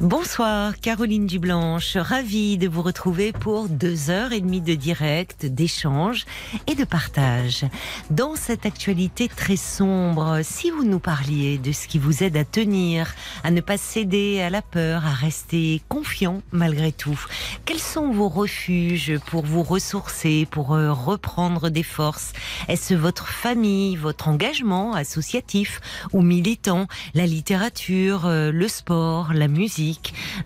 Bonsoir, Caroline Dublanche. Ravie de vous retrouver pour deux heures et demie de direct, d'échange et de partage. Dans cette actualité très sombre, si vous nous parliez de ce qui vous aide à tenir, à ne pas céder à la peur, à rester confiant malgré tout, quels sont vos refuges pour vous ressourcer, pour euh, reprendre des forces? Est-ce votre famille, votre engagement associatif ou militant, la littérature, euh, le sport, la musique?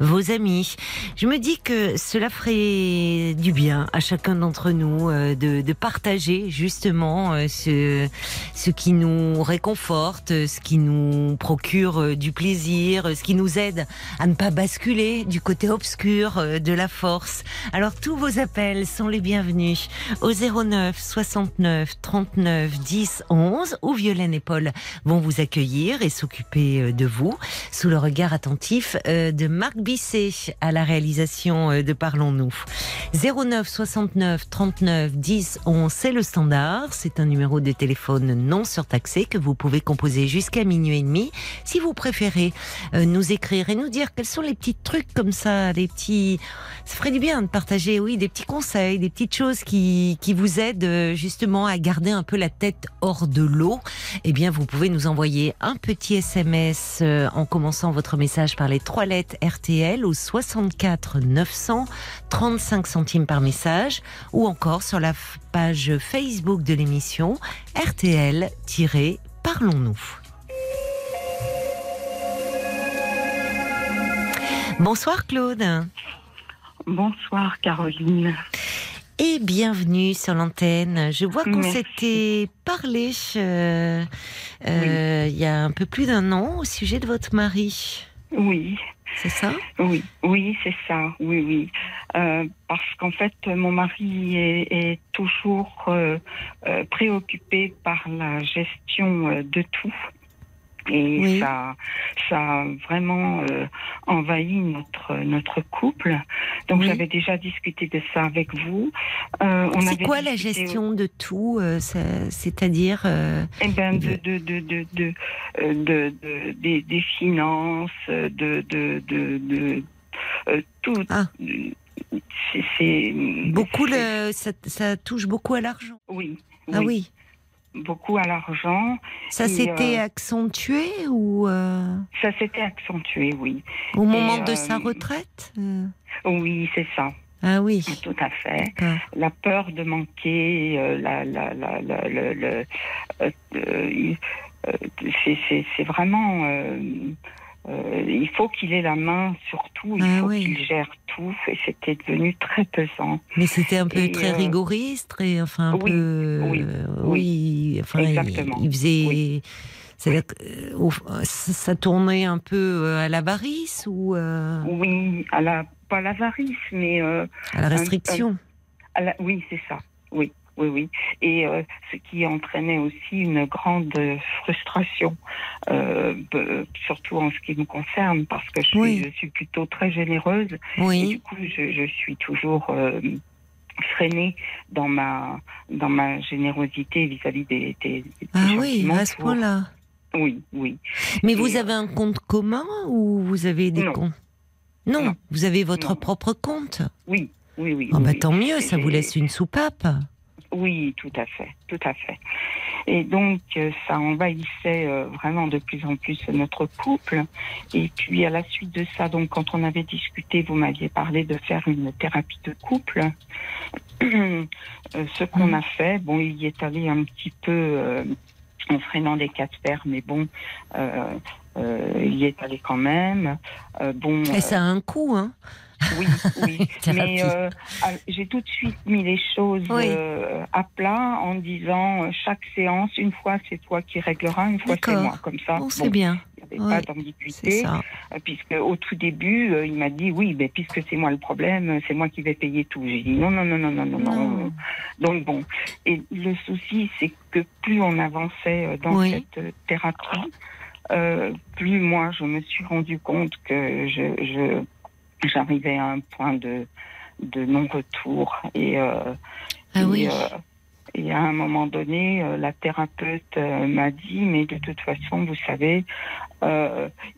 Vos amis. Je me dis que cela ferait du bien à chacun d'entre nous euh, de, de, partager justement euh, ce, ce qui nous réconforte, ce qui nous procure euh, du plaisir, ce qui nous aide à ne pas basculer du côté obscur de la force. Alors tous vos appels sont les bienvenus au 09 69 39 10 11 où Violaine et Paul vont vous accueillir et s'occuper de vous sous le regard attentif de Marc Bisset à la réalisation euh, de Parlons-nous. 09 69 39 10 11, c'est le standard. C'est un numéro de téléphone non surtaxé que vous pouvez composer jusqu'à minuit et demi. Si vous préférez euh, nous écrire et nous dire quels sont les petits trucs comme ça, des petits, ça ferait du bien de partager, oui, des petits conseils, des petites choses qui, qui vous aident euh, justement à garder un peu la tête hors de l'eau. Eh bien, vous pouvez nous envoyer un petit SMS en commençant votre message par les trois lettres RTL au 64 900 35 centimes par message ou encore sur la page Facebook de l'émission RTL-Parlons-nous. Bonsoir Claude. Bonsoir Caroline. Et bienvenue sur l'antenne. Je vois qu'on s'était parlé euh, euh, il y a un peu plus d'un an au sujet de votre mari. Oui, c'est ça? Oui, oui, c'est ça. Oui, oui. Euh, parce qu'en fait, mon mari est, toujours euh, euh, préoccupé par la gestion de tout. Et ça, ça a vraiment euh, envahi notre notre couple. Donc j'avais déjà discuté de ça avec vous. Euh, c'est quoi la gestion de tout euh, C'est-à-dire euh, Eh ben de de de de, de, de, de des, des, finances, de de de, de tout. Ah. C'est beaucoup le ça, ça touche beaucoup à l'argent. Oui. Ah oui beaucoup à l'argent. Ça s'était euh, accentué ou euh, Ça s'était accentué, oui. Au moment de sa euh, retraite Oui, c'est ça. Ah oui. Tout à fait. La peur de manquer, la, la, c'est vraiment euh, il faut qu'il ait la main sur tout, il ah faut qu'il gère tout, et c'était devenu très pesant. Mais c'était un peu très euh, rigoriste, très, enfin un oui, peu, oui, oui, enfin exactement. Il, faisait, euh, ça tournait un peu à l'avarice ou Oui, à la pas l'avarice, mais à la restriction. oui, c'est ça. Oui oui, oui. Et euh, ce qui entraînait aussi une grande frustration, euh, surtout en ce qui me concerne, parce que je, suis, je suis plutôt très généreuse. Oui. Et du coup, je, je suis toujours euh, freinée dans ma, dans ma générosité vis-à-vis des, des, Ah oui, à ce point-là. Oui, oui. Mais vous avez un compte commun ou vous avez des comptes? Non. vous avez votre propre compte Oui, oui, oui. Oh, bah, oui. Tant mieux, ça vous laisse une soupape. Oui, tout à fait, tout à fait. Et donc, euh, ça envahissait euh, vraiment de plus en plus notre couple. Et puis, à la suite de ça, donc, quand on avait discuté, vous m'aviez parlé de faire une thérapie de couple. Euh, ce qu'on a fait, bon, il y est allé un petit peu en freinant des quatre fers, mais bon, il y est allé quand même. bon. Ça a un coût, hein oui, oui. Mais euh, ah, j'ai tout de suite mis les choses euh, à plat en disant euh, chaque séance, une fois c'est toi qui régleras, une fois c'est moi. Comme ça, bon, c'est bien. Il n'y avait pas d'ambiguïté. Puisque au tout début, il m'a dit oui, mais puisque c'est moi le problème, c'est moi qui vais payer tout. J'ai dit non, non, non, non, non, non, non. Donc bon. Et le souci, c'est que plus on avançait dans cette thérapie, euh, plus moi je me suis rendu compte que je, je j'arrivais à un point de de non-retour et euh, Ah et, oui. euh, et à un moment donné, euh, la thérapeute m'a dit, mais de toute façon, vous savez,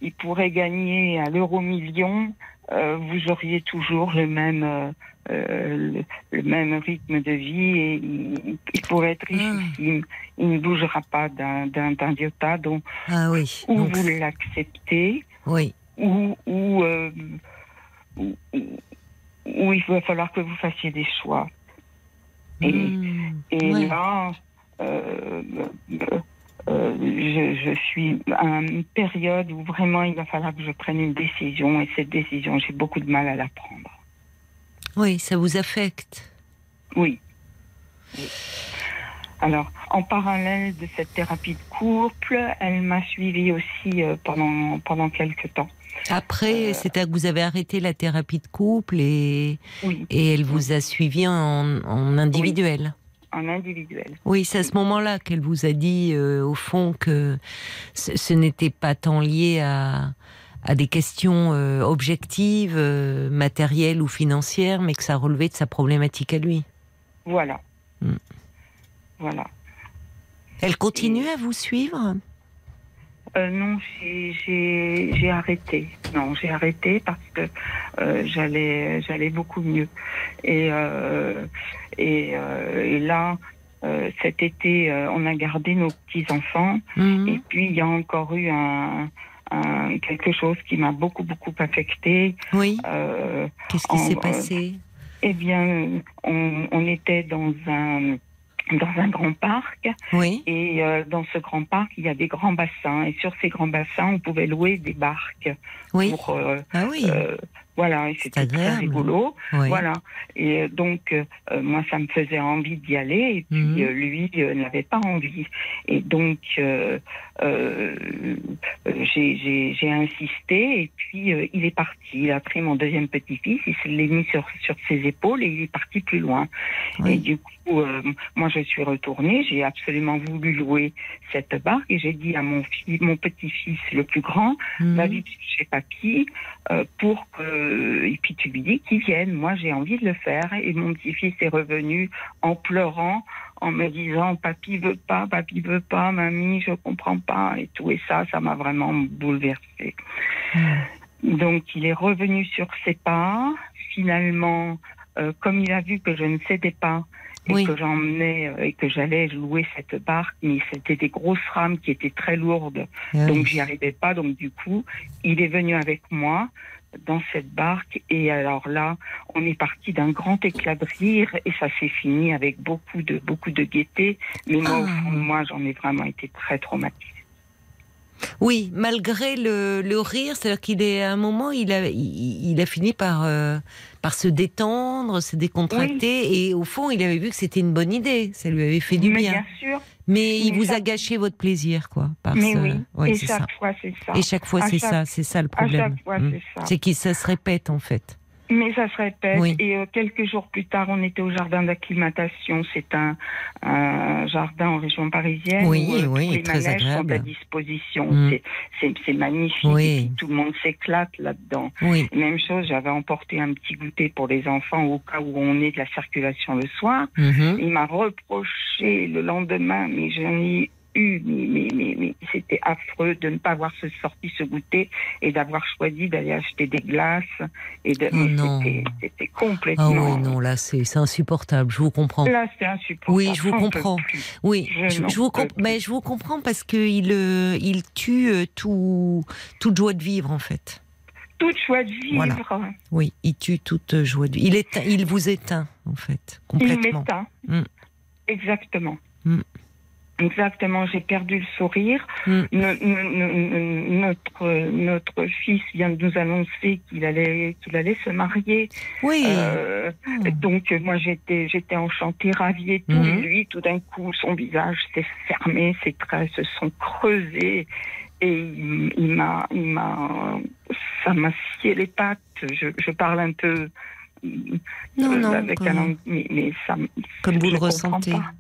il pourrait gagner à l'euro million, vous auriez toujours le même, euh, le, le même rythme de vie et il, il pourrait être richissime. Il ne bougera pas d'un iota, donc Ah oui. ou Donc, vous l'acceptez, oui. ou, ou, euh, ou il va falloir que vous fassiez des choix. Et, Hmm, et ouais. là, euh, euh, je, je suis à une période où vraiment il va falloir que je prenne une décision et cette décision, j'ai beaucoup de mal à la prendre. Oui, ça vous affecte. Oui. Oui. Alors, en parallèle de cette thérapie de couple, elle m'a suivie aussi euh, pendant, pendant quelques temps. Après, Euh, c'est à vous avez arrêté la thérapie de couple et, Oui, et elle vous a suivi en, en individuel. en individuel. Oui, c'est à ce moment-là qu'elle vous a dit, euh, au fond, que ce, ce n'était pas tant lié à, à des questions euh, objectives, euh, matérielles ou financières, mais que ça relevait de sa problématique à lui. Voilà. Mm. Voilà. Elle continue à vous suivre? Euh, non, j'ai- arrêté. Non, j'ai arrêté parce que euh, j'allais j'allais beaucoup mieux. Et euh, et, et là, cet été, on a gardé nos petits enfants. Mhm. Et puis il y a encore eu un, un- quelque chose qui m'a beaucoup beaucoup affecté. Oui, qu'est-ce qui s'est passé? eh bien, on, on était dans un dans un grand parc. Oui, et euh, dans ce grand parc il y a des grands bassins. Et sur ces grands bassins on pouvait louer des barques oui. pour euh, Ah oui, euh, voilà et c'était très rigolo. Oui. voilà. Et euh, donc euh, moi ça me faisait envie d'y aller. Et puis euh, lui euh, n'avait pas envie. Et donc j'ai- j'ai j'ai insisté et puis euh, il est parti il a pris mon deuxième petit-fils il se l'est mis sur sur ses épaules et il est parti plus loin Oui. et du coup euh, moi je suis retournée j'ai absolument voulu louer cette barque et j'ai dit à mon mon petit-fils le plus grand Mhm. va vite chez papy euh, pour que et puis tu lui dis qu'il vienne. Moi j'ai envie de le faire et mon petit-fils est revenu en pleurant en me disant papy veut pas, papy veut pas, mamie je comprends pas et tout et ça ça m'a vraiment bouleversée. Mhm. Donc il est revenu sur ses pas. Finalement, euh, comme il a vu que je ne cédais pas et Oui. que j'emmenais euh, et que j'allais louer cette barque, mais c'était des grosses rames qui étaient très lourdes. Donc j'y arrivais pas. Donc du coup, il est venu avec moi dans cette barque et alors là, on est parti d'un grand éclat de rire et ça s'est fini avec beaucoup de beaucoup de gaieté. Mais moi, au fond de moi, j'en ai vraiment été très traumatisée. Oui, malgré le, le rire, c'est-à-dire qu'il est à un moment, il a, il, il a fini par, euh, par se détendre, se décontracter, et au fond, il avait vu que c'était une bonne idée. Ça lui avait fait du mais bien. bien sûr, Mais il mais vous a gâché votre plaisir, quoi. Par mais oui. Ouais, et chaque ça. fois, c'est ça. Et chaque fois, À c'est chaque- ça, c'est ça le problème. chaque fois, Mm. c'est qu'il ça se répète en fait. Mais ça se répète. Oui. Et euh, quelques jours plus tard, on était au jardin d'acclimatation. C'est un, un jardin en région parisienne. Oui, où, euh, oui, les très manèges agréable. sont à disposition. Mm. C'est- C'est c'est magnifique. Oui. Tout le monde s'éclate là-dedans. Oui, Même chose, j'avais emporté un petit goûter pour les enfants au cas où on est de la circulation le soir. Mhm. Il m'a reproché le lendemain, mais j'en ai eu, mais, mais, mais, mais c'était affreux de ne pas avoir ce- sorti ce goûter et d'avoir choisi d'aller acheter des glaces. Et de, Oh c'était- C'était Ah complètement. oui, non, là, c'est insupportable, je vous comprends. Là, c'est insupportable. Oui, je vous comprends. Oui, Je je, n'en je vous peux comp- plus. mais je vous comprends parce qu'il il il tue euh, tout, toute joie de vivre en fait. Toute joie de vivre. Voilà. Oui, il tue toute joie de vivre. Il, éteint, il vous éteint en fait, Il complètement. m'éteint. Mm. Exactement. Mm. Exactement, j'ai perdu le sourire. Mm. No- no- no- no- notre, notre fils vient de nous annoncer qu'il allait, qu'il allait se marier. Oui. Euh, Oh. Donc moi j'étais j'étais enchantée, ravie et tout. Mhm. Et lui, tout d'un coup, son visage s'est fermé, ses traits se sont creusés et il, il m'a il m'a ça m'a scié les pattes. Je, je parle un peu Non, euh, non, avec comme- un mais, mais ça me- Comme vous le ressentez. pas.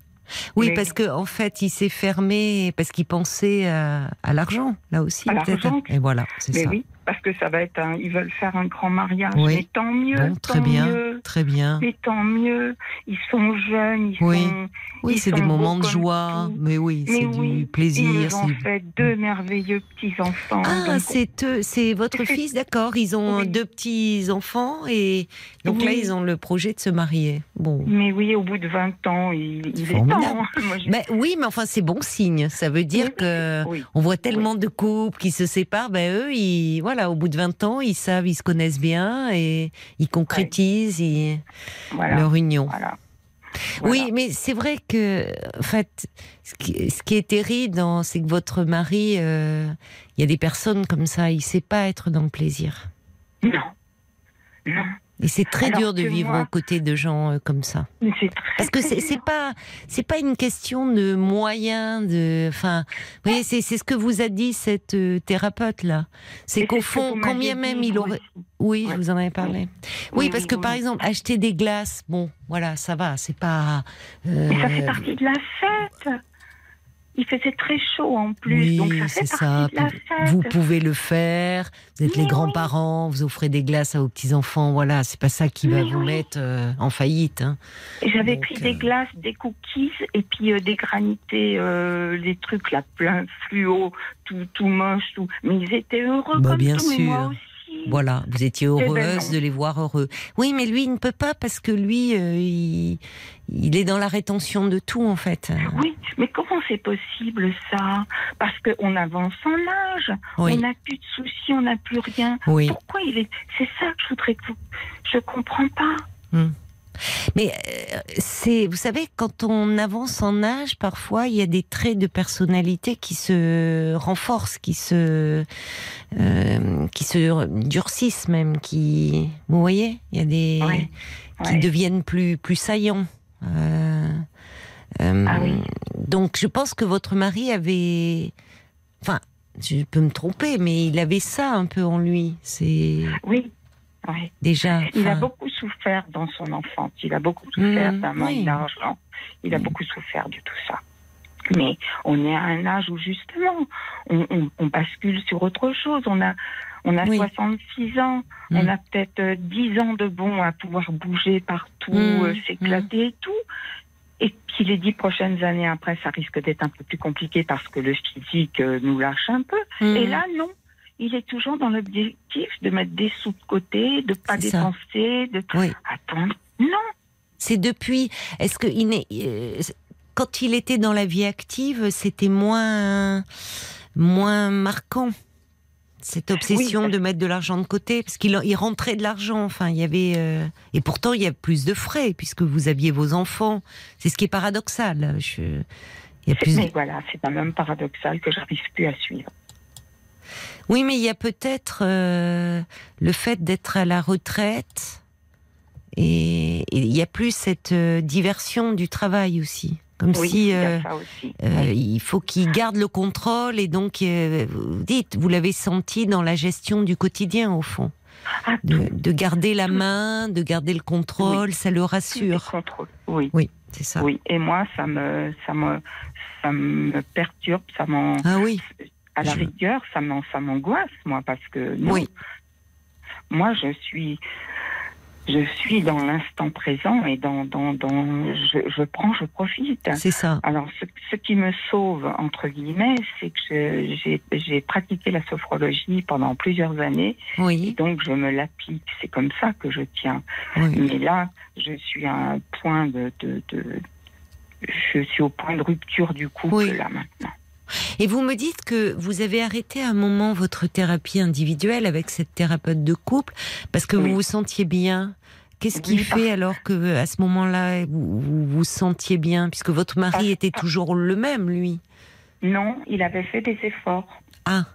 Oui, parce que en fait, il s'est fermé parce qu'il pensait à, à l'argent, là aussi. À peut-être. l'argent. Et voilà, c'est ça. oui, parce que ça va être un, ils veulent faire un grand mariage. Oui. Mais tant mieux, Bon, très tant bien, mieux. très bien. Mais tant mieux. Ils sont jeunes, ils Oui. sont. Oui, ils c'est des moments de joie, tout. mais oui, c'est oui, du Ils plaisir. nous ont fait deux merveilleux petits enfants. Ah, c'est eux, c'est votre fils, d'accord. Ils ont Oui. deux petits enfants et donc là, ils ont le projet de se marier. Bon. Mais oui, au bout de 20 ans, il, il est temps. hein. Moi, je- Mais oui, mais enfin, c'est bon signe. Ça veut dire que on voit tellement de couples qui se séparent. Ben eux, ils, voilà, au bout de 20 ans, ils savent, ils se connaissent bien et ils concrétisent ils- Voilà. leur union. voilà. Oui, mais c'est vrai que, en fait, ce qui, ce qui est terrible, c'est que votre mari, euh, il y a des personnes comme ça, il sait pas être dans le plaisir. Non. Non. Et c'est très Alors dur de vivre moi- aux côtés de gens euh, comme ça. Très, Parce que c'est pas c'est pas une question de moyens de enfin vous voyez c'est c'est ce que vous a dit cette euh, thérapeute là c'est qu'au fond vous quand m'aviez bien même il aurait oui je vous en avais parlé oui, Oui, parce que oui. par exemple acheter des glaces bon voilà ça va c'est pas euh, Mais ça fait partie de la fête. Il faisait très chaud en plus, oui donc ça fait c'est partie ça de la Puis fête. vous pouvez le faire vous êtes Mais les oui. grands-parents vous offrez des glaces à vos petits enfants voilà c'est pas ça qui va vous mettre euh, en faillite hein. J'avais pris euh, des glaces, des cookies et puis euh, des granités, euh, les trucs là plein fluo, tout, tout moche, tout. Mais ils étaient heureux Bah, comme bien tout, et moi sûr. aussi. Voilà, vous étiez ben heureuse de les voir heureux. Oui, mais lui, il ne peut pas parce que lui, euh, il, il est dans la rétention de tout, en fait. Oui, mais comment c'est possible ça? Parce qu'on avance en âge, Oui, on n'a plus de soucis, on n'a plus rien. oui. Pourquoi il est C'est ça que je voudrais que vous. Je comprends pas. Mais euh, c'est, vous savez, quand on avance en âge, parfois, il y a des traits de personnalité qui se renforcent, qui se, euh, qui se durcissent même, qui, vous voyez, il y a des, Ouais, qui ouais. deviennent plus, plus saillants. Euh, euh, Ah oui. Donc, je pense que votre mari avait, enfin, je peux me tromper, mais il avait ça un peu en lui. C'est Oui. Déjà. Il a beaucoup souffert dans son enfance. Il a beaucoup souffert Mmh, d'un manque oui. d'argent. Il a Mmh. beaucoup souffert de tout ça. Mais on est à un âge où justement, on, on- on bascule sur autre chose. On a, on a Oui. 66 ans. Mmh. On a peut-être euh, 10 ans de bon à pouvoir bouger partout, Mmh, euh, s'éclater et tout. Et puis les dix prochaines années après, ça risque d'être un peu plus compliqué parce que le physique euh, nous lâche un peu. Et là, non. Il est toujours dans l'objectif de mettre des sous de côté, de pas dépenser, de. Oui. Attends, non. C'est depuis. Est-ce que il n'est- euh, quand il était dans la vie active, c'était moins moins marquant cette obsession de mettre de l'argent de côté? Parce qu'il il rentrait de l'argent. Enfin, il y avait euh, et pourtant il y a plus de frais puisque vous aviez vos enfants. C'est ce qui est paradoxal. Je... Il y a C'est- plus. Mais voilà, c'est quand même paradoxal que j'arrive plus à suivre. Oui, mais il y a peut-être euh, le fait d'être à la retraite et il y a plus cette euh, diversion du travail aussi. Comme Oui, si euh, Oui. il faut qu'il garde le contrôle et donc vous dites, vous l'avez senti dans la gestion du quotidien au fond, Ah, de, garder la main, de garder le contrôle, ça le rassure. contrôle. Oui, Oui, c'est ça. oui. Et moi, ça me, ça me, ça me perturbe, ça m'en, Ah oui, à la Je- rigueur, ça m'angoisse, moi, parce que non. oui, Moi, je suis, je suis dans l'instant présent et dans, dans, dans, je, je prends, je profite. c'est ça. Alors, ce, ce qui me sauve, entre guillemets, c'est que j'ai pratiqué la sophrologie pendant plusieurs années, et donc je me l'applique. C'est comme ça que je tiens. oui. Mais là, je suis à un point de, de, de- je suis au point de rupture du couple Oui. là maintenant. Et vous me dites que vous avez arrêté à un moment votre thérapie individuelle avec cette thérapeute de couple parce que Oui. vous vous sentiez bien. Qu'est-ce qui Oui, parce- fait alors que à ce moment-là vous vous, vous sentiez bien puisque votre mari Parce- était toujours le même lui? Non, il avait fait des efforts. Ah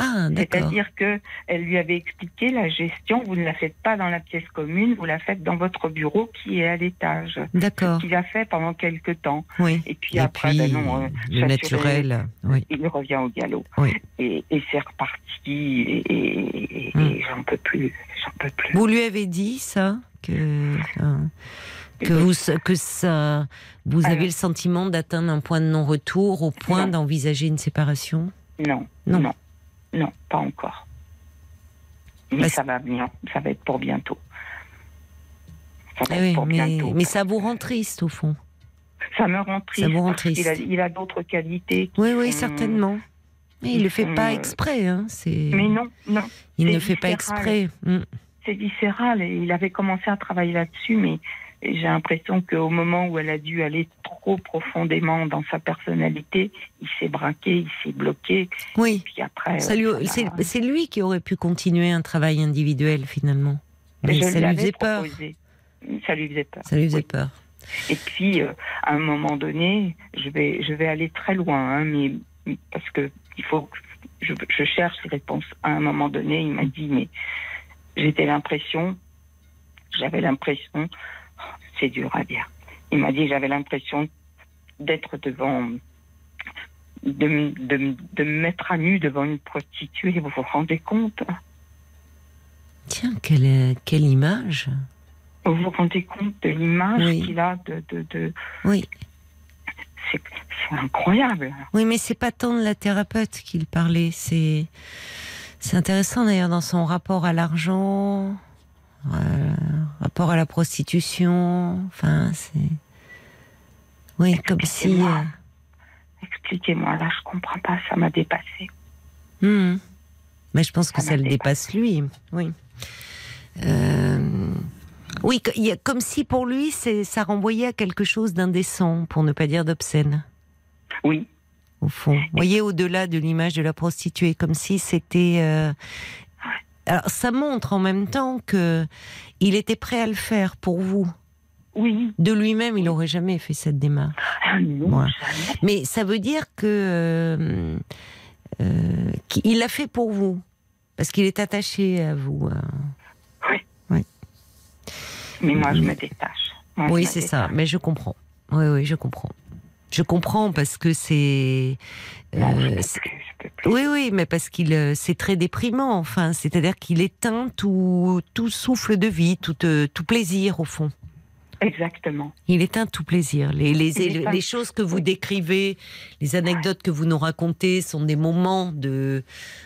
ah. C'est-à-dire que elle lui avait expliqué la gestion. Vous ne la faites pas dans la pièce commune, vous la faites dans votre bureau qui est à l'étage. D'accord. qu'il a fait pendant quelques temps. Oui. Et puis après, ben non, euh, le naturel. Oui. il revient au galop. Oui. Et, et c'est reparti. Et, Hmm. j'en peux plus. J'en peux plus. Vous lui avez dit ça que enfin, Que vous, que ça, vous avez le sentiment d'atteindre un point de non-retour au point d'envisager une séparation? Non, non, non, non, pas encore. Mais Parce- ça va bien, ça va être pour bientôt. Ça va Eh être oui, pour mais, bientôt. mais ça vous rend triste au fond. Ça me rend triste. vous rend triste. a, il a d'autres qualités. Oui, oui, certainement. Mais il ils le fait sont, pas euh, exprès. Hein. Mais non, non, il ne fait pas viscéral. exprès. Mm. c'est viscéral. Et il avait commencé à travailler là-dessus, mais j'ai l'impression qu'au moment où elle a dû aller trop profondément dans sa personnalité, il s'est braqué, il s'est bloqué. Oui. Puis après, Ça lui- c'est, lui qui aurait pu continuer un travail individuel finalement. Mais Je ça lui faisait peur. Ça lui faisait peur. Ça lui faisait Oui. peur. Et puis, euh, à un moment donné, je vais, je vais aller très loin, hein, mais parce que il faut, je, je cherche les réponses. À un moment donné, il m'a dit, mais j'étais l'impression, j'avais l'impression, c'est dur à dire. Il m'a dit, j'avais l'impression d'être devant, de, de, me- de me mettre à nu devant une prostituée. Vous vous rendez compte? Tiens, quelle, quelle image. Vous vous rendez compte de l'image Oui. qu'il a de, de, de- Oui. c'est, c'est incroyable. Oui, mais c'est pas tant de la thérapeute qu'il parlait. C'est, c'est intéressant d'ailleurs dans son rapport à l'argent, euh, rapport à la prostitution. Enfin, c'est. Oui, comme si. Expliquez-moi. euh, Expliquez-moi, là, je comprends pas, ça m'a dépassé. Hmm. Mais je pense que Ça le dépasse lui. Oui. Euh, Oui, comme si pour lui, ça renvoyait à quelque chose d'indécent, pour ne pas dire d'obscène, Oui, au fond. Vous voyez, au-delà de l'image de la prostituée, comme si c'était. euh, Alors, ça montre en même temps que il était prêt à le faire pour vous. oui. De lui-même, il n'aurait jamais fait cette démarche. Ah non. Mais ça veut dire que euh, euh, qu'il l'a fait pour vous, parce qu'il est attaché à vous. hein. Mais moi, je me détache. Moi, Oui, c'est ça. Mais je comprends. Oui, oui, je comprends. Je comprends parce que c'est. Euh, oui, oui, mais parce qu'il euh, c'est très déprimant. Enfin, c'est-à-dire qu'il éteint tout, tout souffle de vie, tout, euh, tout plaisir au fond. Exactement. Il éteint tout plaisir. Les, choses que vous décrivez, les anecdotes que vous nous racontez sont des moments de,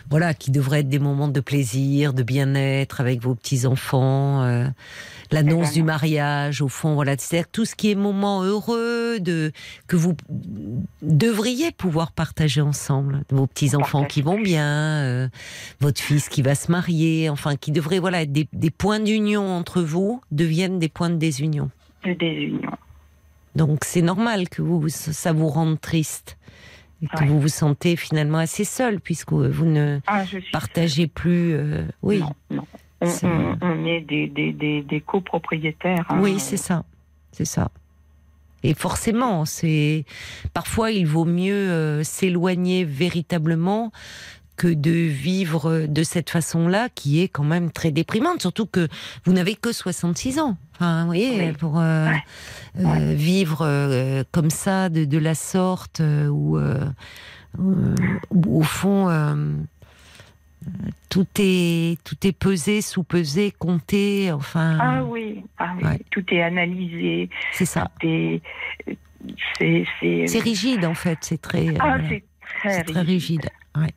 voilà, qui devraient être des moments de plaisir, de bien-être avec vos petits enfants, euh, l'annonce ben du non. mariage, au fond, voilà, c'est-à-dire tout ce qui est moment heureux de que vous devriez pouvoir partager ensemble, vos petits enfants Partager. qui vont bien, euh, votre fils qui va se marier, enfin, qui devraient voilà être des, des points d'union entre vous deviennent des points de désunion. De désunion. Donc c'est normal que vous, ça vous rende triste et que Ouais. vous vous sentez finalement assez seul puisque vous ne Ah, partagez plus. euh, oui, Non, non. On, C'est- on- on est des, des, des, des copropriétaires. hein. oui, c'est ça, c'est ça. Et forcément, c'est parfois il vaut mieux euh, s'éloigner véritablement que de vivre de cette façon-là, qui est quand même très déprimante. Surtout que vous n'avez que 66 ans. Enfin, vous voyez, Oui. pour euh, Ouais. euh, Ouais. vivre euh, comme ça, de, de la sorte, où, où, au fond, tout est tout est pesé, sous-pesé, compté. Enfin, Ah oui, ah oui. Ouais. tout est analysé. c'est ça. C'est. Rigide en fait. C'est très. Ah, c'est très, rigide. Ouais.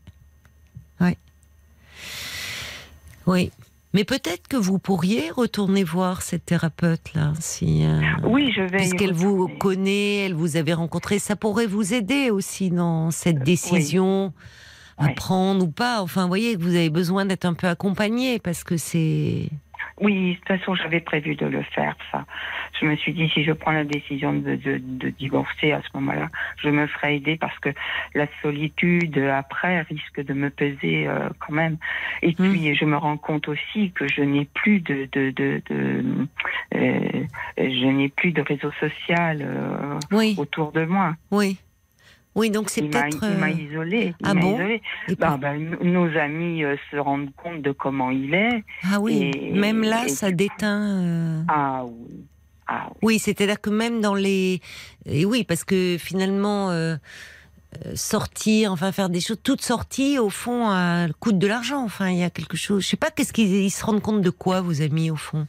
Oui. Mais peut-être que vous pourriez retourner voir cette thérapeute-là, si, euh, Oui, je vais. puisqu'elle vous connaît, elle vous avait rencontré, ça pourrait vous aider aussi dans cette décision à Oui. prendre ou pas. Enfin, vous voyez que vous avez besoin d'être un peu accompagné parce que c'est. Oui, de toute façon, j'avais prévu de le faire, ça. Je me suis dit, si je prends la décision de, de, de divorcer à ce moment-là, je me ferai aider parce que la solitude après risque de me peser euh, quand même. Et Mm. puis, je me rends compte aussi que je n'ai plus de, de, de, de euh, je n'ai plus de réseau social euh, Oui, autour de moi. oui, oui. Donc c'est peut-être. il m'a euh, isolé. ah bon et Bah, bah, nos amis euh, se rendent compte de comment il est. ah oui, et- même là, et ça déteint. euh, Ah oui. Ah oui. Oui, c'est-à-dire que même dans les... Et oui, parce que finalement, euh, sortir, enfin faire des choses, toute sortie, au fond, coûte de l'argent. Enfin, il y a quelque chose... Je sais pas, qu'est-ce qu'ils ils se rendent compte de quoi, vos amis, au fond?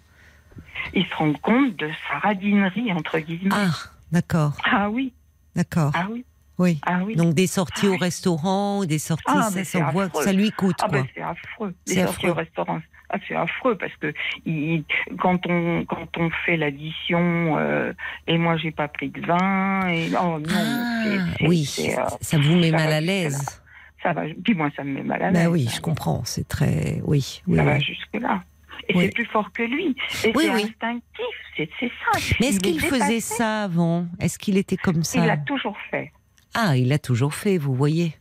Il se rend compte de sa radinerie, entre guillemets. Ah, d'accord, Ah oui, d'accord. ah oui, Oui. ah oui. Donc des sorties Ah au restaurant, des sorties, Ah, ça, ça, voit lui coûte, Ah quoi. ben c'est affreux. C'est Les sorties affreux. au restaurant, ah, c'est affreux parce que il- quand on quand on fait l'addition euh, et moi j'ai pas pris de vin et oh non c'est- c'est- oui, euh, ça vous met mal à l'aise. ça va puis moi ça me met mal à l'aise. Ben oui, je comprends, c'est très... Oui, oui, Ça va jusque là. Et Oui. c'est plus fort que lui. Et Oui, c'est oui. instinctif, c'est ça. Mais est-ce Il est qu'il faisait ça avant? Est-ce qu'il était comme ça? Il l'a toujours fait. Ah, il l'a toujours fait, vous voyez.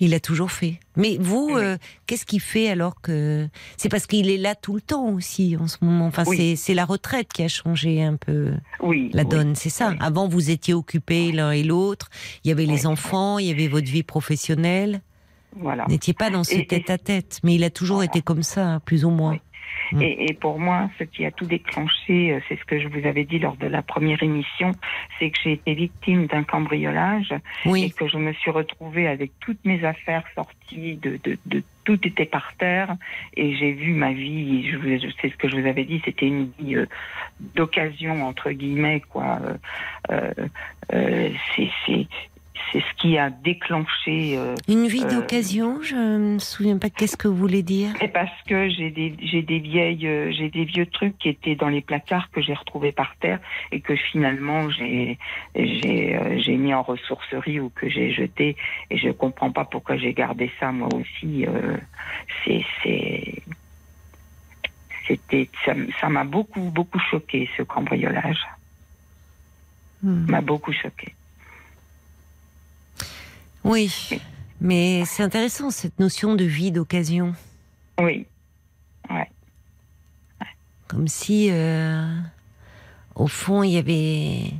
Il l'a toujours fait. Mais vous, Oui. euh, qu'est-ce qu'il fait alors que c'est parce qu'il est là tout le temps aussi en ce moment. Enfin, Oui. c'est c'est la retraite qui a changé un peu Oui. la oui. donne, c'est ça. Avant, vous étiez occupés l'un et l'autre. Il y avait les enfants, il y avait votre vie professionnelle. Voilà. Vous n'étiez pas dans ce tête-à-tête, mais il a toujours Voilà. été comme ça, plus ou moins. Mm. Et, et pour moi, ce qui a tout déclenché, euh, c'est ce que je vous avais dit lors de la première émission, c'est que j'ai été victime d'un cambriolage et Oui, que je me suis retrouvée avec toutes mes affaires sorties, de, de, de- tout était par terre, et j'ai vu ma vie. Je, je sais ce que je vous avais dit, c'était une vie euh, d'occasion entre guillemets, quoi. Euh, euh, euh, c'est c'est c'est ce qui a déclenché. euh, une vie euh, d'occasion. Je me souviens pas. Qu'est-ce que vous voulez dire Et parce que j'ai des j'ai des vieilles euh, j'ai des vieux trucs qui étaient dans les placards que j'ai retrouvés par terre et que finalement j'ai j'ai euh, j'ai mis en ressourcerie ou que j'ai jeté et je comprends pas pourquoi j'ai gardé ça moi aussi euh, c'est c'est c'était ça m- ça m'a beaucoup beaucoup choqué ce cambriolage Hmm. m'a beaucoup choqué Oui, mais c'est intéressant cette notion de vie d'occasion, oui. Comme si, euh, au fond, il y avait,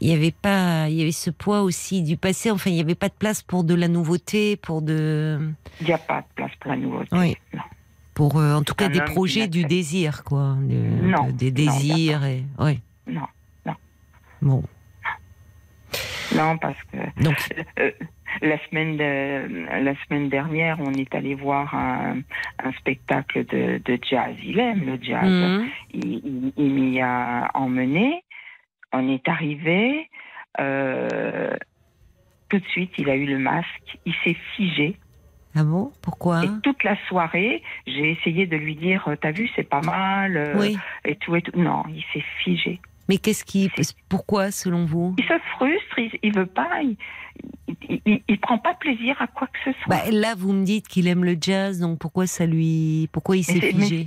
il y avait pas, il y avait ce poids aussi du passé. Enfin, il y avait pas de place pour de la nouveauté, pour de, il n'y a pas de place pour la nouveauté. Oui. non. pour euh, en tout cas des projets du désir, quoi, de- Non, de- des non, désirs et, ouais. Non, non. Bon, non parce que donc, Euh, la semaine de- la semaine dernière, on est allé voir un, un spectacle de, de jazz. Il aime le jazz. hum, Il, il- il m'y a emmené. On est arrivé. euh, tout de suite, il a eu le masque. Il s'est figé. ah bon, pourquoi? Et toute la soirée, j'ai essayé de lui dire euh, T'as vu, c'est pas mal. Oui, Et tout et tout. Non, il s'est figé. Mais qu'est-ce qui, pourquoi selon vous? Il se frustre. Il, il veut pas. Il, il, prend pas plaisir à quoi que ce soit. Bah, là, vous me dites qu'il aime le jazz, donc pourquoi ça lui, pourquoi il s'est figé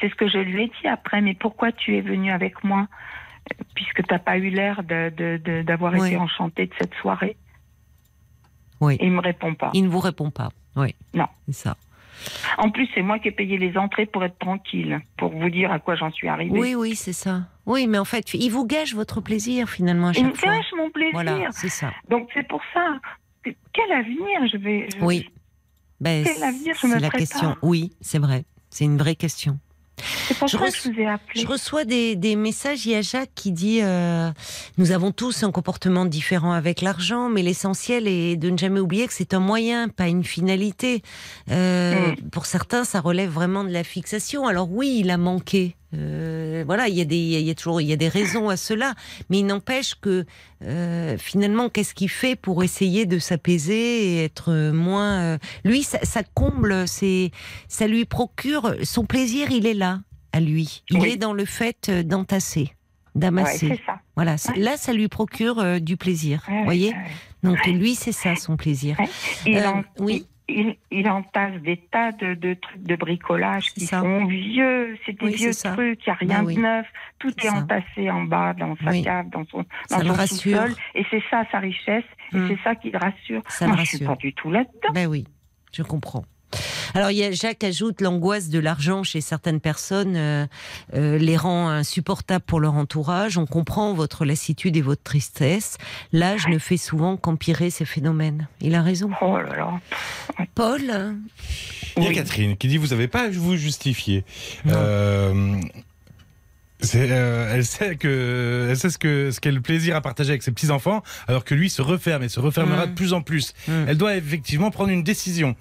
C'est ce que je lui ai dit après. Mais pourquoi tu es venu avec moi euh, Puisque tu n'as pas eu l'air d'avoir Oui. été enchanté de cette soirée? Oui. Et il me répond pas. Il ne vous répond pas. Oui. Non. C'est ça. En plus, c'est moi qui ai payé les entrées pour être tranquille, pour vous dire à quoi j'en suis arrivée. Oui, oui, c'est ça. Oui, mais en fait, il vous gâche votre plaisir finalement à il me chaque fois. gâche mon plaisir. Voilà, c'est ça. Donc c'est pour ça. que- Quel avenir je vais. je- Oui. Ben, Quel avenir je c'est me la prépare question. Oui, c'est vrai. C'est une vraie question. Pour Je ça reço- que je vous ai appelé. Je reçois des, des messages. Il y a Jacques qui dit euh, Nous avons tous un comportement différent avec l'argent, mais l'essentiel est de ne jamais oublier que c'est un moyen, pas une finalité. Euh, Pour certains, ça relève vraiment de la fixation. Alors, oui, il a manqué. Euh, voilà, il y a des, il y a toujours, il y a des raisons à cela, mais il n'empêche que euh, finalement, qu'est-ce qu'il fait pour essayer de s'apaiser et être moins euh, Lui, ça, ça comble, c'est, ça lui procure son plaisir. Il est là à lui. Il Oui. est dans le fait euh, d'entasser, d'amasser. voilà, Ouais. là, ça lui procure euh, du plaisir. Ouais, Vous voyez. Donc lui, c'est ça son plaisir. Euh, en- oui. Il, il entasse des tas de, de trucs de bricolage qui ça. sont vieux. C'est des Oui, vieux trucs. Il n'y a rien Bah oui. de neuf. Tout est entassé en bas dans sa Oui. cave, dans son, dans sous-sol. Et c'est ça sa richesse. Et Hum. c'est ça qui le rassure. Ça Moi, le je suis pas du tout là-dedans. Ben oui, je comprends. Alors, il y a, Jacques ajoute l'angoisse de l'argent chez certaines personnes euh, euh, les rend insupportables pour leur entourage. On comprend votre lassitude et votre tristesse. L'âge ne fait souvent qu'empirer ces phénomènes. Il a raison. Oh là là. Paul? Il y a Oui. Catherine qui dit vous n'avez pas à vous justifier. Euh, euh, elle sait que, elle sait ce que, ce qu'est le plaisir à partager avec ses petits enfants, alors que lui se referme et se refermera Mm. de plus en plus. Mm. Elle doit effectivement prendre une décision,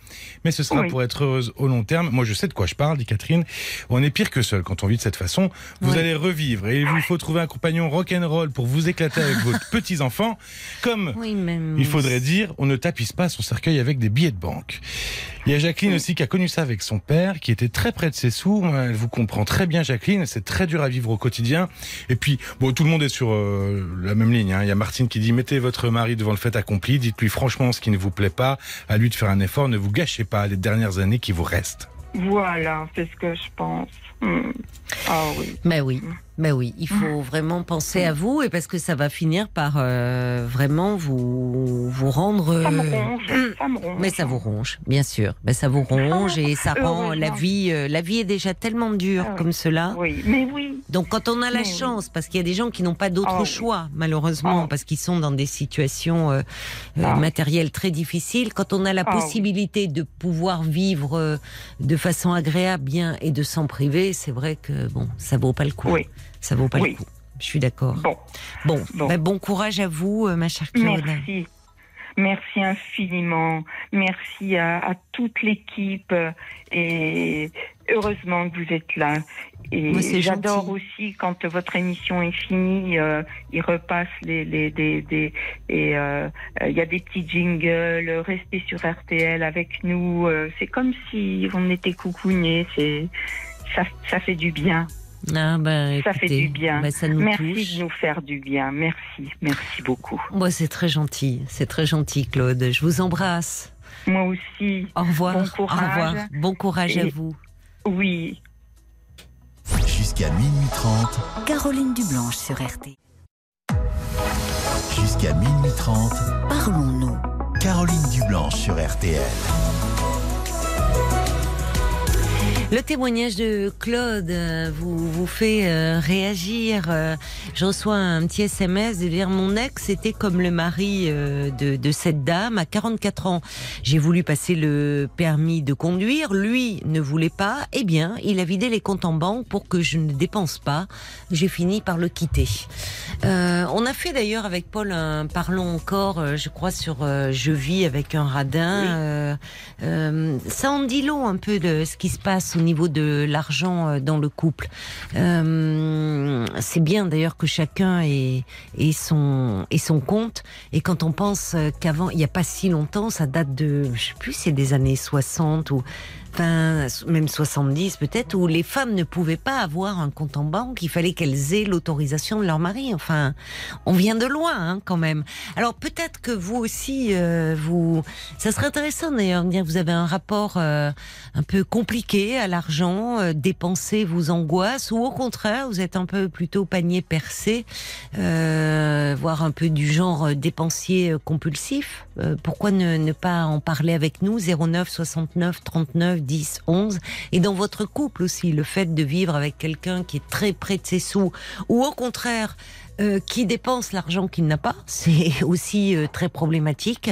mais ce sera Oui. pour être heureuse au long terme. Moi, je sais de quoi je parle, dit Catherine. On est pire que seul quand on vit de cette façon. Vous Oui. allez revivre et il vous faut trouver un compagnon rock'n'roll pour vous éclater avec vos petits enfants, comme Oui, il faudrait dire, on ne tapisse pas son cercueil avec des billets de banque. Il y a Jacqueline aussi qui a connu ça avec son père, qui était très près de ses sous. Elle vous comprend très bien, Jacqueline. C'est très dur à vivre au quotidien. Et puis, bon, tout le monde est sur euh, la même ligne. hein. Il y a Martine qui dit, mettez votre mari devant le fait accompli. Dites-lui franchement ce qui ne vous plaît pas. À lui de faire un effort. Ne vous gâchez pas les dernières années qui vous restent. Voilà, c'est ce que je pense. Ah oui. Mais oui, mais oui, il faut vraiment penser à vous et parce que ça va finir par euh, vraiment vous vous rendre. Ça me ronge, ça me ronge. Mais ça vous ronge, bien sûr. Mais ça vous ronge et ça rend la vie. euh, la vie est déjà tellement dure Ah comme cela. Oui, mais oui. Donc quand on a la Mais oui. chance, parce qu'il y a des gens qui n'ont pas d'autre Ah oui. choix, malheureusement, Ah. parce qu'ils sont dans des situations euh, matérielles très difficiles, quand on a la oui. possibilité de pouvoir vivre de façon agréable, bien et de s'en priver, c'est vrai que bon, ça vaut pas le coup. Oui. Ça vaut pas Oui. le coup. Je suis d'accord. Bon, Bon, Bon. ben, bon courage à vous, euh, ma chère Claude. merci. Merci infiniment. Merci à, à toute l'équipe. euh, Et heureusement que vous êtes là. Et j'adore aussi quand votre émission est finie, euh, il repasse les, les, des, des- et euh, euh, il y a des petits jingles. Restez sur RTL avec nous. c'est comme si on était coucounés. C'est ça, ça fait du bien. Ah, ben, Ça fait du bien. ben, ça nous Merci touche. de nous faire du bien. Merci, merci beaucoup. Moi, c'est très gentil. C'est très gentil, Claude. Je vous embrasse. Moi aussi. Au revoir. Bon Au courage. revoir. Bon courage à vous. Oui. Jusqu'à minuit 30, Caroline Dublanche sur RT. jusqu'à minuit 30, Parlons-nous. Caroline Dublanche sur RTL. Le témoignage de Claude euh, vous, vous fait euh, réagir. Euh, Je reçois un petit SMS de dire mon ex était comme le mari euh, de, de cette dame à 44 ans. J'ai voulu passer le permis de conduire, lui ne voulait pas. Eh bien, il a vidé les comptes en banque pour que je ne dépense pas. J'ai fini par le quitter. Euh, on a fait d'ailleurs avec Paul un parlons encore, euh, je crois sur euh, je vis avec un radin. Oui. Euh, euh, ça en dit long un peu de ce qui se passe au niveau de l'argent euh, dans le couple. Euh, c'est bien d'ailleurs que chacun ait, son, son compte. Et quand on pense euh, qu'avant, il n'y a pas si longtemps, ça date de, je sais plus, c'est des années 60 ou enfin, même 70 peut-être, où les femmes ne pouvaient pas avoir un compte en banque. Il fallait qu'elles aient l'autorisation de leur mari. Enfin, on vient de loin hein, quand même. Alors peut-être que vous aussi, euh, vous, ça serait intéressant d'ailleurs de dire vous avez un rapport euh, un peu compliqué à l'argent, euh, dépenser vous angoisse, ou au contraire, vous êtes un peu plutôt panier percé, euh, voire un peu du genre euh, dépensier euh, compulsif. Pourquoi ne, ne pas en parler avec nous? 09 69 39 10 11 et dans votre couple aussi le fait de vivre avec quelqu'un qui est très près de ses sous ou au contraire euh, qui dépense l'argent qu'il n'a pas, c'est aussi euh, très problématique.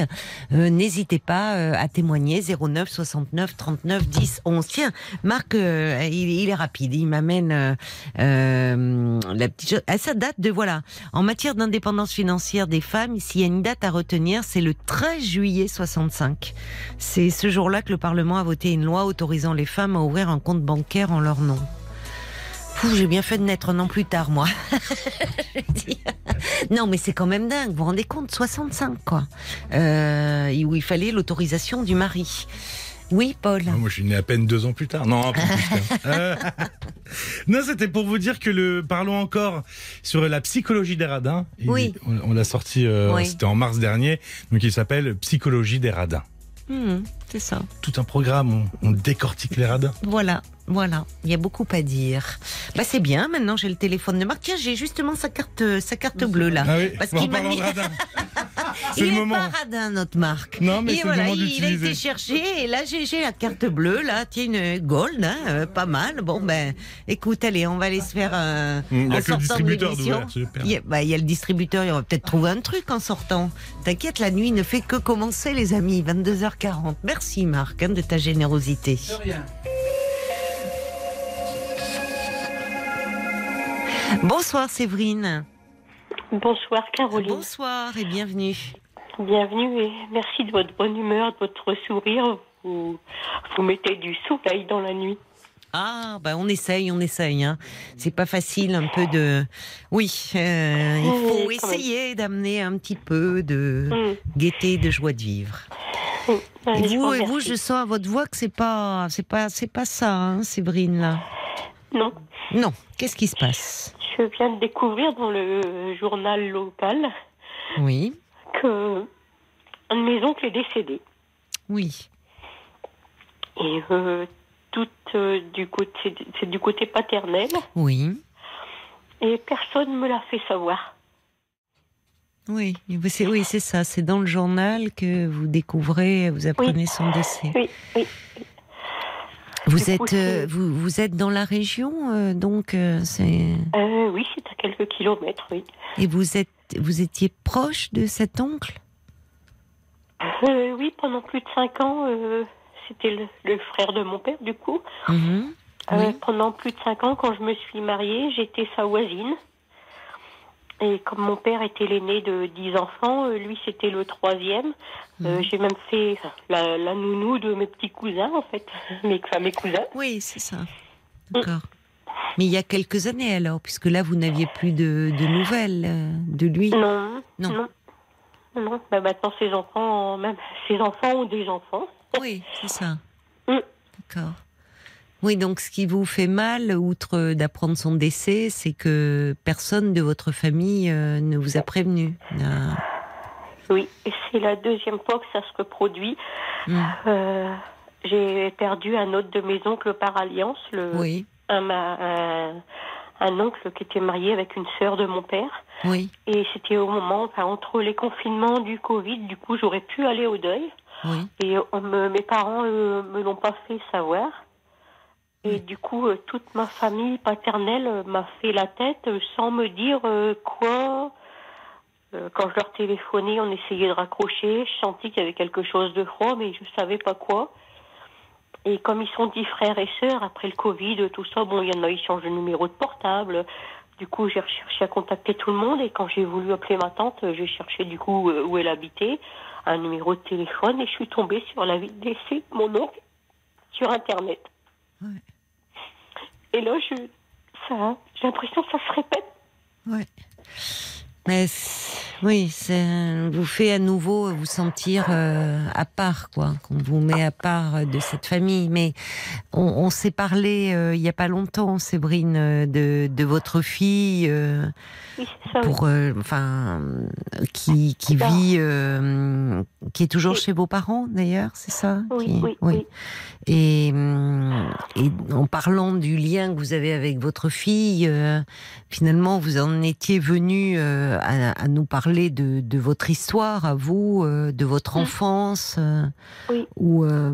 Euh, N'hésitez pas euh, à témoigner 09 69 39 10 11. Tiens, Marc, euh, il, il est rapide, il m'amène euh, la petite chose. Ah, ça date de voilà. En matière d'indépendance financière des femmes, s'il y a une date à retenir, c'est le 13 juillet 65. C'est ce jour-là que le Parlement a voté une loi autorisant les femmes à ouvrir un compte bancaire en leur nom. Fou, j'ai bien fait de naître un an plus tard, moi. Non, mais c'est quand même dingue. Vous vous rendez compte 65, quoi. Euh, où il fallait l'autorisation du mari. Oui, Paul. Ah, moi, je suis né à peine deux ans plus tard. Non, un peu plus. quand même. Non, c'était pour vous dire que le parlons encore sur la psychologie des radins. Il- Oui. On, on l'a sorti, euh, Oui. c'était en mars dernier. Donc, il s'appelle Psychologie des radins. Mhm, c'est ça. Tout un programme. On, on décortique les radins. Voilà, voilà. Il y a beaucoup à dire. Bah c'est bien. Maintenant j'ai le téléphone de Marc. Tiens, j'ai justement sa carte, sa carte bleue là. Ah oui. Parce qu'il m'a mis- Il le est moment. pas radin notre Marc. Non, mais et voilà, il, il a été cherché et là j'ai la carte bleue là. Tiens une gold, hein, euh, pas mal. Bon ben, écoute, allez, on va aller se faire un. Il n'y en a que le distributeur. Il y, a, bah, il y a le distributeur, il va peut-être trouver un truc en sortant. T'inquiète, la nuit ne fait que commencer, les amis. 22h40. Merci, Marc, hein, de ta générosité. Bonsoir Séverine. Bonsoir Caroline. Bonsoir et bienvenue. Bienvenue et merci de votre bonne humeur, de votre sourire. Vous, vous mettez du soleil dans la nuit. Ah, bah on essaye, on essaye. Hein. C'est pas facile, un peu de. Oui, euh, il faut essayer d'amener un petit peu de Mm. gaieté, de joie de vivre. Mm. Et Allez, je vous, vous et vous, je sens à votre voix que c'est pas, c'est pas, c'est pas ça, hein, Séverine là. Non, Non. Qu'est-ce qui se passe? Je viens de découvrir dans le journal local Oui, que un de mes oncles est décédé. oui. Et euh, tout euh, du côté, c'est du côté paternel. Oui, Et personne me l'a fait savoir. Oui, c'est oui, c'est ça. C'est dans le journal que vous découvrez, vous apprenez son décès. Oui, oui. Vous Du coup, êtes, euh, vous, vous êtes dans la région, euh, donc euh, c'est. Oui, c'est à quelques kilomètres, oui. Et vous êtes, vous étiez proche de cet oncle? Oui, pendant plus de cinq ans, c'était le, le frère de mon père, du coup. Mhm. Oui. pendant plus de cinq ans, quand je me suis mariée, j'étais sa voisine. Et comme mon père était l'aîné de dix enfants, euh, lui c'était le troisième. Euh, Mhm. J'ai même fait la, la nounou de mes petits cousins, en fait, mes, enfin, mes cousins. Oui, c'est ça. D'accord. Mais il y a quelques années alors, puisque là vous n'aviez plus de, de nouvelles euh, de lui. Non, Non. non, non. non. Bah, maintenant, ses enfants, même ses enfants ont des enfants. Oui, c'est ça. Mm. D'accord. Oui, donc ce qui vous fait mal, outre d'apprendre son décès, c'est que personne de votre famille euh, ne vous a prévenu. n'a- Oui, et c'est la deuxième fois que ça se reproduit. Mm. Euh, J'ai perdu un autre de mes oncles par alliance, le, Oui, un, ma- un, un oncle qui était marié avec une sœur de mon père. oui, Et c'était au moment, enfin, entre les confinements du Covid, du coup, j'aurais pu aller au deuil. oui. Et on me- mes parents euh, me l'ont pas fait savoir. Et du coup, euh, toute ma famille paternelle euh, m'a fait la tête euh, sans me dire quoi. Quand je leur téléphonais, on essayait de raccrocher. Je sentis qu'il y avait quelque chose de froid, mais je savais pas quoi. Et comme ils sont dix frères et sœurs, après le Covid, tout ça, bon, il y en a, ils changent de numéro de portable. Du coup, j'ai recherché à contacter tout le monde. Et quand j'ai voulu appeler ma tante, j'ai cherché du coup où elle habitait, un numéro de téléphone, et je suis tombée sur la vie de décès de mon oncle sur Internet. Et là, je, ça, j'ai l'impression que ça se répète. Mais oui, ça vous fait à nouveau vous sentir euh, à part, quoi. Qu'on vous met à part euh, de cette famille. Mais on, on s'est parlé euh, il y a pas longtemps, Séverine, euh, de, de votre fille. euh, Oui, c'est ça. oui. pour euh, enfin euh, qui qui Alors. vit euh, qui est toujours Oui. chez vos parents d'ailleurs c'est ça Oui, Qui- oui, oui. et et en parlant du lien que vous avez avec votre fille euh, finalement vous en étiez venu euh, à, à nous parler de, de votre histoire à vous euh, de votre Mm. enfance euh, Oui. où euh,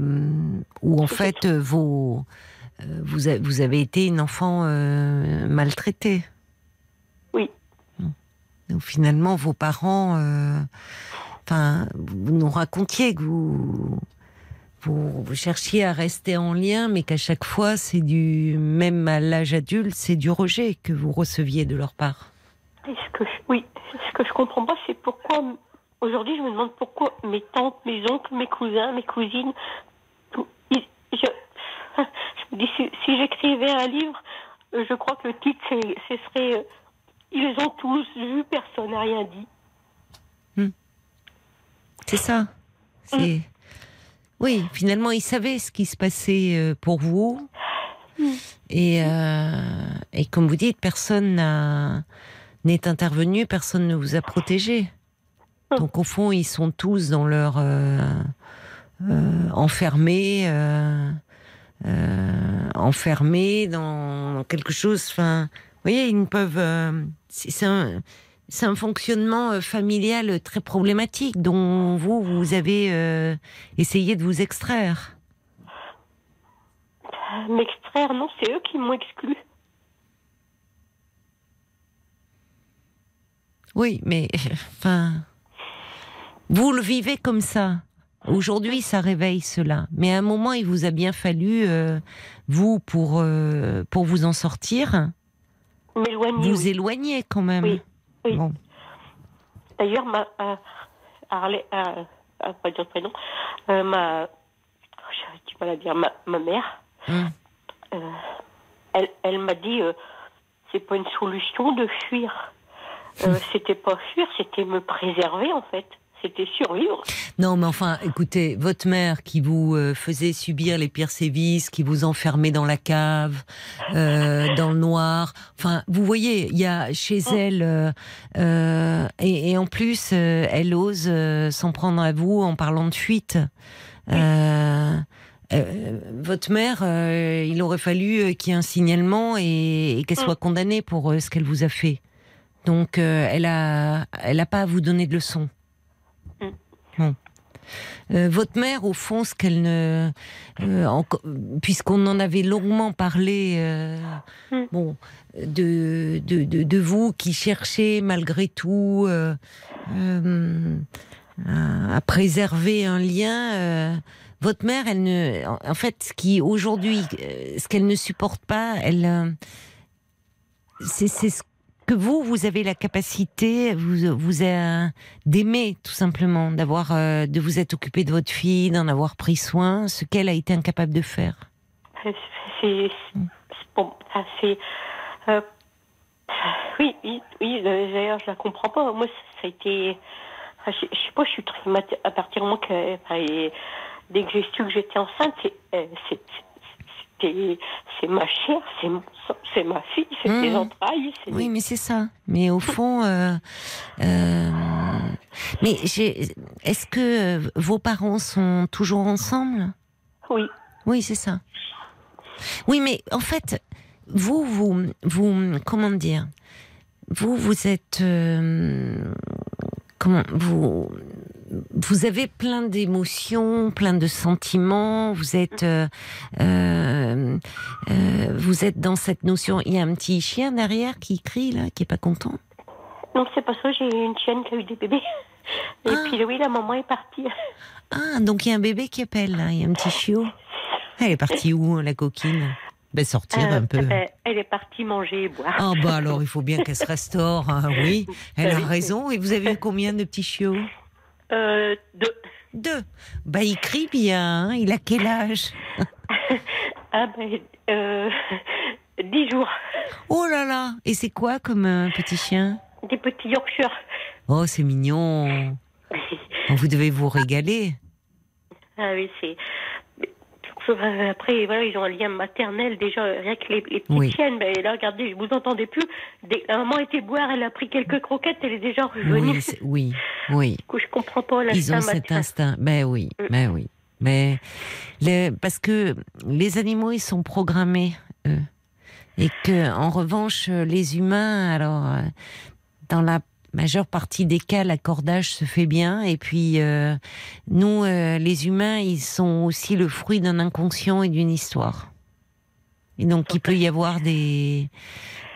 où en fait vos vous, a- vous avez été une enfant maltraitée. Oui. Donc finalement, vos parents, enfin, vous nous racontiez que vous, vous, vous cherchiez à rester en lien, mais qu'à chaque fois, c'est du, même à l'âge adulte, c'est du rejet que vous receviez de leur part. Et ce que je, oui, ce que je comprends pas, c'est pourquoi aujourd'hui je me demande pourquoi mes tantes, mes oncles, mes cousins, mes cousines, ils- je, je me dis si, si j'écrivais un livre, je crois que le titre c'est- ce serait euh, ils ont tous vus, personne n'a rien dit. C'est ça. C'est oui. Finalement, ils savaient ce qui se passait euh, pour vous, et euh, et comme vous dites, personne n'a n'est intervenu, personne ne vous a protégé. Donc au fond, ils sont tous dans leur euh, euh, enfermés, euh, enfermés dans quelque chose. Enfin, vous voyez, ils ne peuvent. c'est un, un fonctionnement familial très problématique dont vous vous avez essayé de vous extraire. M'extraire, non, c'est eux qui m'ont exclu. Oui, mais enfin, vous le vivez comme ça. Aujourd'hui, ça réveille cela. Mais à un moment, il vous a bien fallu, euh, vous, pour, euh, pour vous en sortir, vous oui. éloigner quand même. Oui, oui. Bon. D'ailleurs, ma euh, Arlette, euh, pas dire prénom, ma, du mal à dire, ma, ma mère, Hum. elle, elle m'a dit, c'est pas une solution de fuir. Euh, c'était pas fuir, c'était me préserver en fait. C'était survivre. Non, mais enfin, écoutez, votre mère qui vous euh, faisait subir les pires sévices, qui vous enfermait dans la cave, euh, dans le noir. Enfin, vous voyez, il y a chez elle, euh, euh, et, et en plus, elle ose s'en prendre à vous en parlant de fuite. Euh, euh, votre mère, euh, il aurait fallu qu'il y ait un signalement et, et qu'elle soit condamnée pour euh, ce qu'elle vous a fait. Donc, euh, elle a, elle a pas à vous donner de leçons. Bon. Euh, votre mère, au fond, ce qu'elle ne, euh, puisqu'on en avait longuement parlé, euh, Mm. bon, de, de, de, de vous qui cherchez malgré tout à, à préserver un lien. votre mère, elle ne, en- fait, ce qui aujourd'hui, ce qu'elle ne supporte pas, elle, c'est c'est ce que vous, vous avez la capacité, vous, vous euh, d'aimer tout simplement, d'avoir, euh, de vous être occupé de votre fille, d'en avoir pris soin, ce qu'elle a été incapable de faire? C'est, bon, ah, c'est, euh, oui, oui, oui, euh, d'ailleurs, je la comprends pas. Moi, ça a été, ah, je, je sais pas, je suis traumatisée à partir du moment que, dès que j'ai su que j'étais enceinte, c'est, euh, c'est, ma chair, c'est mon sang, c'est ma fille, c'est Mmh. mes entrailles, Oui, mais c'est ça. Mais au fond, euh, euh, mais est-ce que vos parents sont toujours ensemble? Oui, Oui, c'est ça. Oui, mais en fait, vous, vous, vous, comment dire? Vous, vous êtes, euh, comment vous, vous avez plein d'émotions, plein de sentiments. Vous êtes, euh, euh, euh, vous êtes dans cette notion. Il y a un petit chien derrière qui crie là, qui est pas content? non, c'est pas ça. J'ai une chienne qui a eu des bébés. Et Ah. puis oui, la maman est partie. Ah, donc il y a un bébé qui appelle là. Il y a un petit chiot. Elle est partie où la coquine? Ben sortir Euh, un peu. elle est partie manger et boire. Ah bah alors il faut bien qu'elle se restaure, hein, oui. Elle a raison. Et vous avez eu combien de petits chiots? Euh, deux. Deux. Bah il crie bien. hein. Il a quel âge? Ah ben, euh, dix jours. Oh là là. Et c'est quoi comme un petit chien? Des petits Yorkshire. Oh c'est mignon. Vous devez vous régaler. Ah oui, c'est. Euh, Après, voilà, ils ont un lien maternel déjà, rien que les, les petites Oui. chiennes. Ben, là, regardez, vous entendez plus. Dès la maman était boire, elle a pris quelques croquettes, elle est déjà revenue. Oui, oui, oui. Du coup, je comprends pas Ils l'instinct ont cet instinct. Ben oui, Mm. ben oui. Mais parce que les animaux, ils sont programmés, eux. Et que, en revanche, les humains, alors, euh, dans la majeure partie des cas, l'accordage se fait bien. Et puis, euh, nous, euh, les humains, ils sont aussi le fruit d'un inconscient et d'une histoire. Et donc, il peut y avoir des,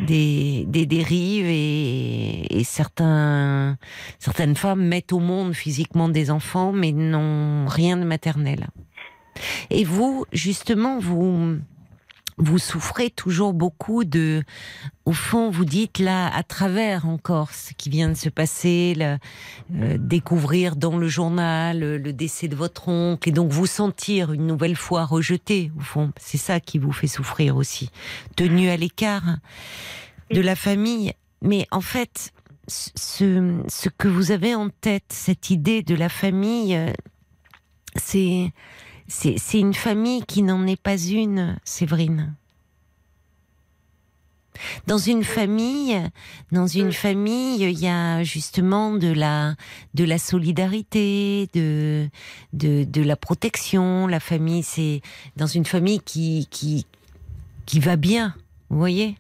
des, des dérives et, et certains, certaines femmes mettent au monde physiquement des enfants, mais n'ont rien de maternel. Et vous, justement, vous, vous souffrez toujours beaucoup de, au fond, vous dites là, à travers encore ce qui vient de se passer, le- euh, découvrir dans le journal le, le décès de votre oncle, et donc vous sentir une nouvelle fois rejeté, au fond. C'est ça qui vous fait souffrir aussi. Tenu à l'écart de la famille. Mais en fait, ce, ce que vous avez en tête, cette idée de la famille, euh, c'est c'est une famille qui n'en est pas une, Séverine. Dans une famille, dans une famille, il y a justement de la de la solidarité, de de de la protection. La famille, c'est dans une famille qui qui qui va bien. Vous voyez,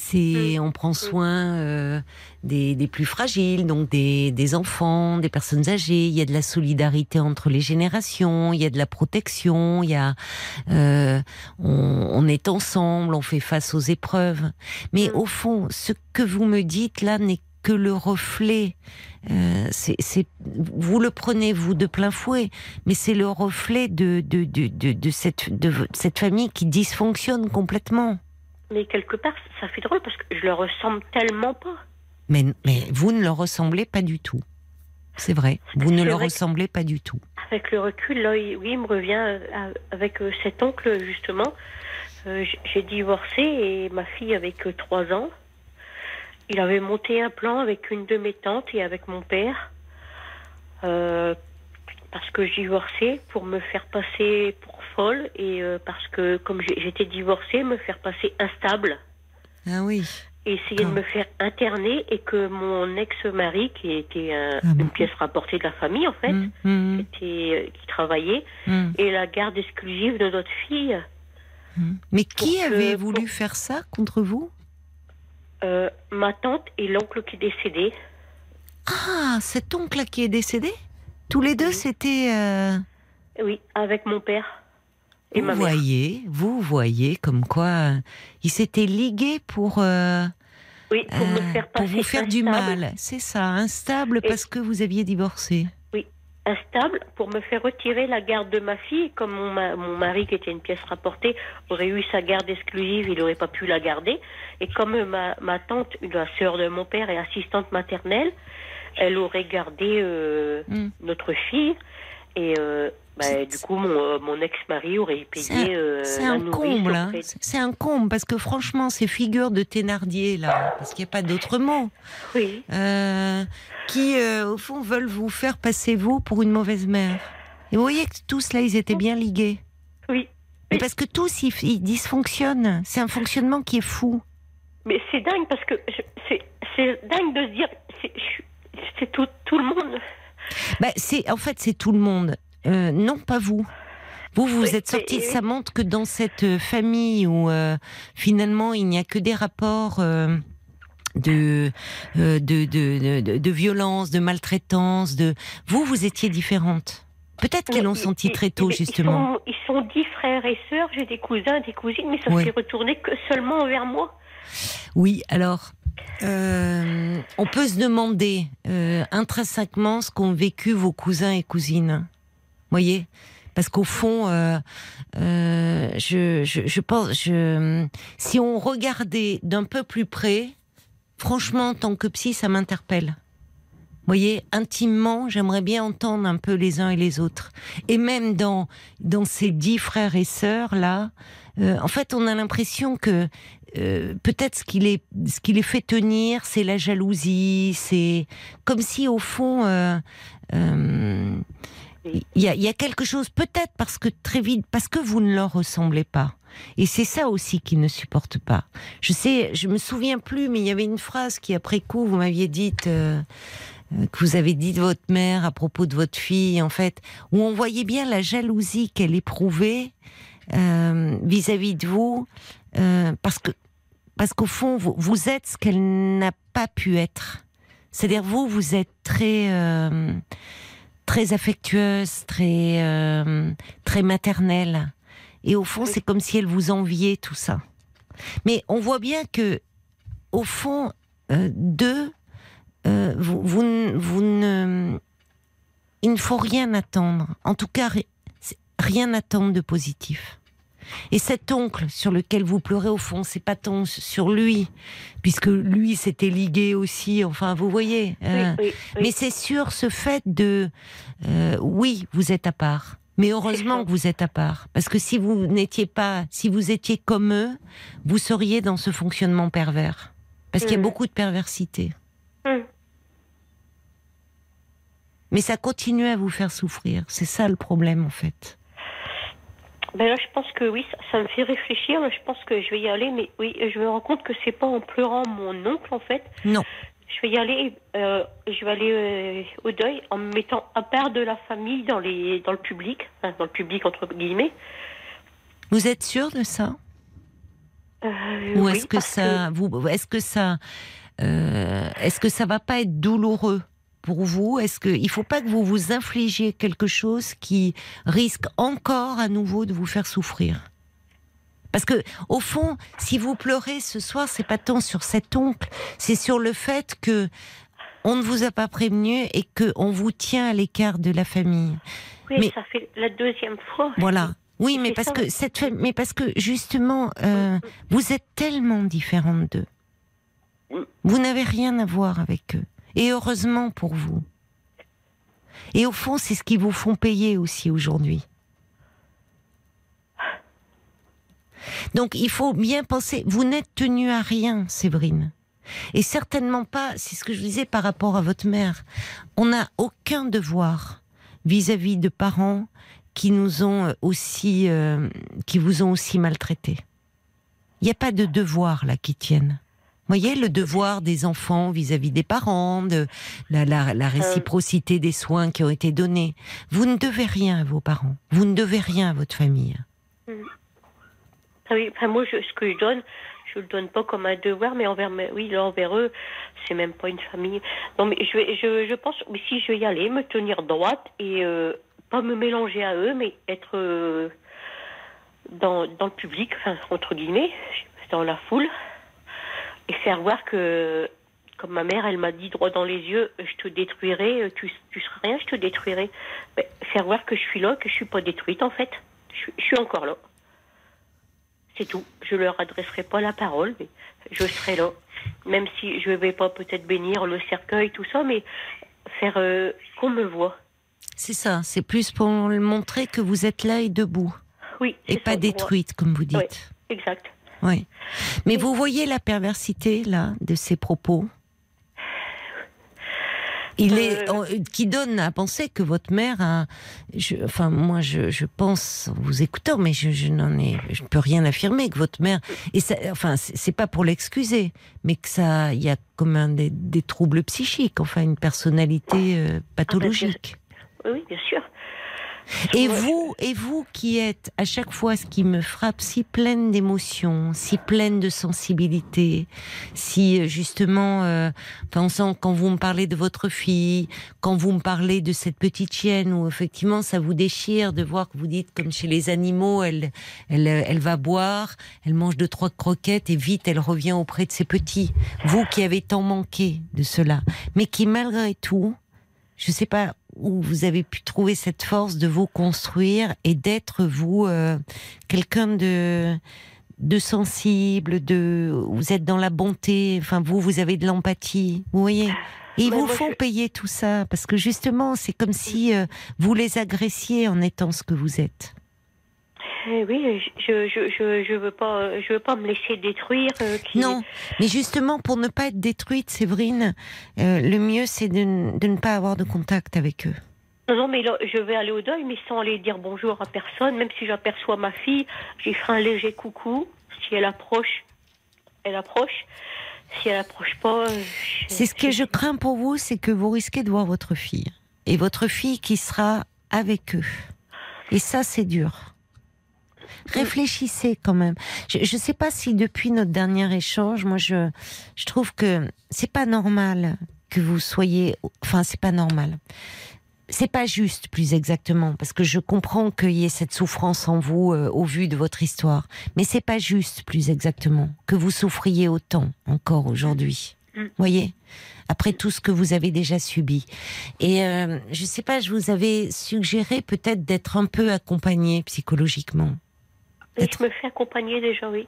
c'est on prend soin euh, des, des plus fragiles, donc des, des enfants, des personnes âgées. Il y a de la solidarité entre les générations, il y a de la protection, il y a euh, on, on est ensemble, on fait face aux épreuves. Mais au fond, ce que vous me dites là n'est que le reflet. Euh, c'est, c'est- vous le prenez vous de plein fouet, mais c'est le reflet de de, de, de, de cette de cette famille qui dysfonctionne complètement. Mais quelque part, ça fait drôle parce que je le ressemble tellement pas. Mais, mais vous ne le ressemblez pas du tout. C'est vrai, vous ne le ressemblez pas du tout. Avec le recul, là, il- oui, il me revient euh, avec euh, cet oncle, justement. Euh, J'ai divorcé et ma fille avait que trois ans. Il avait monté un plan avec une de mes tantes et avec mon père. euh, parce que je divorçais pour me faire passer folle et euh, parce que, comme j'étais divorcée, me faire passer instable. Ah oui. et essayer de me faire interner et que mon ex-mari, qui était un- Ah bon une pièce rapportée de la famille en fait, hum, qui, était, euh, qui travaillait, et la garde exclusive de notre fille. Mais qui que- avait voulu pour- faire ça contre vous? Euh, ma tante et l'oncle qui est décédé. Ah, cet oncle qui est décédé? Tous les deux, c'était... euh, Oui, avec mon père et vous voyez, vous voyez comme quoi euh, il s'était ligué pour... euh, Oui, pour me euh, faire pour passer vous faire du mal. C'est ça, instable Et- parce que vous aviez divorcé. instable pour me faire retirer la garde de ma fille. Comme mon, ma- mon mari, qui était une pièce rapportée, aurait eu sa garde exclusive, il n'aurait pas pu la garder. Et comme ma, ma tante, la sœur de mon père, est assistante maternelle, elle aurait gardé euh, Mm. notre fille. Et euh, bah, du coup, mon, euh, mon ex-mari aurait payé euh, C'est un comble, hein. C'est- un comble parce que franchement, ces figures de Thénardier là, parce qu'il n'y a pas d'autre mot, Oui, euh, qui euh, au fond veulent vous faire passer vous pour une mauvaise mère. Et vous voyez que tous là, ils étaient bien ligués. oui. Mais parce que tous, ils, ils dysfonctionnent. C'est un fonctionnement qui est fou. Mais c'est dingue parce que c'est c'est dingue de se dire, c'est tout, tout le monde. Bah, c'est en fait c'est tout le monde. Euh, non, pas vous. Vous, vous Oui, êtes sorti. Ça montre que dans cette euh, famille où euh, finalement il n'y a que des rapports euh, de, de, de, de, de violence, de maltraitance. De vous, vous étiez différente. Peut-être qu'elles l'ont senti très tôt ils justement. sont- Ils sont, dix frères et sœurs, j'ai des cousins, des cousines, mais ça Oui. s'est retourné que seulement vers moi. Oui, alors. euh, on peut se demander euh, intrinsèquement ce qu'ont vécu vos cousins et cousines. Voyez Parce qu'au fond, euh, euh, je, je, pense, je, si on regardait d'un peu plus près, franchement, en tant que psy, ça m'interpelle. Voyez, intimement, j'aimerais bien entendre un peu les uns et les autres. Et même dans, dans ces dix frères et sœurs là, euh, en fait, on a l'impression que peut-être ce qui les ce qui les fait tenir, c'est la jalousie, c'est comme si au fond il y, a, quelque chose peut-être parce que très vite parce que vous ne leur ressemblez pas. Et c'est ça aussi qu'ils ne supportent pas. Je sais, je me souviens plus, mais il y avait une phrase qui après coup vous m'aviez dite. euh, euh, que vous avez dit de votre mère à propos de votre fille, en fait, où on voyait bien la jalousie qu'elle éprouvait euh, vis-à-vis de vous, parce que parce qu'au fond, vous, êtes ce qu'elle n'a pas pu être. C'est-à-dire vous, vous êtes très très affectueuse, très euh, très maternelle, et au fond, c'est comme si elle vous enviait tout ça. Mais on voit bien que au fond, euh, d'eux, euh, vous, vous, ne- vous ne, il ne faut rien attendre. En tout cas, rien attendre de positif. Et cet oncle sur lequel vous pleurez au fond, c'est pas tant sur lui, puisque lui s'était ligué aussi. Enfin, vous voyez. euh, oui, oui, oui. Mais c'est sur ce fait de, euh, oui, vous êtes à part. Mais heureusement que vous êtes à part, parce que si vous n'étiez pas, si vous étiez comme eux, vous seriez dans ce fonctionnement pervers, parce qu'il y a Mm. beaucoup de perversité. Hum. Mais ça continue à vous faire souffrir. C'est ça le problème, en fait. Ben là, je pense que oui, ça, ça me fait réfléchir. Je pense que je vais y aller, mais oui, je me rends compte que c'est pas en pleurant mon oncle en fait. Non. Je vais y aller. euh, je vais aller euh, au deuil en me mettant à part de la famille dans les dans le public, dans le public entre guillemets. Vous êtes sûr de ça? Euh, Ou oui, est-ce que ça, vous, est-ce que ça, euh, est-ce que ça va pas être douloureux? Pour vous Est-ce que il faut pas que vous vous infligiez quelque chose qui risque encore à nouveau de vous faire souffrir? Parce que au fond, si vous pleurez ce soir, c'est pas tant sur cet oncle, c'est sur le fait que on ne vous a pas prévenu et que on vous tient à l'écart de la famille. Oui, mais- ça fait la deuxième fois. Voilà. Oui, mais parce ça. que cette femme, mais parce que justement, euh, vous êtes tellement différente d'eux. Vous n'avez rien à voir avec eux. Et heureusement pour vous. Et au fond, c'est ce qu'ils vous font payer aussi aujourd'hui. Donc il faut bien penser, vous n'êtes tenu à rien, Séverine. Et certainement pas, c'est ce que je disais par rapport à votre mère. On n'a aucun devoir vis-à-vis de parents qui nous ont aussi, euh, qui vous ont aussi maltraité. Il n'y a pas de devoir là qui tienne. Voyez le devoir des enfants vis-à-vis des parents, de la, la- la réciprocité des soins qui ont été donnés. Vous ne devez rien à vos parents. Vous ne devez rien à votre famille. Ah oui, enfin, moi, je- ce que je donne, je le donne pas comme un devoir, mais envers, mes- oui, là, envers eux, c'est même pas une famille. Non, mais je, je, je pense, mais si je vais y aller, me tenir droite et euh, pas me mélanger à eux, mais être euh, dans, dans le public, enfin, entre guillemets, dans la foule, et faire voir que, comme ma mère, elle m'a dit droit dans les yeux, je te détruirai, tu, tu seras rien, je te détruirai. Mais faire voir que je suis là, que je suis pas détruite, en fait. Je, suis- je suis encore là. C'est tout. Je leur adresserai pas la parole, mais je serai là. Même si je vais pas peut-être bénir le cercueil, tout ça, mais faire euh, qu'on me voit. C'est ça, c'est plus pour montrer que vous êtes là et debout, Oui. et pas ça, détruite, comme vous dites. Oui, exact. Oui. Mais vous voyez la perversité, là, de ces propos? Il est, Euh. qui donne à penser que votre mère a, je, enfin moi je, je pense en vous écoutant, mais je, je n'en ai, je peux rien affirmer que votre mère, et ça, enfin c'est pas pour l'excuser, mais que ça, il y a comme un des, des troubles psychiques, enfin une personnalité euh, pathologique. Oui, oui, bien sûr. Et vous, et vous qui êtes à chaque fois ce qui me frappe si pleine d'émotions, si pleine de sensibilité, si euh, justement, euh, sent quand vous me parlez de votre fille, quand vous me parlez de cette petite chienne où effectivement ça vous déchire de voir que vous dites comme chez les animaux, elle, elle, euh, elle va boire, elle mange deux trois croquettes et vite elle revient auprès de ses petits. Vous qui avez tant manqué de cela, mais qui malgré tout, je sais pas où vous avez pu trouver cette force de vous construire et d'être vous euh, quelqu'un de de sensible, de vous êtes dans la bonté, enfin vous vous avez de l'empathie, vous voyez. Et ils Mais vous font je- payer tout ça parce que justement c'est comme si euh, vous les agressiez en étant ce que vous êtes. Eh oui, je, je, je, je veux pas, je veux pas me laisser détruire. euh, qui- Non, mais justement pour ne pas être détruite, Séverine, euh, le mieux c'est de, de ne pas avoir de contact avec eux. Non, non, mais là, je vais aller au deuil, mais sans aller dire bonjour à personne. Même si j'aperçois ma fille, j'y ferai un léger coucou. Si elle approche, elle approche. Si elle approche pas, je- C'est ce que je crains pour vous, c'est que vous risquez de voir votre fille. Et votre fille qui sera avec eux. Et ça, c'est dur. Réfléchissez quand même. Je ne sais pas si depuis notre dernier échange, moi, je, je trouve que c'est pas normal que vous soyez. Enfin, c'est pas normal. C'est pas juste, plus exactement, parce que je comprends qu'il y ait cette souffrance en vous euh, au vu de votre histoire. Mais c'est pas juste, plus exactement, que vous souffriez autant encore aujourd'hui. Mm. Voyez, après tout ce que vous avez déjà subi. Et euh, je sais pas, je vous avais suggéré peut-être d'être un peu accompagné psychologiquement. Et je me fais accompagner déjà, oui.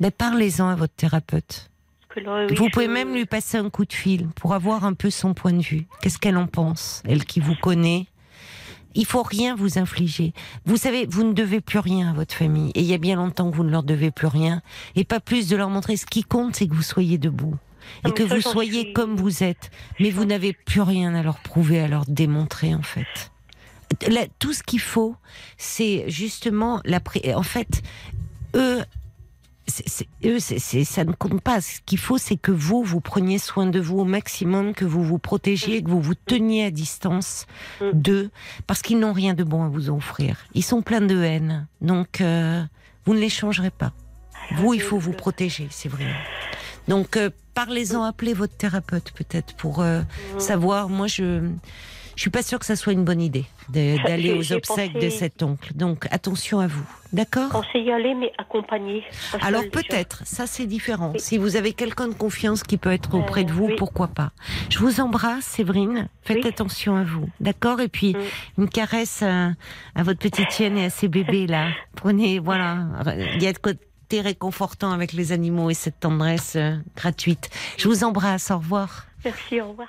Ben, parlez-en à votre thérapeute. Là, oui, vous je- pouvez même lui passer un coup de fil pour avoir un peu son point de vue. Qu'est-ce qu'elle en pense, elle qui vous connaît? Il faut rien vous infliger. Vous savez, vous ne devez plus rien à votre famille. Et il y a bien longtemps que vous ne leur devez plus rien. Et pas plus de leur montrer. Ce qui compte, c'est que vous soyez debout. Ah, Et que vous soyez suis- comme vous êtes. Mais vous n'avez plus rien à leur prouver, à leur démontrer, en fait. Tout ce qu'il faut, c'est justement la. En fait, eux, c'est- eux, c'est- ça ne compte pas. Ce qu'il faut, c'est que vous, vous preniez soin de vous au maximum, que vous vous protégiez, que vous vous teniez à distance d'eux, parce qu'ils n'ont rien de bon à vous offrir. Ils sont pleins de haine. Donc, euh, vous ne les changerez pas. Vous, il faut vous protéger, c'est vrai. Donc, euh, parlez-en, appelez votre thérapeute peut-être pour euh, savoir. Moi, je je suis pas sûre que ça soit une bonne idée d'aller aux obsèques de cet oncle. Donc attention à vous, d'accord Pensez y aller, mais accompagné. Alors peut-être, ça c'est différent. Oui. Si vous avez quelqu'un de confiance qui peut être auprès de Euh, vous, oui. pourquoi pas Je vous embrasse, Séverine. Faites Oui. attention à vous, d'accord Et puis Mm. une caresse à, à votre petite chienne et à ses bébés là. Prenez, voilà, il y a de côté réconfortant avec les animaux et cette tendresse euh, gratuite. Je vous embrasse. Au revoir. Merci, au revoir.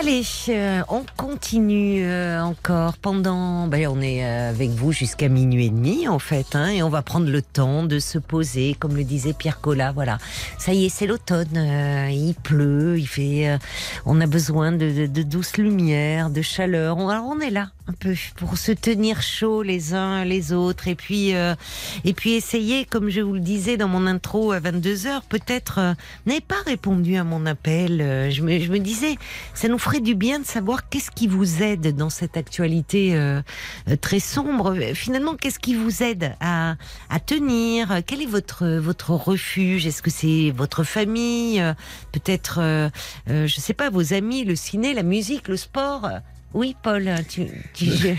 Allez, euh, on continue euh, encore pendant. Ben, on est euh, avec vous jusqu'à minuit et demi en fait, hein, et on va prendre le temps de se poser, comme le disait Pierre Collat. Voilà, ça y est, c'est l'automne. euh, il pleut, il fait. euh, on a besoin de, de, de douce lumière, de chaleur. Alors on est là un peu pour se tenir chaud les uns les autres, et puis euh, et puis essayer, comme je vous le disais dans mon intro à 22 h peut-être. euh, n'avez pas répondu à mon appel. euh, je me je me disais ça nous ferait du bien de savoir qu'est-ce qui vous aide dans cette actualité euh, euh, très sombre. Finalement, qu'est-ce qui vous aide à, à tenir? Quel est votre votre refuge? Est-ce que c'est votre famille? Euh, Peut-être, euh, euh, je sais pas, vos amis, le ciné, la musique, le sport? Oui, Paul, tu, tu- je-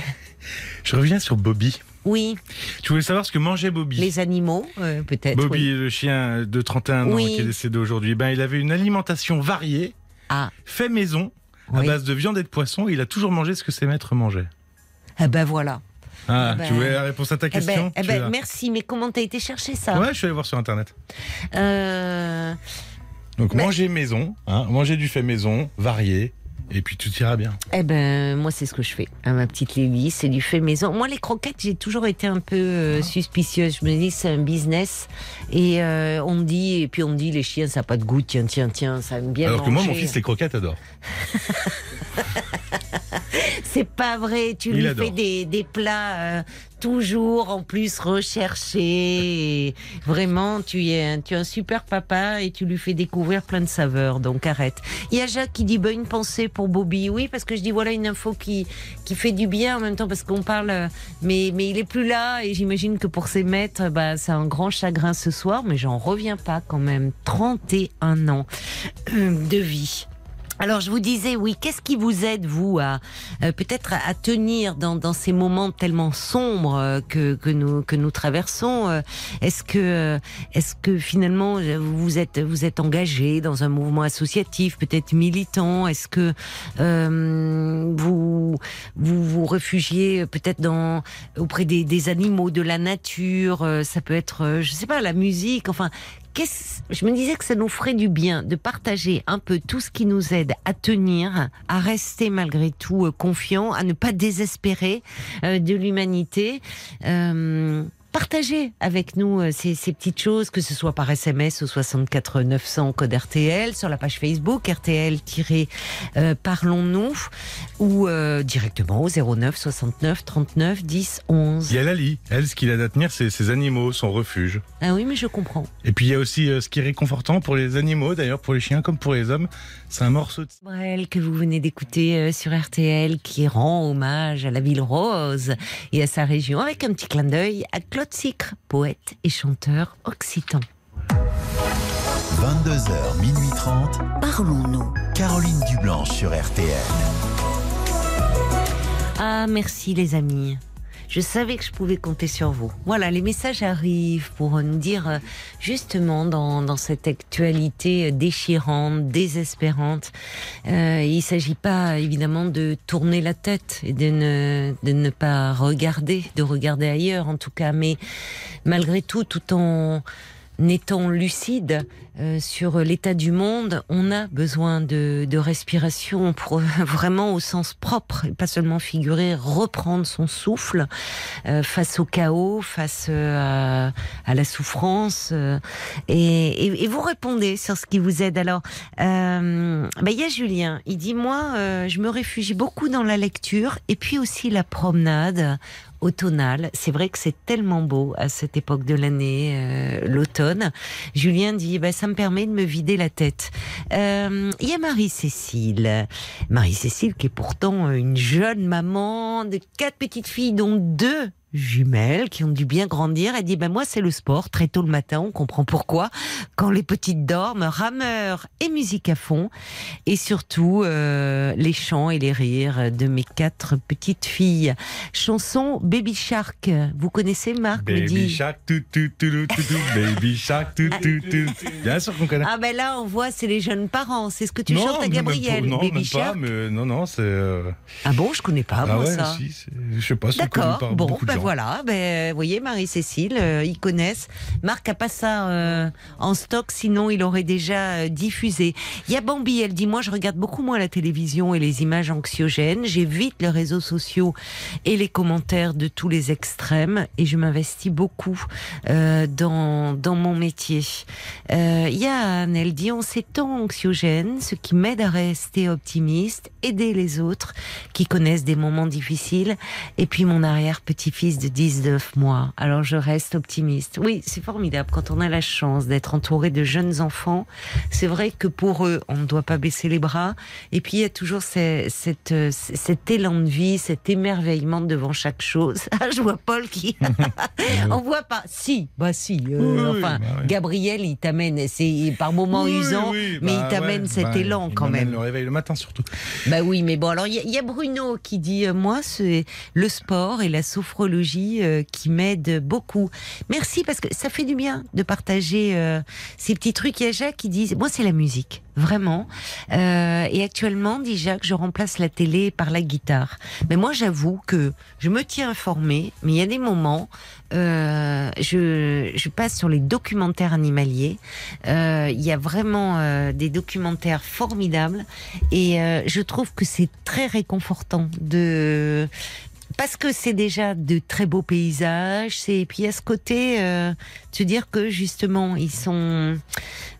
Je reviens sur Bobby. oui, Tu voulais savoir ce que mangeait Bobby les animaux, euh, peut-être. Bobby, oui. le chien de 31 ans Oui. qui est décédé aujourd'hui, ben, il avait une alimentation variée, Ah, fait maison, à base de viande et de poisson. et il a toujours mangé ce que ses maîtres mangeaient. ah ben voilà. Ah, Eh ben- tu voulais la réponse à ta Eh ben, question eh ben, merci, mais comment t'as été chercher ça? Ouais, je suis allé voir sur internet. Euh, Donc Mais- manger maison, hein, manger du fait maison, varié, et puis tout ira bien. Eh ben, moi, c'est ce que je fais. À ma petite Lévi, c'est du fait maison. Moi, les croquettes, j'ai toujours été un peu euh, suspicieuse. Je me dis, c'est un business. Et euh, on me dit, et puis on me dit, les chiens, ça n'a pas de goût. Tiens, tiens, tiens, ça aime bien Alors que moi, mon fils, les croquettes adore. C'est pas vrai. Tu Il lui adore. fais des, des plats euh, toujours en plus recherchés. Et vraiment, tu es, un, tu es un super papa et tu lui fais découvrir plein de saveurs. Donc arrête. Il y a Jacques qui dit bah, une pensée pour Bobby. Oui, parce que je dis voilà une info qui qui fait du bien en même temps parce qu'on parle. Mais mais il est plus là et j'imagine que pour ses maîtres, bah c'est un grand chagrin ce soir. Mais j'en reviens pas quand même. 31 ans euh, de vie. Alors je vous disais, oui, qu'est-ce qui vous aide, vous, à euh, peut-être à, tenir dans, ces moments tellement sombres euh, que, nous, que nous traversons euh, Est-ce que, est-ce que finalement vous êtes, vous êtes engagé dans un mouvement associatif, peut-être militant? Est-ce que vous, vous réfugiez peut-être auprès des, des animaux, de la nature Ça peut être, je sais pas, la musique. Enfin, je me disais que ça nous ferait du bien de partager un peu tout ce qui nous aide à tenir, à rester malgré tout euh, confiant, à ne pas désespérer euh, de l'humanité. Euh, Partagez avec nous euh, ces, ces petites choses, que ce soit par SMS au 64 900 code RTL, sur la page Facebook RTL-Parlons-nous, ou euh, directement au 09 69 39 10 11. Il y a Lali. Elle, ce qu'il a à tenir, c'est ses animaux, son refuge. Ah oui, mais je comprends. Et puis il y a aussi euh, ce qui est réconfortant pour les animaux, d'ailleurs pour les chiens comme pour les hommes, c'est un morceau de... Brel que vous venez d'écouter euh, sur RTL qui rend hommage à la ville rose et à sa région avec un petit clin d'œil à Claude Sicre, poète et chanteur occitan. 22h, minuit 30. Parlons-nous. Caroline Dublanche sur RTL. Ah merci les amis. Je savais que je pouvais compter sur vous. Voilà, les messages arrivent pour nous dire euh, justement dans, dans cette actualité déchirante, désespérante, euh, il s'agit pas évidemment de tourner la tête et de ne, de ne pas regarder, de regarder ailleurs en tout cas, mais malgré tout, tout en étant lucide euh, sur l'état du monde, on a besoin de, respiration pour vraiment au sens propre, et pas seulement figuré, reprendre son souffle euh, face au chaos, face euh, à, la souffrance. et, vous répondez sur ce qui vous aide. Alors, ben, il y a Julien, il dit, moi, je me réfugie beaucoup dans la lecture et puis aussi la promenade automnale. C'est vrai que c'est tellement beau à cette époque de l'année, l'automne. Julien dit, bah, ça me permet de me vider la tête. Euh, Il y a Marie-Cécile. Marie-Cécile qui est pourtant une jeune maman de quatre petites filles, dont deux jumelles qui ont dû bien grandir. Elle dit, ben moi c'est le sport, très tôt le matin, on comprend pourquoi. Quand les petites dorment, rameur et musique à fond. Et surtout, euh, les chants et les rires de mes quatre petites filles. Chanson Baby Shark. Vous connaissez Marc Baby dit. Shark, tout, tout, tout, tout, tout, tout, Baby Shark, tout, tout, tout. Bien sûr qu'on connaît. Ah ben là, on voit, c'est les jeunes parents. C'est ce que tu non, chantes à Gabriel, pas- non, Baby même Shark. pas, mais non, non, c'est. euh, Ah bon, je connais pas, ah moi, ouais, ça. si, je sais pas, D'accord, bon, gens. Voilà, ben, vous voyez, Marie-Cécile, euh, ils connaissent. Marc a pas ça euh, en stock, sinon il aurait déjà euh, diffusé. Il y a Bambi, elle dit, moi je regarde beaucoup moins la télévision et les images anxiogènes, j'évite les réseaux sociaux et les commentaires de tous les extrêmes et je m'investis beaucoup euh, dans, dans mon métier. Euh, Il y a Anne, elle dit, en ces temps anxiogènes, ce qui m'aide à rester optimiste, aider les autres qui connaissent des moments difficiles et puis mon arrière-petit-fils de 19 mois. Alors je reste optimiste. Oui, c'est formidable quand on a la chance d'être entouré de jeunes enfants. C'est vrai que pour eux, on ne doit pas baisser les bras. Et puis il y a toujours cette, euh, cet élan de vie, cet émerveillement devant chaque chose. Ah, je vois Paul qui... on voit pas... Si, bah si. euh, Oui, enfin, bah. Gabriel, il t'amène, c'est par moments Oui, usant, mais bah il t'amène ouais, cet bah, élan quand même. le réveil le matin surtout. Bah oui, mais bon, alors il y, a- il y a Bruno qui dit euh, moi c'est le sport et la sophrologie euh, qui m'aident beaucoup. Merci parce que ça fait du bien de partager euh, ces petits trucs. Il y a Jacques qui dit moi c'est la musique. Vraiment. Euh, et actuellement, dit Jacques, je remplace la télé par la guitare. Mais moi, j'avoue que je me tiens informée, mais il y a des moments, euh, je, passe sur les documentaires animaliers. Il y a vraiment des documentaires formidables et je trouve que c'est très réconfortant de parce que c'est déjà de très beaux paysages, et puis à ce côté, euh, se dire que justement ils sont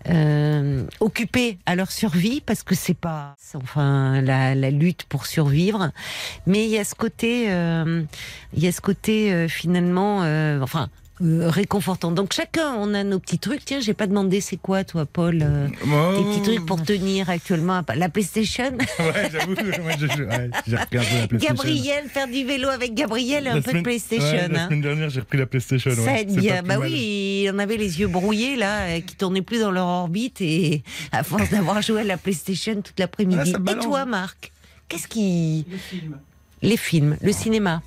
euh, occupés à leur survie parce que c'est pas enfin la, la lutte pour survivre, mais il y a ce côté, euh, il y a ce côté euh, finalement, euh, enfin. Euh, réconfortant. Donc chacun, on a nos petits trucs. Tiens, j'ai pas demandé c'est quoi toi, Paul, euh, tes petits trucs pour tenir actuellement la PlayStation? Ouais, j'avoue, ouais, j'ai repris un peu la PlayStation. Gabriel, faire du vélo avec Gabriel et un La peu de PlayStation. ouais, la hein. semaine dernière, j'ai repris la PlayStation. Ça ouais, bien. Bah mal. oui, on avait les yeux brouillés là, euh, qui tournaient plus dans leur orbite et à force d'avoir joué à la PlayStation toute Ah, l'après-midi. et toi, Marc Qu'est-ce qui Les films. Les films, le cinéma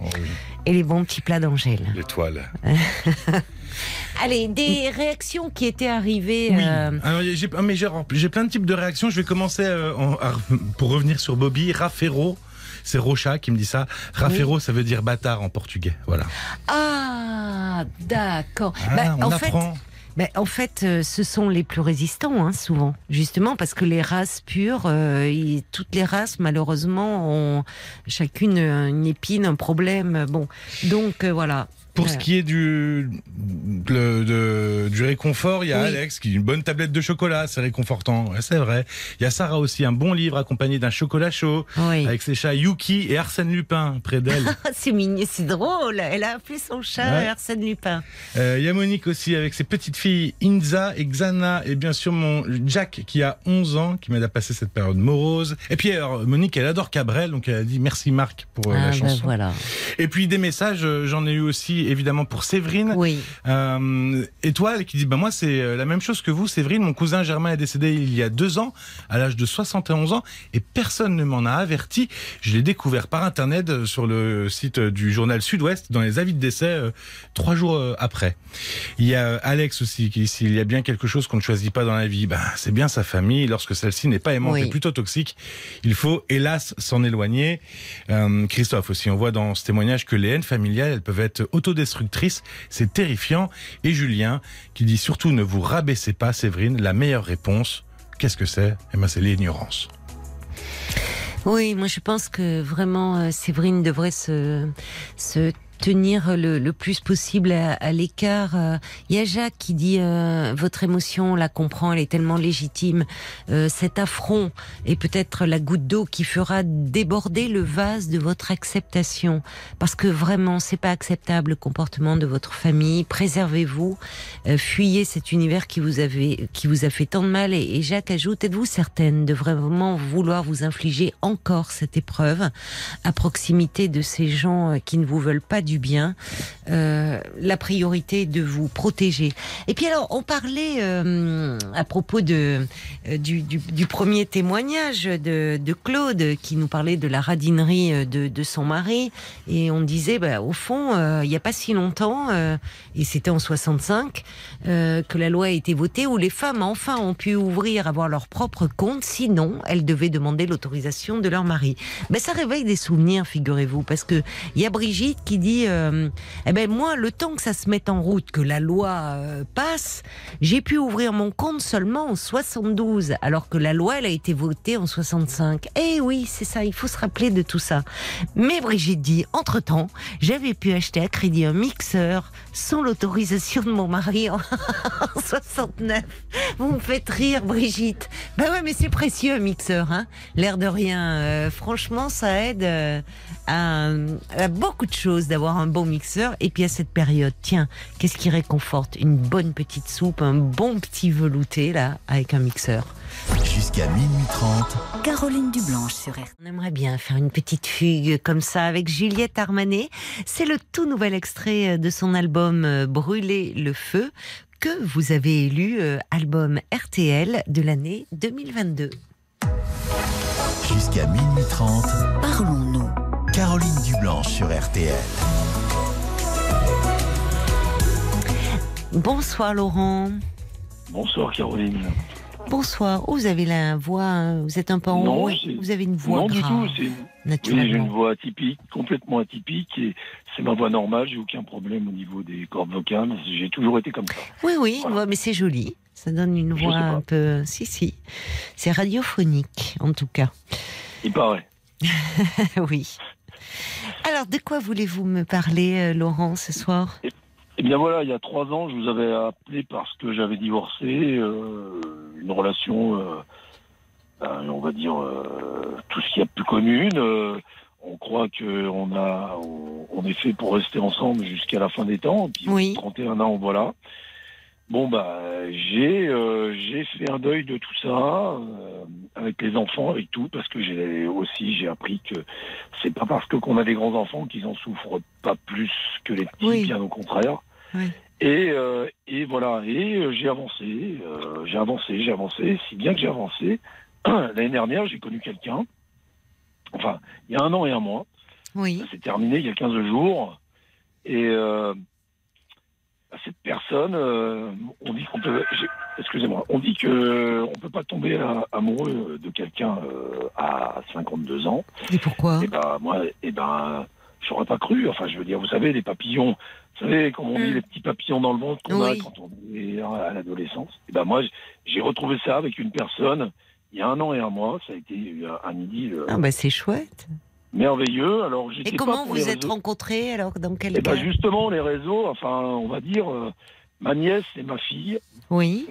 Oh oui, et les bons petits plats d'Angèle. L'étoile. Allez, des réactions qui étaient arrivées. Oui. euh, Alors, j'ai, ah, mais j'ai, j'ai plein de types de réactions. Je vais commencer euh, en- à- pour revenir sur Bobby. Rafero, c'est Rocha qui me dit ça. Rafero, ça veut dire bâtard en portugais. Voilà. Ah, d'accord. Ah, Bah, on en fait, apprend. Ben, en fait, euh, ce sont les plus résistants, hein, souvent, justement, parce que les races pures, euh, ils- toutes les races, malheureusement, ont chacune une épine, un problème. Bon, donc euh, voilà. Pour ce qui est du, le- de- du réconfort, il y a Oui. Alex qui une bonne tablette de chocolat, c'est réconfortant. Ouais, c'est vrai. Il y a Sarah aussi, un bon livre accompagné d'un chocolat chaud Oui. avec ses chats Yuki et Arsène Lupin près d'elle. Ah, c'est mignon, c'est drôle. Elle a appelé son chat Ouais. Arsène Lupin. Euh, Il y a Monique aussi avec ses petites filles Inza et Xana et bien sûr mon Jack qui a 11 ans qui m'aide à passer cette période morose. Et puis alors, Monique elle adore Cabrel donc elle a dit merci Marc pour euh, ah, la ben chanson. voilà. Et puis des messages euh, j'en ai eu aussi évidemment pour Séverine. Oui. Euh, étoile qui dit bah moi c'est euh, la même chose que vous Séverine mon cousin Germain est décédé il y a deux ans à l'âge de 71 ans et personne ne m'en a averti je l'ai découvert par internet euh, sur le site du journal Sud-Ouest dans les avis de décès euh, trois jours après il y a Alex aussi qui dit s'il y a bien quelque chose qu'on ne choisit pas dans la vie bah, c'est bien sa famille lorsque celle-ci n'est pas aimante Oui. et plutôt toxique il faut hélas s'en éloigner Euh, Christophe aussi on voit dans ce témoignage que les haines familiales elles peuvent être autodestructrices c'est terrifiant. Et Julien qui dit surtout ne vous rabaissez pas, Séverine. La meilleure réponse, qu'est-ce que c'est? Eh ben, c'est l'ignorance. Oui, moi je pense que vraiment euh, Séverine devrait se, se tenir le, le plus possible à, à l'écart. Euh, Il y a Jacques qui dit euh, votre émotion, on la comprend, elle est tellement légitime. Euh, cet affront est peut-être la goutte d'eau qui fera déborder le vase de votre acceptation, parce que vraiment c'est pas acceptable le comportement de votre famille. Préservez-vous, euh, fuyez cet univers qui vous avait qui vous a fait tant de mal. Et, et Jacques ajoute êtes-vous certaine de vraiment vouloir vous infliger encore cette épreuve? À proximité de ces gens euh, qui ne vous veulent pas du bien euh, La priorité de vous protéger. Et puis alors, on parlait euh, à propos de euh, du, du, premier témoignage de, de Claude qui nous parlait de la radinerie de, son mari et on disait, bah, au fond, il n'y a pas si longtemps, et c'était en 65, euh, que la loi a été votée où les femmes enfin ont pu ouvrir, avoir leur propre compte, sinon elles devaient demander l'autorisation de leur mari. Ben ça réveille des souvenirs, figurez-vous, parce que il y a Brigitte qui dit, euh, eh ben moi, le temps que ça se mette en route, que la loi euh, passe, j'ai pu ouvrir mon compte seulement en 72, alors que la loi elle a été votée en 65. Eh oui, c'est ça, il faut se rappeler de tout ça. Mais Brigitte dit, entre temps, j'avais pu acheter à crédit un mixeur sans l'autorisation de mon mari en 69. Vous me faites rire, Brigitte. Ben ouais, mais c'est précieux un mixeur, hein. L'air de rien. Euh, franchement, ça aide à, à beaucoup de choses d'avoir un bon mixeur. Et puis à cette période, tiens, qu'est-ce qui réconforte Une bonne petite soupe, un bon petit velouté là, avec un mixeur. Jusqu'à minuit 30, Caroline Dublanche sur RTL. On aimerait bien faire une petite fugue comme ça avec Juliette Armanet. C'est le tout nouvel extrait de son album euh, Brûler le feu que vous avez élu euh, album RTL de l'année 2022. jusqu'à minuit 30, Parlons-nous. Caroline Dublanche sur RTL. Bonsoir Laurent. Bonsoir Caroline. Bonsoir. Oh, vous avez la voix, euh, vous êtes un peu en Non, haut. Vous avez une voix non du tout, c'est oui, j'ai une voix atypique, complètement atypique, et c'est ma voix normale, j'ai aucun problème au niveau des cordes vocales, j'ai toujours été comme ça. Oui, oui, Voilà. mais c'est joli. Ça donne une voix un peu. Si, si. C'est radiophonique, en tout cas. Il paraît. oui. Alors, de quoi voulez-vous me parler, euh, Laurent, ce soir? Eh bien voilà, il y a trois ans, je vous avais appelé parce que j'avais divorcé, euh, une relation, euh, ben, on va dire, euh, tout ce qu'il y a de plus commune. on croit qu'on a, on, on est fait pour rester ensemble jusqu'à la fin des temps. Puis Oui. 31 ans, voilà. Bon bah j'ai euh, j'ai fait un deuil de tout ça euh, avec les enfants avec tout parce que j'ai aussi j'ai appris que c'est pas parce que qu'on a des grands enfants qu'ils en souffrent pas plus que les petits Oui. bien au contraire Oui. et euh, et voilà et euh, j'ai avancé euh, j'ai avancé j'ai avancé si bien que j'ai avancé l'année dernière j'ai connu quelqu'un enfin il y a un an et un mois Oui. ça s'est terminé il y a 15 jours. Et euh, cette personne, euh, on dit qu'on peut, excusez-moi, on dit que on peut pas tomber amoureux de quelqu'un euh, à 52 ans. Et pourquoi? Et ben moi, et ben, j'aurais pas cru. Enfin, je veux dire, vous savez, les papillons, vous savez, comme on dit, Mm. les petits papillons dans le ventre qu'on a quand on est à l'adolescence. Et ben moi, j'ai retrouvé ça avec une personne. Il y a un an et un mois, ça a été un idylle euh, Ah, bah, c'est chouette. Merveilleux. Alors, Et pas comment pour vous êtes rencontrés alors Dans quel Eh ben justement, les réseaux, enfin, on va dire, euh, ma nièce et ma fille, Oui.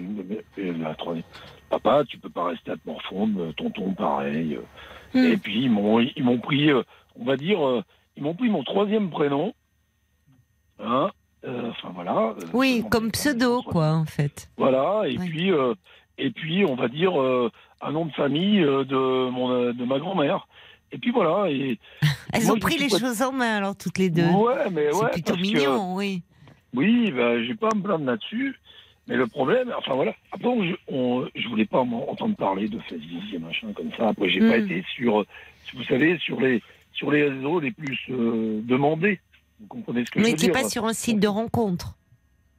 euh, la troisième- papa, tu peux pas rester à te morfondre, euh, tonton, pareil. euh. Hmm. Et puis, ils m'ont, ils m'ont pris, on va dire, ils m'ont pris mon troisième prénom. Hein, euh, enfin, voilà. Oui, comme pseudo, quoi, en fait. Voilà, et Ouais. puis, euh, et puis, on va dire, un nom de famille de, mon, de ma grand-mère. Et puis voilà. Et, Elles Moi, ont pris les pas- choses en main, alors, toutes les deux. ouais, mais c'est ouais, plutôt parce que- mignon, oui. Oui, ben, j'ai pas à me plaindre là-dessus. Mais le problème, enfin voilà, après, on- je, on, je voulais pas entendre parler de Facebook et machin comme ça. Après, j'ai pas Mm. été sur, vous savez, sur les, sur les réseaux les plus euh, demandés. Vous comprenez ce que je Mais veux c'est dire? pas sur un site de rencontre?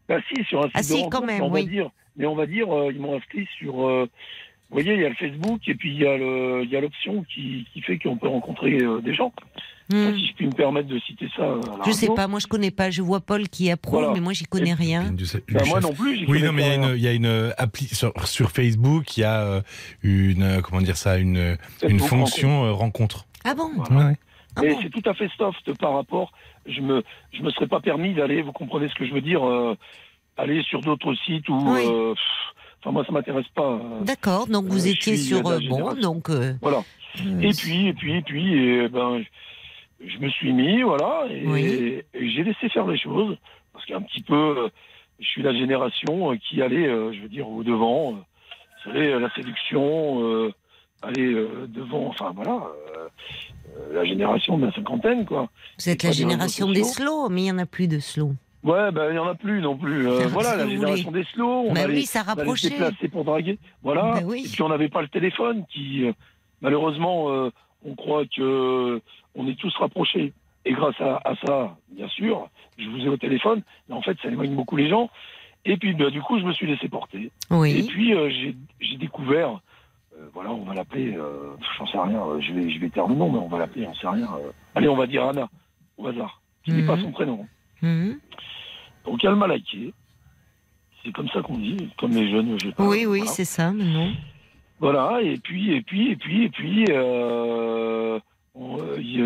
Bah si, sur un site Ah de si, rencontre, quand même, mais on oui. va dire, mais on va dire, euh, ils m'ont inscrit sur. euh, vous voyez, il y a le Facebook et puis il y a l'option qui, qui fait qu'on peut rencontrer euh, des gens. Hmm. Si je puis me permettre de citer ça. à la Je sais radio. pas, moi je connais pas. Je vois Paul qui approuve, Voilà. mais moi j'y connais rien. Du- du Bah, moi non plus. Oui, connais non, mais il y a une, il y a une euh, appli sur, sur Facebook, il y a euh, une, euh, comment dire ça, une, une fonction euh, rencontre. Ah bon Voilà. Ouais, ouais. Ah Mais bon c'est tout à fait soft par rapport. Je me, je me serais pas permis d'aller. Vous comprenez ce que je veux dire euh, Aller sur d'autres sites où. Oui. euh, pff, Enfin, moi, ça m'intéresse pas. euh, D'accord, donc vous Euh, je étiez sur euh, bon, donc euh, Voilà. Et puis, et puis, et puis, et ben, je, me suis mis, voilà, et, Oui. et j'ai laissé faire les choses parce qu'un petit peu, je suis la génération qui allait, je veux dire, au devant. Vous savez, la séduction, euh, aller devant. Enfin, voilà, la génération de la cinquantaine, quoi. vous êtes la génération des slow, mais il n'y en a plus de slow. Ouais, ben il y en a plus non plus. Euh, voilà, la génération des slow. On Bah allait, oui, ça rapprochait. pour draguer. Voilà. Bah oui. Et puis on n'avait pas le téléphone qui, euh, malheureusement, euh, on croit que on est tous rapprochés. Et grâce à, à ça, bien sûr, je vous ai au téléphone, mais en fait, ça éloigne beaucoup les gens. Et puis, bah, du coup, je me suis laissé porter. Et puis, euh, j'ai découvert, voilà, on va l'appeler, j'en sais rien, je vais, je vais taire le nom, mais on va l'appeler, j'en sais rien. allez, on va dire Anna, au hasard. Ce n'est Mhm. pas son prénom. Mhm. Donc elle m'a liké. C'est comme ça qu'on dit, comme les jeunes. je parle, oui, oui, voilà. c'est ça maintenant. Voilà, et puis, et puis, et puis, et puis, euh, on, euh, y,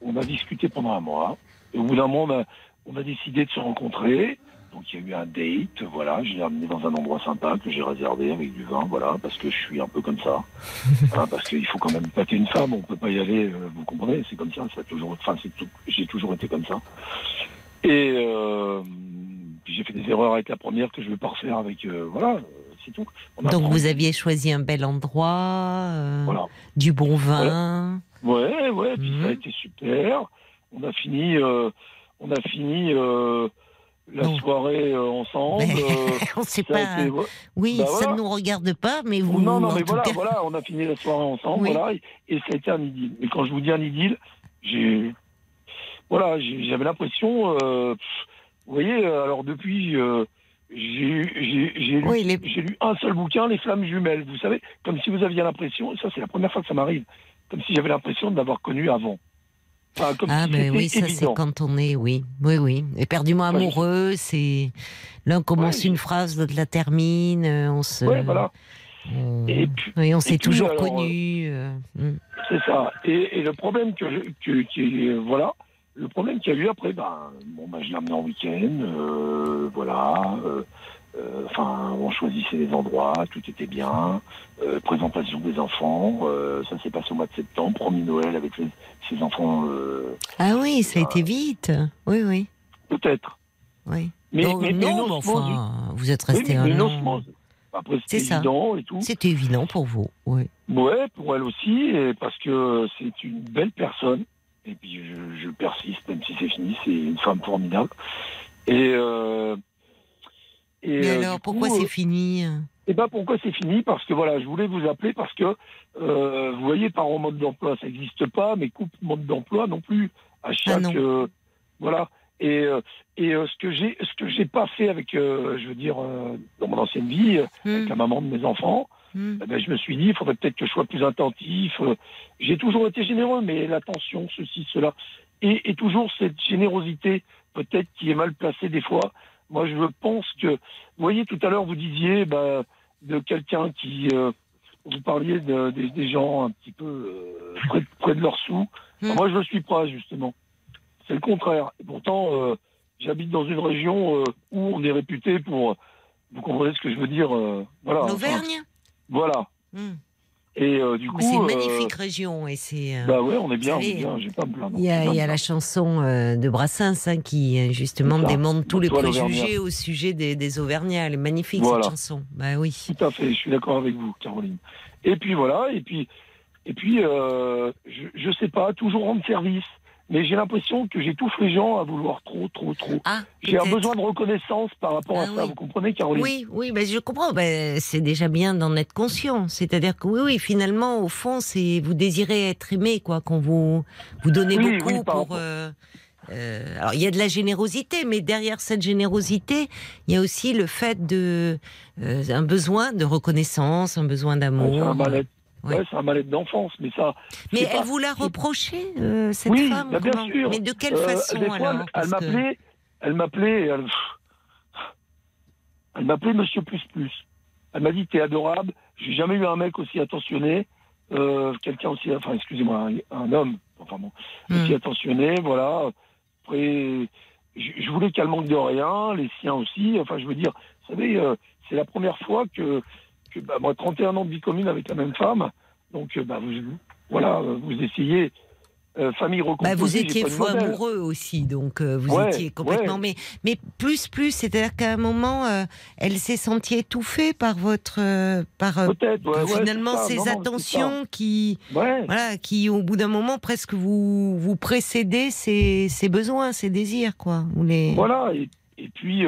on a discuté pendant un mois. Et au bout d'un mois, on a, on a décidé de se rencontrer. Donc il y a eu un date, voilà, je l'ai amené dans un endroit sympa que j'ai réservé avec du vin, voilà, parce que je suis un peu comme ça. Parce qu'il faut quand même pâter une femme, on peut pas y aller, euh, vous comprenez, c'est comme ça, ça a toujours, enfin, tout- j'ai toujours été comme ça. Et euh, j'ai fait des erreurs avec la première que je veux pas refaire avec, euh, voilà, euh, c'est tout. On Donc vous aviez choisi un bel endroit, euh, Voilà. du bon vin. Ouais, ouais, puis ça a Mhm. été super. On a fini, euh, on a fini euh, la soirée euh, ensemble. On sait pas. été- ouais. Oui, Bah ça voilà. ne nous regarde pas, mais vous. non, non, mais voilà, cas- voilà, on a fini la soirée ensemble, Oui. voilà, et, et ça a été un idylle. Mais quand je vous dis un idylle, j'ai, voilà, j'avais l'impression, euh, vous voyez, euh, alors depuis, euh, j'ai lu, Oui, les- lu un seul bouquin, Les Flammes Jumelles. Vous savez, comme si vous aviez l'impression, ça c'est la première fois que ça m'arrive, comme si j'avais l'impression de l'avoir connu avant. Enfin, comme Ah si ben oui, ça c'est quand on est, oui, oui, oui, éperdument Ouais. amoureux, c'est l'un commence Ouais. une phrase, l'autre la termine, on se, Ouais, voilà. on, Et puis- oui, on s'est toujours alors, euh, hmm. C'est ça. Et, et le problème que, je- voilà, le problème qu'il y a eu après, ben, bon, ben, je l'ai amené en week-end, euh, voilà. euh, euh, Enfin, on choisissait les endroits, tout était bien. euh, présentation des enfants, ça s'est passé au mois de septembre, premier Noël avec les- ses enfants, Ah oui, ça a été vite. Oui, oui, peut-être. oui. Mais, Non, mais- mais non, mais enfin, vous êtes resté un an. Après, c'était évident et tout. C'était évident pour vous, oui. Ouais, pour elle aussi, et parce que c'est une belle personne. Et puis je, je persiste, même si c'est fini, c'est une femme formidable. Et, euh, et Mais euh, alors, pourquoi c'est euh, fini Eh ben pourquoi c'est fini? Parce que voilà, je voulais vous appeler parce que vous voyez, par mode d'emploi, ça n'existe pas, mais coupe mode d'emploi non plus. À chaque Ah voilà. Et, et ce que j'ai, ce que j'ai pas fait avec, je veux dire, dans mon ancienne vie, avec Hmm, la maman de mes enfants, hmm. eh ben, je me suis dit, il faudrait peut-être que je sois plus attentif. Euh, J'ai toujours été généreux, mais l'attention, ceci, cela. Et, et toujours cette générosité, peut-être qui est mal placée des fois. Moi, je pense que, vous voyez, tout à l'heure, vous disiez ben, de quelqu'un qui, euh, vous parliez de- des- des gens un petit peu euh, près, près de leurs sous. Hmm. Moi, je ne suis pas, justement. C'est le contraire. Et pourtant, euh, j'habite dans une région euh, où on est réputé pour, vous comprenez ce que je veux dire euh, voilà, L'Auvergne? Voilà. Hmm. Et euh, du coup. C'est une euh, magnifique région et c'est. euh, Bah ouais, on est bien, on Vous est savez, bien, j'ai pas à me plaindre. Il y a, y la chanson de Brassens hein, qui justement démonte tous les Toi, préjugés au sujet des, des Auvergnats. Elle est magnifique Voilà. cette chanson. Bah oui. Tout à fait, je suis d'accord avec vous, Caroline. Et puis voilà, et puis, et puis je, je sais pas, toujours rendre service, mais j'ai l'impression que j'étouffe les gens à vouloir trop, trop, trop. Ah, J'ai un besoin de reconnaissance par rapport à Ah ça, oui. vous comprenez, Caroline? Oui, oui, ben je comprends. Ben, c'est déjà bien d'en être conscient. C'est-à-dire que oui, oui, finalement, au fond, c'est vous désirez être aimé, quoi, qu'on vous vous donnez Oui, beaucoup oui, pour. euh, euh, alors, il y a de la générosité, mais derrière cette générosité, il y a aussi le fait de euh, un besoin de reconnaissance, un besoin Ouais, d'amour. C'est un mal-être. Ouais. Ouais, c'est un mal-être d'enfance, mais ça. mais elle pas- vous l'a reproché, euh, cette Oui, femme bah, bien comment sûr. Mais de quelle Euh, façon des fois, alors elle- m'appelait, elle m'appelait, elle, elle m'appelait Monsieur Plus Plus. Elle m'a dit t'es adorable. J'ai jamais eu un mec aussi attentionné, euh, quelqu'un aussi, enfin excusez-moi, un, un homme enfin bon, Hmm. aussi attentionné, voilà. Après, je, voulais qu'elle manque de rien, les siens aussi. Enfin, je veux dire, vous savez, c'est la première fois que, que bah, moi, 31 ans de vie commune avec la même femme. Donc, euh, bah, vous, voilà, vous essayez euh, famille Bah, recomposée. vous j'ai étiez fou amoureux aussi, donc euh, vous Ouais, étiez complètement. ouais. Mais, mais plus, plus, c'est-à-dire qu'à un moment, euh, elle s'est sentie étouffée par votre, par Peut-être, ouais, finalement ces Non, attentions qui, voilà, qui au bout d'un moment presque vous vous précédez ses, ses besoins, ses désirs, quoi. Vous les... Voilà, et, et puis,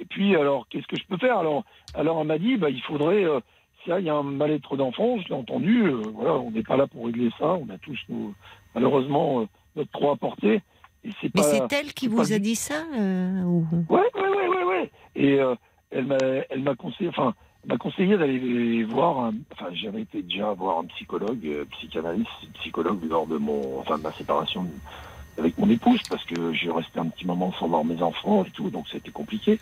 et puis alors, qu'est-ce que je peux faire? Alors, alors, elle m'a dit, bah, il faudrait, euh, si là, il y a un mal-être d'enfant, je l'ai entendu, euh, voilà, on n'est pas là pour régler ça, on a tous, nos- malheureusement, euh, notre trop à porter. Et c'est Mais c'est elle qui vous a dit ça euh, ou- Ouais, ouais, ouais. Et euh, elle m'a, elle m'a conseillé, enfin, m'a conseillé d'aller voir, un, enfin, j'avais été déjà voir un psychologue, psychanalyste, psychologue lors de mon, enfin, de ma séparation avec mon épouse, parce que j'ai resté un petit moment sans voir mes enfants et tout, donc c'était compliqué.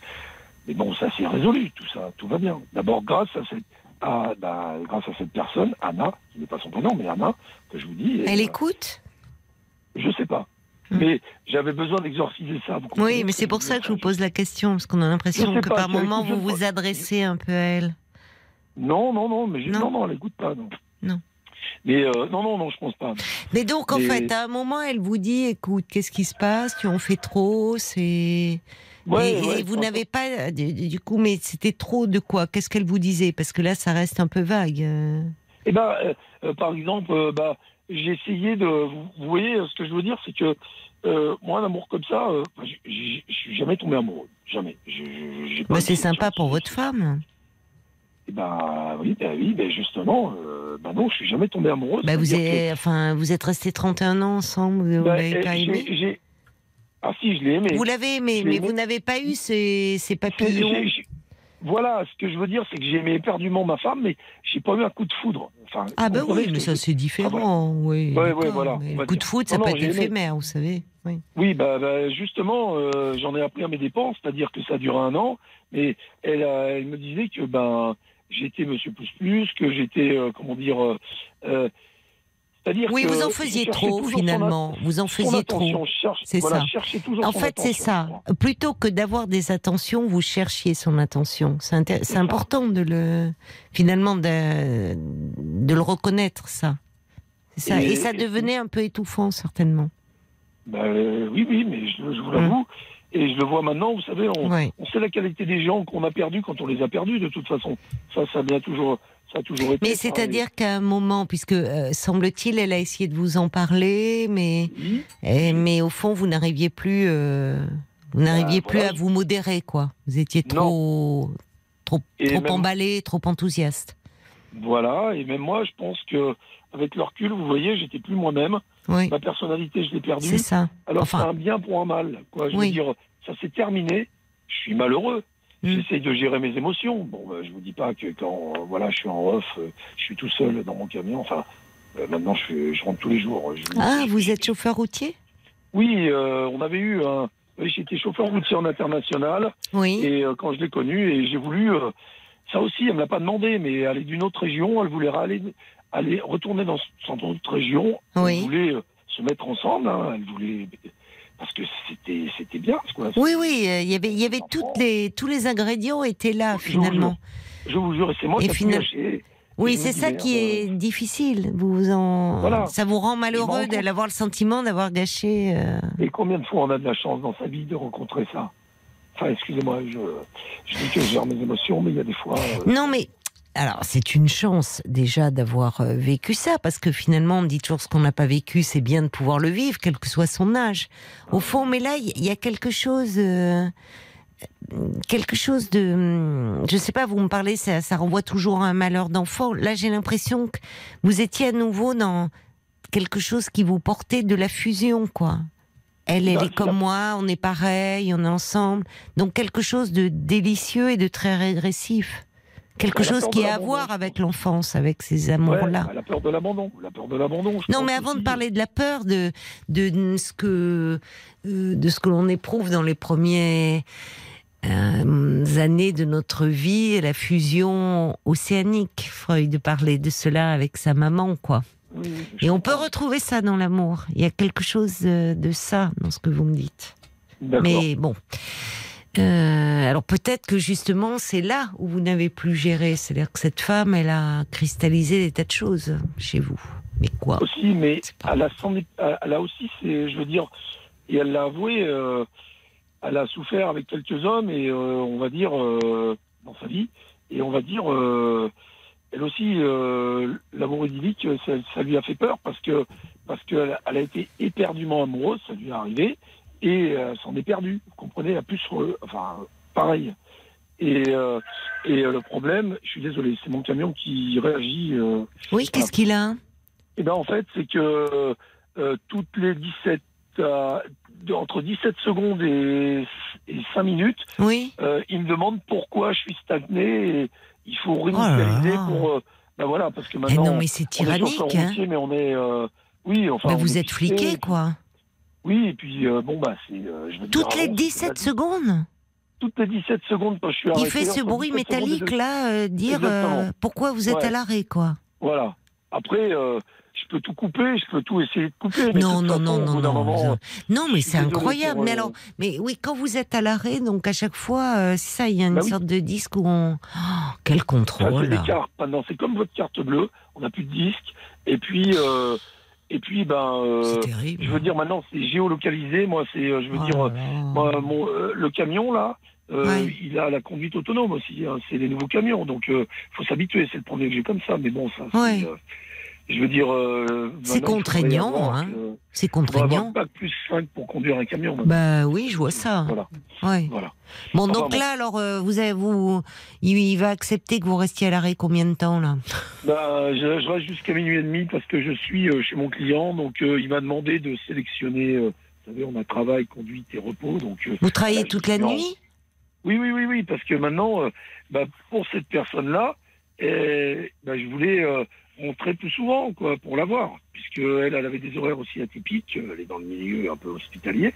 Mais bon, ça s'est résolu, tout ça, tout va bien. D'abord, grâce à cette, à, bah, grâce à cette personne, Anna, qui n'est pas son prénom, mais Anna, que je vous dis. Elle euh, écoute? Je sais pas. Hmm. Mais j'avais besoin d'exorciser ça. Oui, mais ce c'est pour ça que je vous pose la question, parce qu'on a l'impression que pas, par moment vous vous adressez un peu à elle. Non, non, non, mais Non. non, non, elle écoute pas, non. Mais euh, non, non, non, je pense pas. Mais donc, en Mais- fait, à un moment, elle vous dit, écoute, qu'est-ce qui se passe? Tu en fais trop, c'est... Ouais, et, vous n'avez pas, du, coup, mais c'était trop de quoi? Qu'est-ce qu'elle vous disait? Parce que là, ça reste un peu vague. euh. Eh ben, euh, euh, par exemple, euh, bah, j'ai essayé de. Vous, vous voyez, ce que je veux dire, c'est que euh, moi, un amour comme ça, je suis jamais tombé amoureux, jamais. Je- je- Bah, c'est sympa pour votre femme. Ben, oui, ben oui, ben justement, euh, bah non, je suis jamais tombé amoureux. Bah, vous, C'est-à-dire que- êtes, enfin, vous êtes restés 31 ans ensemble, vous bah, l'avez eh, pas aimé Ah si, je l'ai aimé. Vous l'avez aimé, mais vous n'avez pas eu ces, ces papillons. j'ai- Voilà, ce que je veux dire, c'est que j'ai aimé éperdument ma femme, mais j'ai pas eu un coup de foudre. Enfin, Ah bah comprenez oui, mais ça c'est différent, Ah, oui. Ouais, voilà, le coup de foot, ça Non, peut non, être aimé. éphémère, vous savez. Oui. Oui, bah, bah, justement, euh, j'en ai appris à mes dépenses, c'est-à-dire que ça dure un an, mais elle, euh, elle me disait que ben j'étais Monsieur Pouce Plus, que j'étais, euh, comment dire, euh, euh, c'est-à-dire Oui, que vous en faisiez trop finalement. Vous en faisiez attention, trop. C'est voilà, ça. En fait, c'est ça. Plutôt que d'avoir des attentions, vous cherchiez son attention. C'est important de le, finalement, de, de le reconnaître, ça. Et, Et- ça devenait un peu étouffant, certainement. Bah, euh, oui, oui, mais je, je vous l'avoue, et je le vois maintenant, vous savez, on, sait la qualité des gens qu'on a perdus quand on les a perdus, de toute façon. Ça, ça a bien toujours, ça a toujours été. Mais c'est-à-dire qu'à un moment, puisque euh, semble-t-il, elle a essayé de vous en parler, mais, oui, eh, mais au fond, vous n'arriviez plus, euh, vous n'arriviez Bah, plus voilà. à vous modérer, quoi. Vous étiez trop, trop, Et trop même- emballé, trop enthousiaste. Voilà, et même moi, je pense que avec le recul, vous voyez, j'étais plus moi-même. Oui, Ma personnalité, je l'ai perdue. c'est ça. Alors enfin- c'est un bien pour un mal. Quoi. Je Oui. veux dire, ça s'est terminé. Je suis malheureux. Mm. J'essaye de gérer mes émotions. Bon, bah, je vous dis pas que quand euh, voilà, je suis en off, euh, je suis tout seul dans mon camion. Enfin, euh, maintenant, je, rentre tous les jours. Je- Ah, je- vous êtes chauffeur routier? Oui, on avait eu un. J'étais chauffeur routier en international. Oui. Et quand je l'ai connue, et j'ai voulu. ça aussi, elle me l'a pas demandé, mais aller d'une autre région, elle voulait aller, aller retourner dans cette autre région. Oui. Elle voulait euh, se mettre ensemble. hein, elle voulait parce que c'était c'était bien. Quoi. Oui, oui, euh, il y avait, il y avait toutes les, tous les ingrédients étaient là Je vous finalement. Je vous jure, c'est moi Et qui ai final- gâché. Oui, c'est ça qui est difficile. Vous en, Voilà. ça vous rend malheureux d'avoir le sentiment d'avoir gâché. euh, Et combien de fois on a de la chance dans sa vie de rencontrer ça? Enfin, excusez-moi, je, je dis que gère mes émotions, mais il y a des fois. euh, Non, mais alors c'est une chance déjà d'avoir euh, vécu ça, parce que finalement on dit toujours ce qu'on n'a pas vécu, c'est bien de pouvoir le vivre, quel que soit son âge. Au fond, mais là il y a quelque chose. euh, quelque chose de hum, je sais pas vous me parlez ça, ça renvoie toujours à un malheur d'enfant là j'ai l'impression que vous étiez à nouveau dans quelque chose qui vous portait de la fusion quoi elle elle Bah, est comme moi on est pareil on est ensemble donc quelque chose de délicieux et de très régressif quelque chose qui a à voir je avec l'enfance avec ces ouais, amours là bah, la peur de l'abandon. La peur de l'abandon. non, mais avant de parler de la peur, de, de ce que, euh, de ce que l'on éprouve dans les premières années de notre vie, la fusion océanique, Freud parlait de cela avec sa maman, quoi. oui, Et on peut retrouver ça dans l'amour. Il y a quelque chose euh, de ça dans ce que vous me dites. Mais bon. Euh, alors peut-être que justement c'est là où vous n'avez plus géré. C'est-à-dire que cette femme, elle a cristallisé des tas de choses chez vous. Mais quoi? Aussi, mais elle a, elle aussi, je veux dire, et elle l'a avoué, euh, elle a souffert avec quelques hommes et euh, on va dire dans sa vie, et on va dire, elle aussi, l'amour idyllique, ça, ça lui a fait peur parce que parce qu'elle elle a été éperdument amoureuse, ça lui est arrivé, et euh, s'en est perdue. Vous comprenez, elle a plus, re- enfin, pareil. Et, euh, et euh, le problème, je suis désolé, c'est mon camion qui réagit. euh, Oui, qu'est-ce qu'il a? Eh ben en fait, c'est que euh, toutes les 17 euh, de- entre 17 secondes et, et 5 minutes, Oui. euh, il me demande pourquoi je suis stagné et il faut Oh réinitialiser pour euh, ben voilà parce que Eh maintenant non, mais c'est on est sur le tyrannique. Hein routier, mais on est euh, oui enfin Bah, on vous est êtes fliqué, quoi. Oui, et puis euh, bon bah c'est euh, dire, Toutes les avant, 17 c'était- secondes toutes les 17 secondes quand je suis Il arrêté. fait ce bruit 17 secondes et métallique là, euh, dire pourquoi vous êtes Ouais. à l'arrêt, quoi. Voilà. Après je peux tout couper, je peux tout essayer de couper. mais Non, non, façon, non, non, non. moment, non. Non, mais c'est incroyable. pour, Mais alors, mais oui, quand vous êtes à l'arrêt, donc à chaque fois, c'est ça, il y a une Bah oui. sorte de disque où on. Oh, quel contrôle c'est comme votre carte bleue. On n'a plus de disque. Et puis, et puis, ben, euh, je veux dire, maintenant, c'est géolocalisé. Moi, c'est, euh, je veux Oh dire, euh, moi, mon, euh, le camion là, euh, Ouais. il a la conduite autonome aussi. hein. C'est les nouveaux camions, donc euh, faut s'habituer. C'est le premier que j'ai comme ça. Mais bon, ça, c'est, Ouais. Je veux dire, euh, C'est contraignant, hein. C'est contraignant. bac plus 5 pour conduire un camion. maintenant. Bah oui, je vois ça. Voilà, Ouais. voilà. Bon, Enfin, donc bon. là, alors, euh, vous avez, vous, il, il va accepter que vous restiez à l'arrêt combien de temps là? Bah, je, je reste jusqu'à minuit et demi parce que je suis euh, chez mon client, donc euh, il m'a demandé de sélectionner. euh, vous savez, on a travail, conduite et repos, donc. Vous travaillez toute la non. nuit? Oui, oui, oui, oui, parce que maintenant, euh, bah, pour cette personne-là, bah, je voulais rentrer plus souvent, quoi, pour la voir, puisque elle, avait des horaires aussi atypiques. Elle est dans le milieu un peu hospitalier,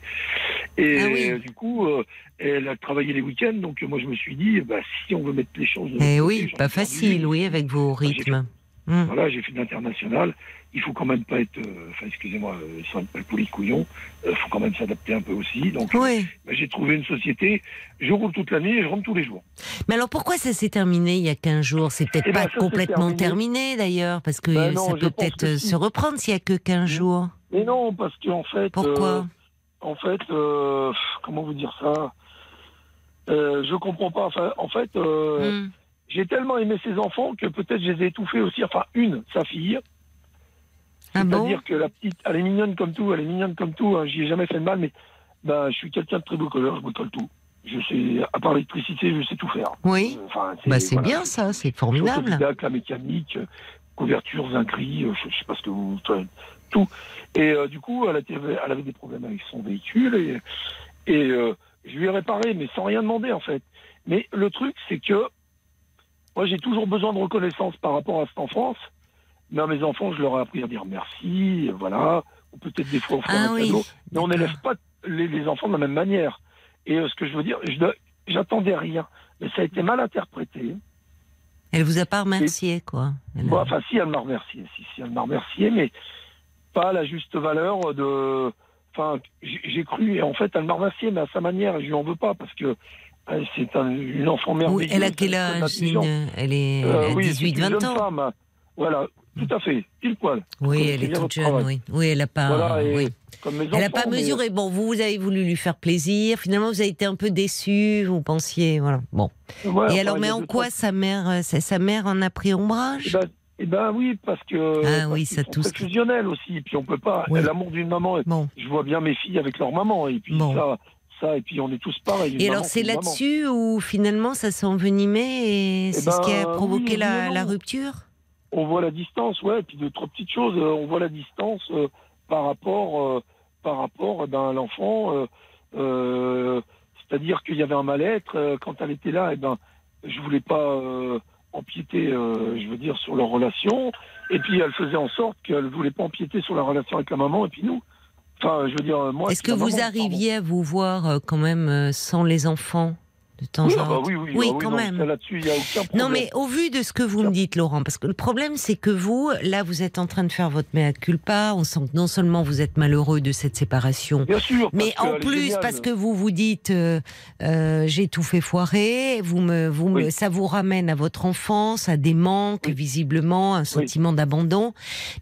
et Ah oui. du coup, euh, elle a travaillé les week-ends, donc moi je me suis dit, bah, si on veut mettre les choses. Eh oui, pas perdu. facile, oui, avec vos rythmes. Hmm. Voilà, j'ai fait de l'international. Il faut quand même pas être, euh, enfin, excusez-moi, euh, sans être poli couillon. Il faut quand même s'adapter un peu aussi. Donc, euh, Oui. bah, j'ai trouvé une société. Je roule toute la nuit et je rentre tous les jours. Mais alors pourquoi ça s'est terminé il y a 15 jours? C'est peut-être Eh ben, pas complètement terminé. terminé d'ailleurs, parce que Ben non, ça peut peut-être euh, si. se reprendre s'il y a que 15 jours. Mais non, parce qu'en fait, Pourquoi? euh, en fait, euh, comment vous dire ça? Euh, Je comprends pas. Enfin, en fait, euh, Hmm. j'ai tellement aimé ses enfants que peut-être je les ai étouffés aussi. Enfin, une, sa fille. Ah bon C'est-à-dire que la petite, elle est mignonne comme tout, elle est mignonne comme tout. Hein, J'y ai jamais fait de mal, mais ben, je suis quelqu'un de très bricoleur, je bricole tout. Je sais, à part l'électricité, je sais tout faire. Oui. Euh, Enfin, Bah c'est voilà, bien ça, c'est formidable. autodidacte, la mécanique, euh, couverture, zincerie, euh, je, je sais pas ce que vous, tout. Et euh, du coup, elle, avait des problèmes avec son véhicule et, et euh, je lui ai réparé, mais sans rien demander en fait. Mais le truc, c'est que moi, j'ai toujours besoin de reconnaissance par rapport à cette enfance. Mais à mes enfants, je leur ai appris à dire merci, voilà, ou peut-être des fois offrir Ah un oui. cadeau. Mais on n'élève pas les, les enfants de la même manière. Et euh, ce que je veux dire, j'attendais rien, mais ça a été mal interprété. Elle vous a pas remercié quoi. Elle a- enfin, si elle m'a remercié, si, si elle m'a remercié, mais pas à la juste valeur de. Enfin, j'ai cru, et en fait, elle m'a remercié, mais à sa manière, je lui en veux pas, parce que c'est un- une enfant merveilleuse. Oui, elle a quel âge Elle est Euh, elle a oui, c'est 18, une 20 jeune ans. femme. Voilà, tout à fait, pile poil. Oui, Comme elle est toute jeune, oui. Oui, elle a pas. Voilà, oui. mes Elle n'a pas mais- mesuré. Bon, vous, vous avez voulu lui faire plaisir. Finalement, vous avez été un peu déçu. Vous pensiez, voilà. Bon. Ouais, Et alors, mais en quoi sa mère, euh, sa, mère en a pris Eh ombrage ben, eh ben oui, parce que Ah parce oui, ça sont aussi. Et puis on peut pas. Oui. L'amour d'une maman. Bon. Je vois bien mes filles avec leur maman. Et puis Bon. ça, ça, et puis on est tous pareils. Et alors, c'est là-dessus où finalement ça s'est envenimé et c'est ce qui a ben, provoqué oui, la, rupture? On voit la distance, ouais. Et puis de trop petites choses. euh, On voit la distance euh, par rapport, euh, par rapport eh ben, à l'enfant. euh, C'est-à-dire qu'il y avait un mal-être quand elle était là. Et ben, je voulais pas empiéter, je veux dire, sur leur relation. Et puis elle faisait en sorte qu'elle voulait pas empiéter sur la relation avec la maman et puis nous. Enfin, je veux dire, moi. Est-ce que vous maman, arriviez à vous voir quand même sans les enfants? De temps oui, en ah bah temps. oui, oui, Oui, oui, quand non, même. ça, Là-dessus, il n'y a aucun problème. Non, mais au vu de ce que vous me dites, Laurent, parce que le problème, c'est que vous, là, vous êtes en train de faire votre mea culpa. On sent que non seulement vous êtes malheureux de cette séparation, Bien sûr. mais en plus, géniale. parce que vous vous dites, euh, euh, j'ai tout fait foirer, vous me, vous me, ça vous ramène à votre enfance, à des manques, visiblement, un sentiment d'abandon.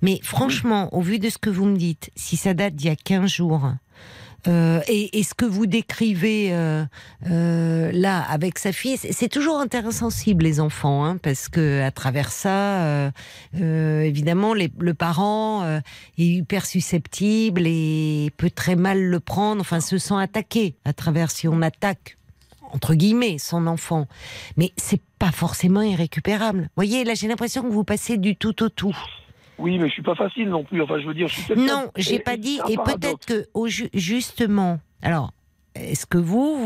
Mais franchement, au vu de ce que vous me dites, si ça date d'il y a 15 jours, euh, et, et ce que vous décrivez euh, euh, là avec sa fille, c'est toujours intéressant sensible les enfants, hein, parce que à travers ça, euh, euh, évidemment, les, le parent euh, est hyper susceptible et peut très mal le prendre, enfin se sent attaqué à travers si on attaque entre guillemets son enfant, mais c'est pas forcément irrécupérable. Voyez, là j'ai l'impression que vous passez du tout au tout. Oui, mais je suis pas facile non plus. Enfin, je veux dire, je suis Non, j'ai pas dit. Et peut-être que, au ju- justement, alors, est-ce que vous,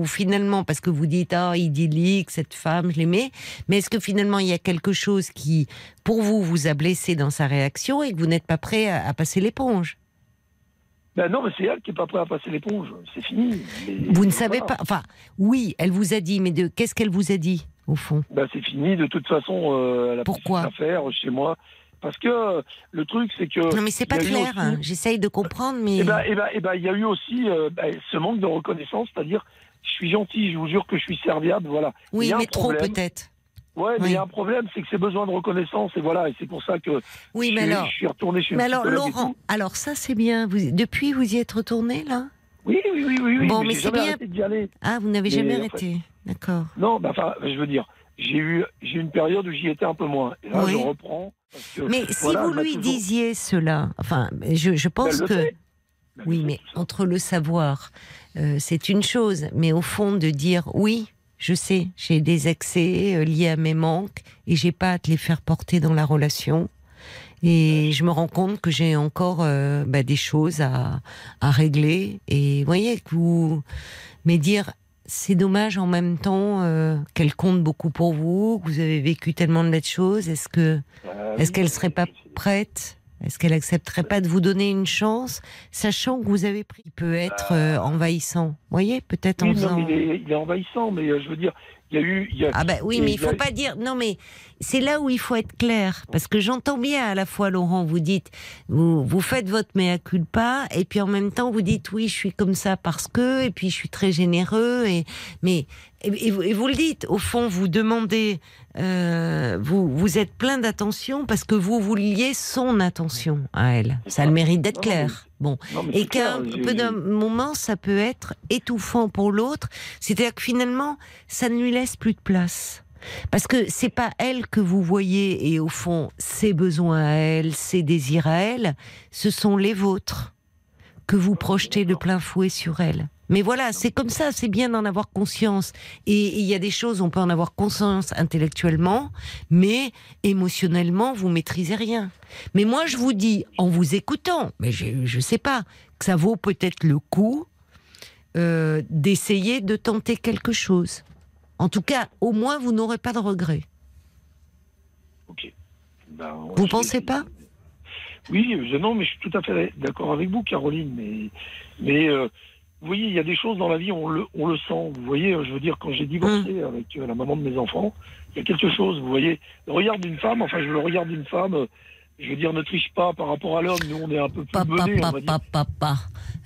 vous, finalement, parce que vous dites, ah, idyllique, cette femme, je l'aimais, mais est-ce que finalement, il y a quelque chose qui, pour vous, vous a blessé dans sa réaction et que vous n'êtes pas prêt à, à passer l'éponge? Ben non, mais c'est elle qui est pas prête à passer l'éponge. C'est fini. Vous ne savez pas. Enfin, oui, elle vous a dit, mais qu'est-ce qu'elle vous a dit, au fond? Ben c'est fini. De toute façon, euh, elle a Pourquoi? plus faire chez moi. Parce que le truc, c'est que. Non, mais c'est pas clair. aussi-. J'essaye de comprendre, mais. Eh ben, eh ben, eh ben, il y a eu aussi euh, ben, ce manque de reconnaissance, c'est-à-dire, je suis gentil, je vous jure que je suis serviable, voilà. il oui, y a un mais trop peut-être. Ouais, mais Oui. il y a un problème, c'est que c'est besoin de reconnaissance, et voilà, et c'est pour ça que Oui, je, mais suis, alors. je suis retourné chez Mais alors, Laurent, alors ça c'est bien. Vous, depuis, vous y êtes retourné là? Oui, oui, oui, oui, oui, Bon, mais, c'est bien. arrêté d'y aller. Ah, vous n'avez Mais, jamais en fait- arrêté. D'accord. Non, bah, enfin, je veux dire, j'ai eu, j'ai une période où j'y étais un peu moins. Et là, Oui. je reprends. que, Mais si vous lui toujours- disiez cela, enfin, je, je pense que. Ben, Oui, mais entre le savoir, euh, c'est une chose, mais au fond de dire oui, je sais, j'ai des excès euh, liés à mes manques et j'ai pas à te les faire porter dans la relation. Et je me rends compte que j'ai encore euh, bah, des choses à, à régler. Et voyez que vous, mais dire c'est dommage en même temps euh, qu'elle compte beaucoup pour vous, que vous avez vécu tellement de belles choses. Est-ce que Ah, est-ce oui, qu'elle serait pas prête? Est-ce qu'elle accepterait pas de vous donner une chance, sachant que vous avez pris Il peut être euh, envahissant? Vous voyez, peut-être en Oui, non, faisant. mais il est, il est envahissant, mais euh, je veux dire, il y a eu. il Y a, Ah bah oui, mais il il a- faut pas dire. Non, mais c'est là où il faut être clair, parce que j'entends bien à la fois Laurent, vous dites, vous vous faites votre mea culpa, et puis en même temps vous dites oui, je suis comme ça parce que, et puis je suis très généreux, et mais et, et vous, et vous le dites. Au fond, vous demandez, euh, vous vous êtes plein d'attention parce que vous vouliez son attention à elle. Ça a le mérite d'être clair. Bon. Non, Et qu'un j'ai- peu d'un moment, ça peut être étouffant pour l'autre. C'est-à-dire que finalement, ça ne lui laisse plus de place. Parce que c'est pas elle que vous voyez et au fond, ses besoins à elle, ses désirs à elle, ce sont les vôtres que vous projetez de plein fouet sur elle. Mais voilà, c'est comme ça, c'est bien d'en avoir conscience. Et il y a des choses, on peut en avoir conscience intellectuellement, mais émotionnellement, vous maîtrisez rien. Mais moi, je vous dis, en vous écoutant, mais je, je sais pas, que ça vaut peut-être le coup euh, d'essayer de tenter quelque chose. En tout cas, au moins, vous n'aurez pas de regrets. Ok. Ben, Vous pensez pas? Oui, je, non, mais je suis tout à fait d'accord avec vous, Caroline. Mais, mais euh, vous voyez, il y a des choses dans la vie, on le, on le sent. Vous voyez, je veux dire, quand j'ai divorcé Hum. avec euh, la maman de mes enfants, il y a quelque chose. Vous voyez, le regard d'une femme, enfin, je le regard d'une femme. euh, Je veux dire, ne triche pas par rapport à l'homme. Nous, on est un peu plus Papa, menés, on va dire. papa, papa.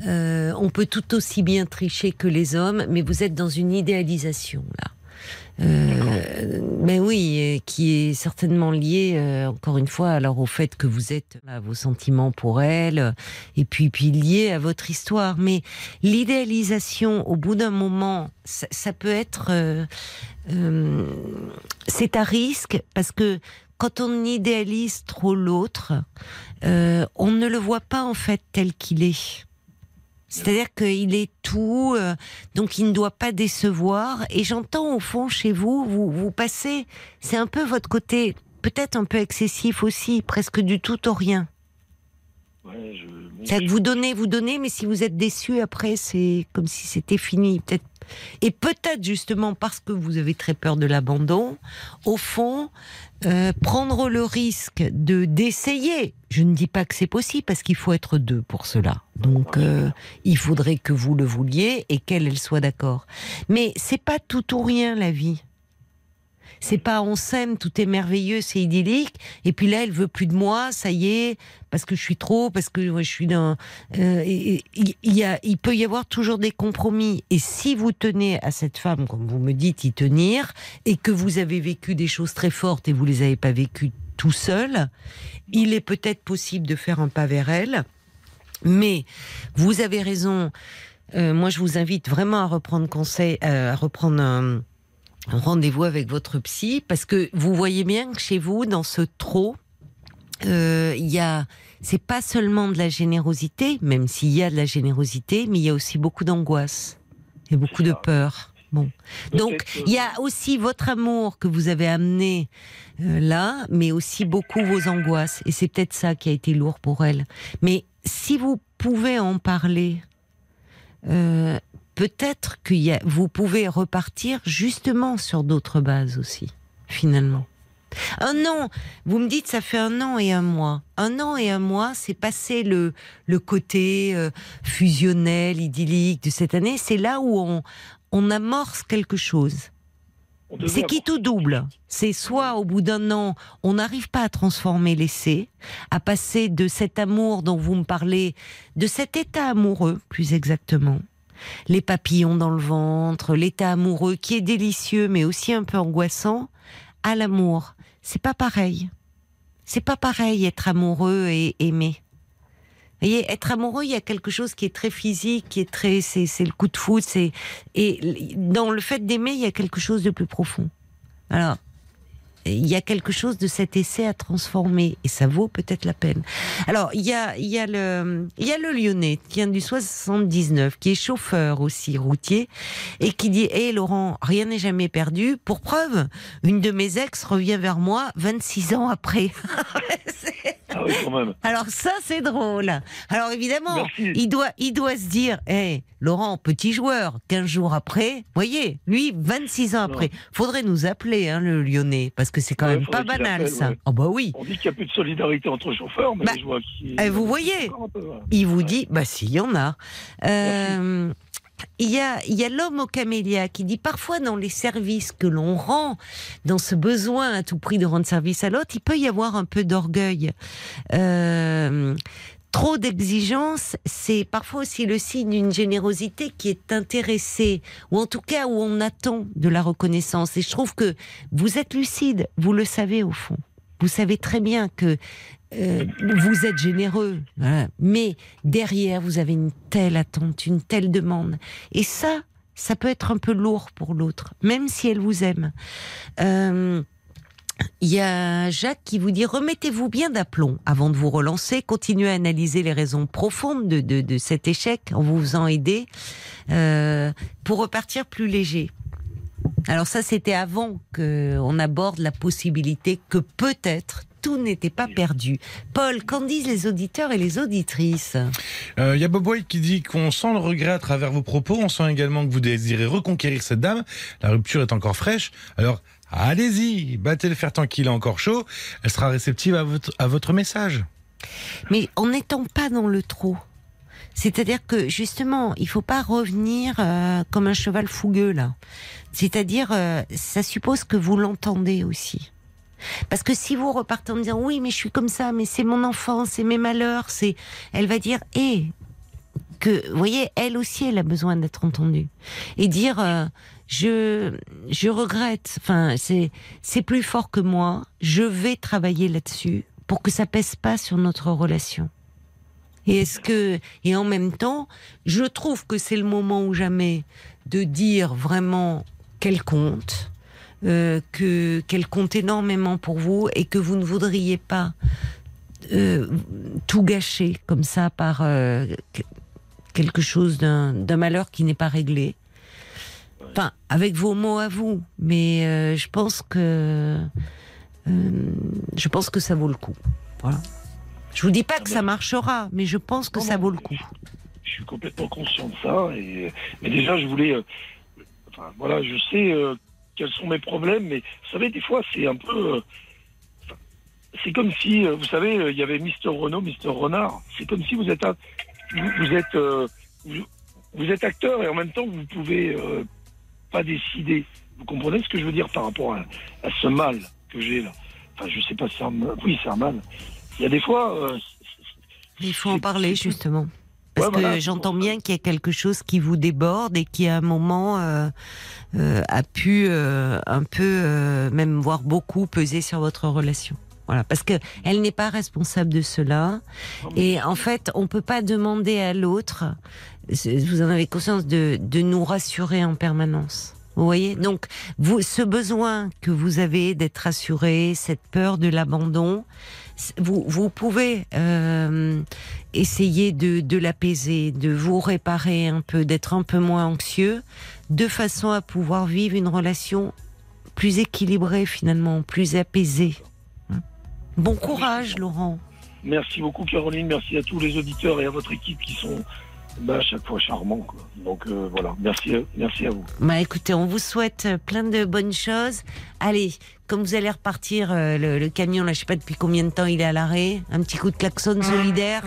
Euh, on peut tout aussi bien tricher que les hommes, mais vous êtes dans une idéalisation là. Euh, mais oui, euh, qui est certainement liée, euh, encore une fois, alors au fait que vous êtes à vos sentiments pour elle, euh, et puis puis lié à votre histoire. Mais l'idéalisation, au bout d'un moment, ça, ça peut être, euh, euh, c'est à risque parce que quand on idéalise trop l'autre, euh, on ne le voit pas en fait tel qu'il est. C'est-à-dire qu'il est tout, euh, donc il ne doit pas décevoir. Et j'entends au fond chez vous, vous, vous passez, c'est un peu votre côté, peut-être un peu excessif aussi, presque du tout au rien. Ouais, je- C'est-à-dire que vous donnez, vous donnez, mais si vous êtes déçu après, c'est comme si c'était fini. Peut-être Et peut-être justement parce que vous avez très peur de l'abandon, au fond, euh, prendre le risque de d'essayer. Je ne dis pas que c'est possible parce qu'il faut être deux pour cela. Donc euh, il faudrait que vous le vouliez et qu'elle elle soit d'accord. Mais c'est pas tout ou rien la vie. C'est pas on s'aime, tout est merveilleux, c'est idyllique. Et puis là, elle veut plus de moi, ça y est, parce que je suis trop, parce que je suis dans. Euh, il, y a, il peut y avoir toujours des compromis. Et si vous tenez à cette femme, comme vous me dites, y tenir, et que vous avez vécu des choses très fortes et vous les avez pas vécues tout seul, il est peut-être possible de faire un pas vers elle. Mais vous avez raison. Euh, moi, je vous invite vraiment à reprendre conseil, euh, à reprendre un rendez-vous avec votre psy, parce que vous voyez bien que chez vous, dans ce trop, euh, il y a, c'est pas seulement de la générosité, même s'il y a de la générosité, mais il y a aussi beaucoup d'angoisse et beaucoup de peur. Bon, donc Peut-être, il y a aussi votre amour que vous avez amené euh, là, mais aussi beaucoup vos angoisses, et c'est peut-être ça qui a été lourd pour elle. Mais si vous pouvez en parler, euh, peut-être que y a- vous pouvez repartir justement sur d'autres bases aussi, finalement. Un an, vous me dites ça fait un an et un mois. Un an et un mois, c'est passé le, le côté euh, fusionnel, idyllique de cette année. C'est là où on, on amorce quelque chose. C'est qui tout double? C'est soit au bout d'un an, on n'arrive pas à transformer l'essai, à passer de cet amour dont vous me parlez, de cet état amoureux, plus exactement. Les papillons dans le ventre, l'état amoureux qui est délicieux mais aussi un peu angoissant, à l'amour. C'est pas pareil. C'est pas pareil être amoureux et aimer. Vous voyez, être amoureux, il y a quelque chose qui est très physique, qui est très, c'est, c'est le coup de foudre, c'est, et dans le fait d'aimer, il y a quelque chose de plus profond. Alors, il y a quelque chose de cet essai à transformer, et ça vaut peut-être la peine. Alors, il y a, il y a le, il y a le Lyonnais qui vient du 79, qui est chauffeur aussi routier, et qui dit, hé Laurent, rien n'est jamais perdu. Pour preuve, une de mes ex revient vers moi 26 ans après. Ah oui, quand même. alors ça, c'est drôle. Alors évidemment, Merci. il doit, il doit se dire, hé, Laurent, petit joueur, 15 jours après, voyez, lui, 26 ans Non. après, faudrait nous appeler, hein, le Lyonnais, parce que c'est quand Ouais, même pas banal, ça. ouais. Oh bah oui. On dit qu'il n'y a plus de solidarité entre chauffeurs, mais Bah, je vois qu'il. eh, vous voyez. Peu, ouais. Il vous dit, bah si, il y en a. Euh, il y a, il y a l'homme au camélia qui dit parfois dans les services que l'on rend, dans ce besoin à tout prix de rendre service à l'autre, il peut y avoir un peu d'orgueil. Euh, trop d'exigence, c'est parfois aussi le signe d'une générosité qui est intéressée, ou en tout cas où on attend de la reconnaissance. Et je trouve que vous êtes lucide, vous le savez au fond. Vous savez très bien que euh, vous êtes généreux, voilà. mais derrière vous avez une telle attente, une telle demande. Et ça, ça peut être un peu lourd pour l'autre, même si elle vous aime. Euh, il y a Jacques qui vous dit remettez-vous bien d'aplomb avant de vous relancer, continuez à analyser les raisons profondes de, de, cet échec en vous faisant aider euh, pour repartir plus léger. Alors ça, c'était avant qu'on aborde la possibilité que peut-être tout n'était pas perdu. Paul, qu'en disent les auditeurs et les auditrices? Euh, Il y a Bob White qui dit qu'on sent le regret à travers vos propos. On sent également que vous désirez reconquérir cette dame. La rupture est encore fraîche. Alors, allez-y, battez le fer tant qu'il est encore chaud. Elle sera réceptive à votre, message. Mais en n'étant pas dans le trop. C'est-à-dire que justement, il faut pas revenir euh, comme un cheval fougueux là. C'est-à-dire, euh, ça suppose que vous l'entendez aussi. Parce que si vous repartez en disant oui, mais je suis comme ça, mais c'est mon enfance, c'est mes malheurs, c'est, elle va dire et que, vous voyez, elle aussi, elle a besoin d'être entendue et dire euh, je je regrette. Enfin, c'est c'est plus fort que moi. Je vais travailler là-dessus pour que ça pèse pas sur notre relation. Et est-ce que et en même temps, je trouve que c'est le moment ou jamais de dire vraiment qu'elle compte, euh, que qu'elle compte énormément pour vous et que vous ne voudriez pas euh, tout gâcher comme ça par euh, que- quelque chose d'un malheur qui n'est pas réglé. Enfin, avec vos mots à vous, mais euh, je pense que euh, je pense que ça vaut le coup. Voilà. Je vous dis pas que ça marchera, mais je pense que Non, ça vaut le coup. Je suis complètement conscient de ça. Et, mais déjà, je voulais, euh, Enfin, voilà, je sais quels sont mes problèmes, mais vous savez, des fois, c'est un peu. euh, c'est comme si, euh, vous savez, il y avait Mister Renault, Mister Renard. C'est comme si vous êtes, un- vous, vous êtes, euh, vous, vous êtes acteur et en même temps vous pouvez pas décider. Vous comprenez ce que je veux dire par rapport à, à ce mal que j'ai là. Enfin, je sais pas si c'est un mal. Oui, c'est un mal. Il y a des fois. euh, Il faut en parler justement. Parce Ouais, que voilà. j'entends bien qu'il y a quelque chose qui vous déborde et qui à un moment euh, euh, a pu un peu, même voire beaucoup, peser sur votre relation. Voilà, parce que elle n'est pas responsable de cela. Et en fait, on peut pas demander à l'autre. Vous en avez conscience de, de nous rassurer en permanence. Vous voyez? Donc, vous, ce besoin que vous avez d'être rassuré, cette peur de l'abandon, vous, vous pouvez euh, essayer de, de l'apaiser, de vous réparer un peu, d'être un peu moins anxieux, de façon à pouvoir vivre une relation plus équilibrée finalement, plus apaisée. Bon courage, Laurent. Merci beaucoup, Caroline. Merci à tous les auditeurs et à votre équipe qui sont bah, à chaque fois charmants. quoi. Donc euh, voilà, merci, à- merci à vous. Bah écoutez, on vous souhaite plein de bonnes choses. Allez, comme vous allez repartir, euh, le, le camion, là, je sais pas depuis combien de temps il est à l'arrêt, un petit coup de klaxon solidaire.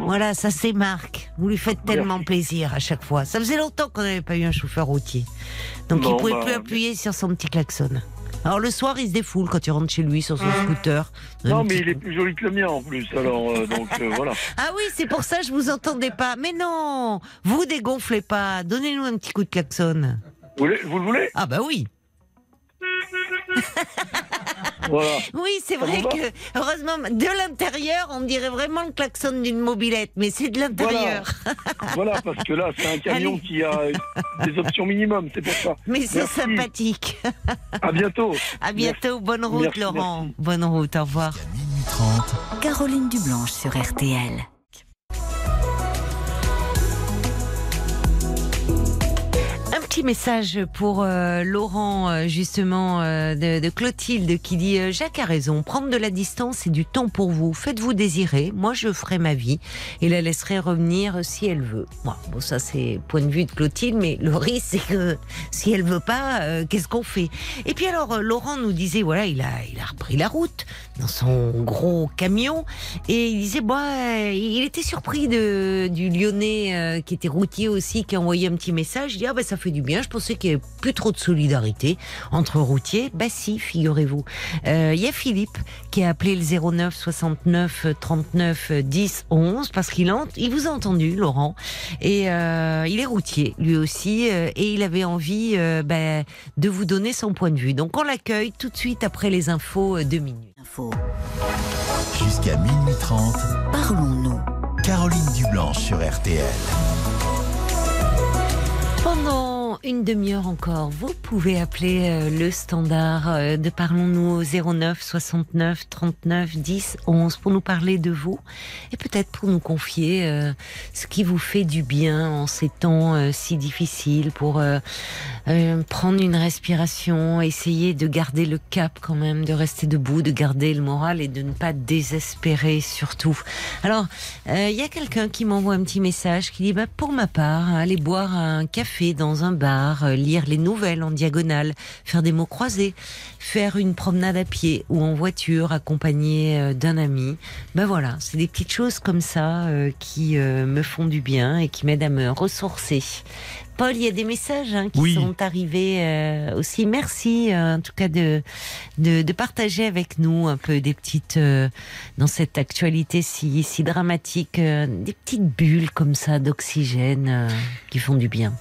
Voilà, ça c'est Marc. Vous lui faites tellement plaisir à chaque fois. Ça faisait longtemps qu'on n'avait pas eu un chauffeur routier. Donc il Non, pouvait bah, plus appuyer sur son petit klaxon. Alors le soir, il se défoule quand il rentre chez lui sur son scooter. Un Non, mais il est plus joli que le mien en plus. Alors euh, donc euh, voilà. Ah oui, c'est pour ça que je vous entendais pas. Mais non, vous dégonflez pas. Donnez-nous un petit coup de klaxon. Vous, voulez- vous le voulez? Ah bah oui. Voilà. Oui, c'est vrai que, heureusement, de l'intérieur, on dirait vraiment le klaxon d'une mobilette, mais c'est de l'intérieur. Voilà, parce que là, c'est un camion Allez. qui a des options minimum, c'est pour ça. Mais c'est sympathique. À bientôt. À bientôt, bonne route, Merci, Laurent. Bonne route, au revoir. Jusqu'à minuit 30, Caroline Dublanche sur RTL. Petit message pour euh, Laurent, euh, justement, euh, de, de Clotilde, qui dit Jacques a raison, prendre de la distance et du temps pour vous. Faites-vous désirer. Moi, je ferai ma vie et la laisserai revenir si elle veut. Bon, ça, c'est point de vue de Clotilde, mais le risque, c'est que si elle veut pas, qu'est-ce qu'on fait? Et puis alors, Laurent nous disait voilà, il a, il a repris la route dans son gros camion et il disait bah, il était surpris de, du Lyonnais qui était routier aussi, qui a envoyé un petit message. Il dit ah bah ça fait du bien. Je pensais qu'il y avait plus trop de solidarité entre routiers. Bah si, figurez-vous. Euh, Il y a Philippe qui a appelé le 09 69 39 10 11 parce qu'il il vous a entendu, Laurent, et euh, il est routier lui aussi euh, et il avait envie euh, bah, de vous donner son point de vue. Donc on l'accueille tout de suite après les infos euh, de minutes. Info. jusqu'à minuit 30, Parlons-nous. Caroline Dublanche sur RTL. Pendant une demi-heure encore, vous pouvez appeler euh, le standard euh, de Parlons-nous au 09 69 39 10 11 pour nous parler de vous et peut-être pour nous confier euh, ce qui vous fait du bien en ces temps si difficiles pour euh, euh, prendre une respiration, essayer de garder le cap quand même, de rester debout, de garder le moral et de ne pas désespérer surtout. Alors, euh, il y a quelqu'un qui m'envoie un petit message qui dit bah, pour ma part, aller boire un café dans un bar, euh, lire les nouvelles en diagonale, faire des mots croisés, faire une promenade à pied ou en voiture accompagné euh, d'un ami. Ben voilà, c'est des petites choses comme ça euh, qui euh, me font du bien et qui m'aident à me ressourcer. Paul, il y a des messages hein, qui Oui. sont arrivés euh, aussi. Merci euh, en tout cas de, de, de partager avec nous un peu des petites euh, dans cette actualité si, si dramatique, euh, des petites bulles comme ça d'oxygène euh, qui font du bien.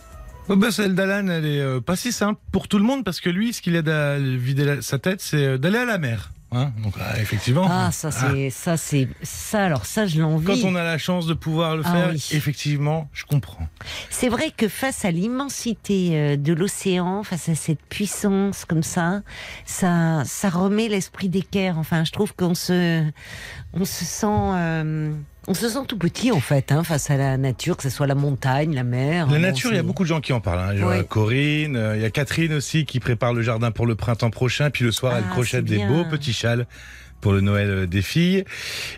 Oh bah, celle d'Alan, elle est euh, pas si simple pour tout le monde parce que lui, ce qu'il aide à vider la- sa tête, c'est d'aller à la mer. Hein Donc ah, effectivement. Ah, ça c'est ça c'est ça alors ça je l'envie. Quand on a la chance de pouvoir le Ah faire, oui. effectivement, je comprends. C'est vrai que face à l'immensité euh, de l'océan, face à cette puissance comme ça, ça, ça remet l'esprit d'équerre. Enfin, je trouve qu'on se, on se sent, euh, on se sent tout petit en fait, hein, face à la nature, que ce soit la montagne, la mer. La Bon, nature, il y a beaucoup de gens qui en parlent. hein. Il y a Ouais. Corinne, euh, il y a Catherine aussi qui prépare le jardin pour le printemps prochain. Puis le soir, elle Ah, crochette des beaux petits châles pour le Noël euh, des filles.